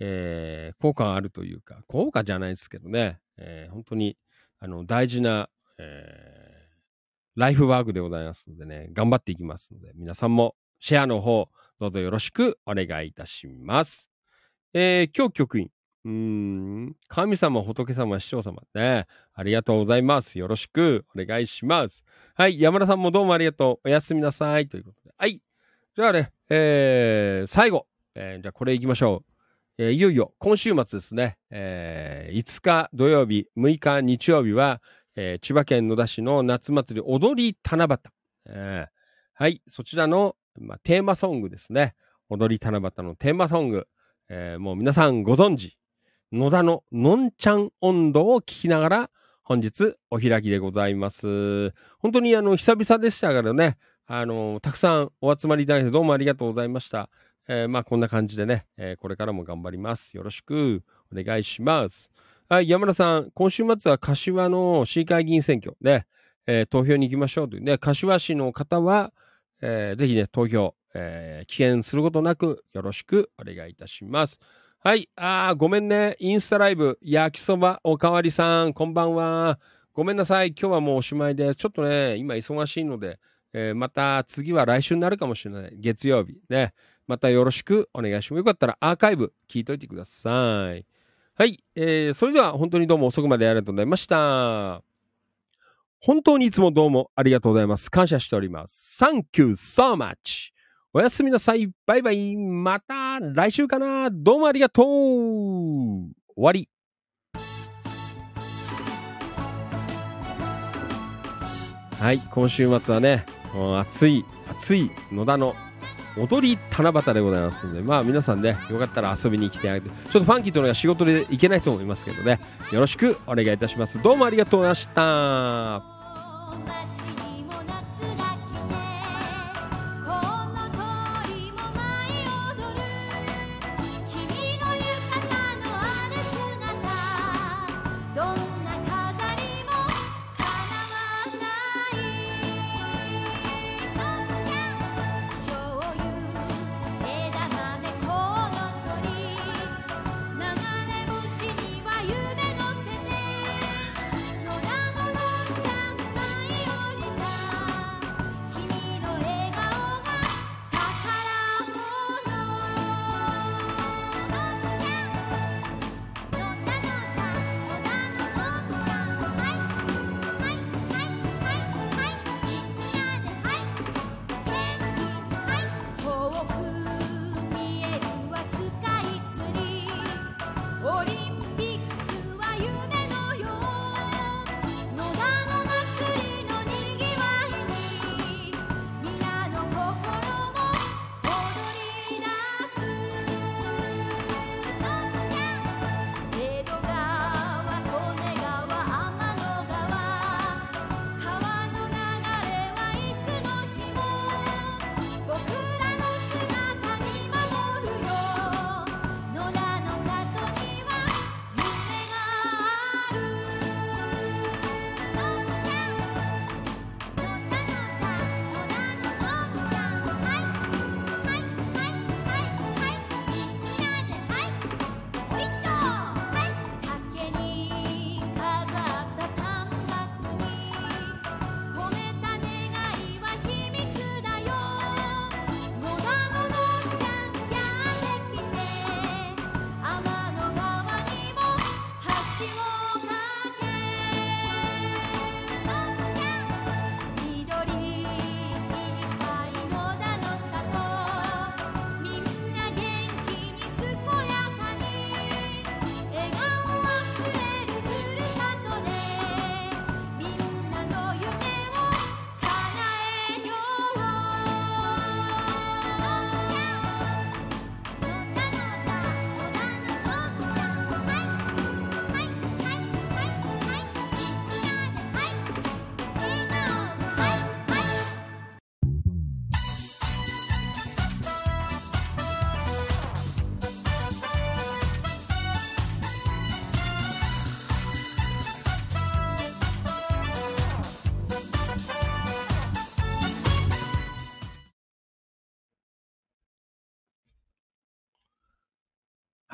えー効果があるというか、効果じゃないですけどね、えー本当に、あの、大事な、えーライフワークでございますのでね、頑張っていきますので、皆さんもシェアの方、どうぞよろしくお願いいたします。えー今日局員、うーん、神様、仏様、師匠様ね、ありがとうございます。よろしくお願いします。はい、山田さんもどうもありがとう。おやすみなさい。ということで。はい。じゃあね、えー最後、えーじゃあこれいきましょう。えーいよいよ今週末ですね、えー5日土曜日、6日日曜日は、えー千葉県野田市の夏祭り踊り七夕。えはい、そちらの、まあ、テーマソングですね。踊り七夕のテーマソング。えーもう皆さんご存知、野田ののんちゃん温度を聞きながら、本日お開きでございます。本当にあの、久々でしたからね、あの、たくさんお集まりいただいてどうもありがとうございました。えーまあこんな感じでね、えーこれからも頑張ります。よろしくお願いします。はい、山田さん、今週末は柏の市議会議員選挙で、えー投票に行きましょうというね、柏市の方は、えーぜひね、投票、えー棄権することなくよろしくお願いいたします。はい、あー、ごめんね、インスタライブ、焼きそばおかわりさん、こんばんは。ごめんなさい、今日はもうおしまいで、ちょっとね、今忙しいので、えーまた次は来週になるかもしれない。月曜日ね。またよろしくお願いします。よかったらアーカイブ聞いといてください。はい、えーそれでは本当にどうも遅くまでありがとうございました。本当にいつもどうもありがとうございます。感謝しております。Thank you so much! おやすみなさい。バイバイ。また来週かな。どうもありがとう。終わり。はい、今週末はね、暑い、暑い野田の踊り七夕でございますので、まあ皆さんね、よかったら遊びに来てあげて、ちょっとファンキーというのが仕事で行けないと思いますけどね、よろしくお願いいたします。どうもありがとうございました。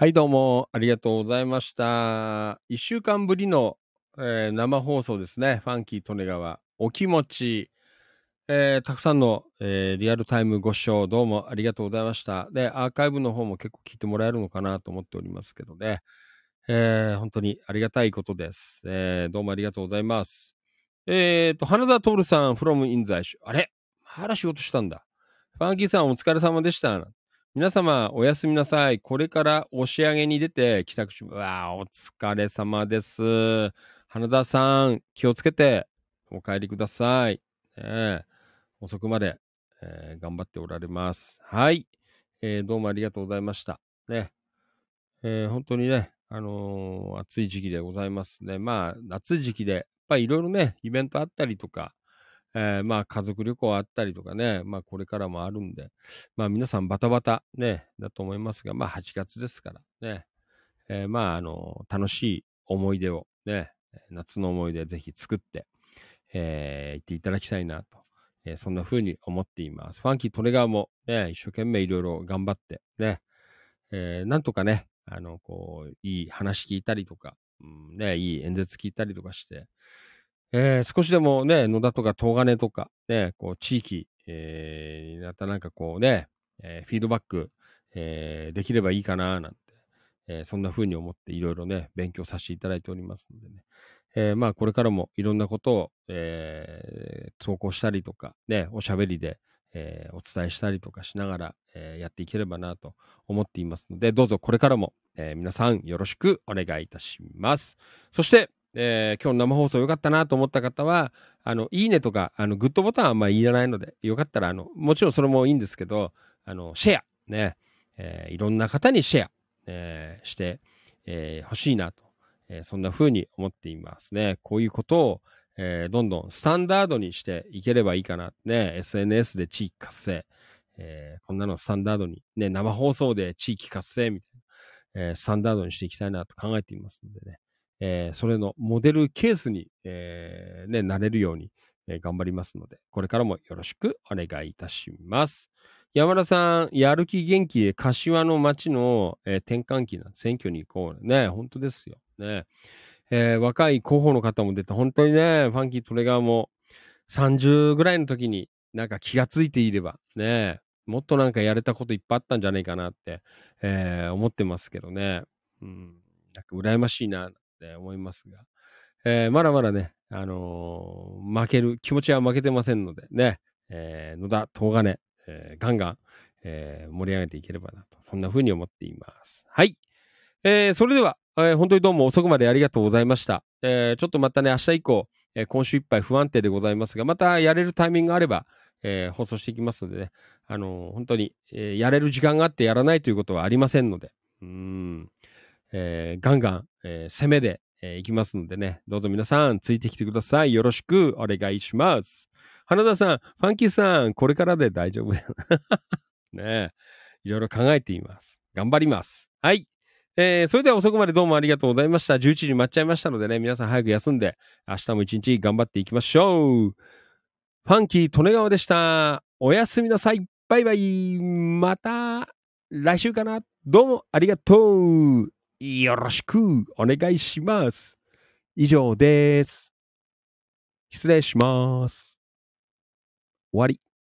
はい、どうもありがとうございました。一週間ぶりの、えー生放送ですね。ファンキー利根川、お気持ち、えーたくさんの、えーリアルタイムご視聴どうもありがとうございました。で、アーカイブの方も結構聞いてもらえるのかなと思っておりますけどね。えー本当にありがたいことです。えーどうもありがとうございます。えっ、と、花田徹さん、from 印西市。あれ？まだ仕事したんだ。ファンキーさん、お疲れ様でした。皆様、おやすみなさい。これから押し上げに出て帰宅します。わあ、お疲れ様です。花田さん、気をつけてお帰りください。ねえ遅くまで、えー頑張っておられます。はい、えーどうもありがとうございました。ね。えー本当にね、あのー暑い時期でございますね。まあ、暑い時期で、やっぱりいろいろね、イベントあったりとか、えーまあ、家族旅行あったりとかね、まあ、これからもあるんで、まあ、皆さんバタバタね、だと思いますが、まあ、8月ですからね、えーまあ、あの楽しい思い出をね、夏の思い出ぜひ作って、えー行っていただきたいなと、えーそんな風に思っています。ファンキー・トレガーもね、一生懸命いろいろ頑張ってね、えーなんとかね、あの、こう、いい話聞いたりとか、うん、ね、いい演説聞いたりとかして、えー少しでもね、野田とか東金とか、ね、こう、地域、えー、またなんかこうね、えーフィードバック、えーできればいいかな、なんて、えーそんな風に思っていろいろね、勉強させていただいておりますのでね。えーまあ、これからもいろんなことを、えー投稿したりとか、ね、おしゃべりで、えーお伝えしたりとかしながら、えーやっていければなと思っていますので、どうぞこれからも、えー皆さんよろしくお願いいたします。そして、えー今日の生放送良かったなと思った方は、あの、いいねとか、あの、グッドボタンはあんまりいらないので、よかったら、あの、もちろんそれもいいんですけど、あの、シェア、ね、えーいろんな方にシェア、えーして、えー欲しいなと、えーそんな風に思っていますね。こういうことを、えーどんどんスタンダードにしていければいいかな。ね、SNS で地域活性、えーこんなのスタンダードに、ね、生放送で地域活性みたいな、えースタンダードにしていきたいなと考えていますのでね、えーそれのモデルケースに、えーね、なれるように、えー頑張りますので、これからもよろしくお願いいたします。山田さん、やる気元気で柏の町の、えー転換期な選挙に行こう。ね、本当ですよ。ね。えー若い候補の方も出て、本当にね、ファンキートレガーも30ぐらいの時になんか気がついていれば、ね、もっとなんかやれたこといっぱいあったんじゃないかなって、えー思ってますけどね。うん、なんか羨ましいなって思いますが、えーまだまだね、あのー負ける、気持ちは負けてませんのでね、えー野田、東金、えーガンガン、え盛り上げていければなと、そんな風に思っています。はい。えーそれでは、え本当にどうも遅くまでありがとうございました。えちょっとまたね、明日以降、え今週いっぱい不安定でございますが、またやれるタイミングがあれば、えー放送していきますのでね、あのー本当に、えーやれる時間があってやらないということはありませんので、うん、えーガンガン、えー攻めで、えーいきますのでね、どうぞ皆さんついてきてください。よろしくお願いします。花田さん、ファンキーさん、これからで大丈夫だよ。ねえ、いろいろ考えています。頑張ります。はい。えーそれでは遅くまでどうもありがとうございました。11時に待っちゃいましたのでね、皆さん早く休んで、明日も一日頑張っていきましょう。ファンキー利根川でした。おやすみなさい。バイバイ。また来週かな。どうもありがとう。よろしくお願いします。以上です。失礼します。終わり。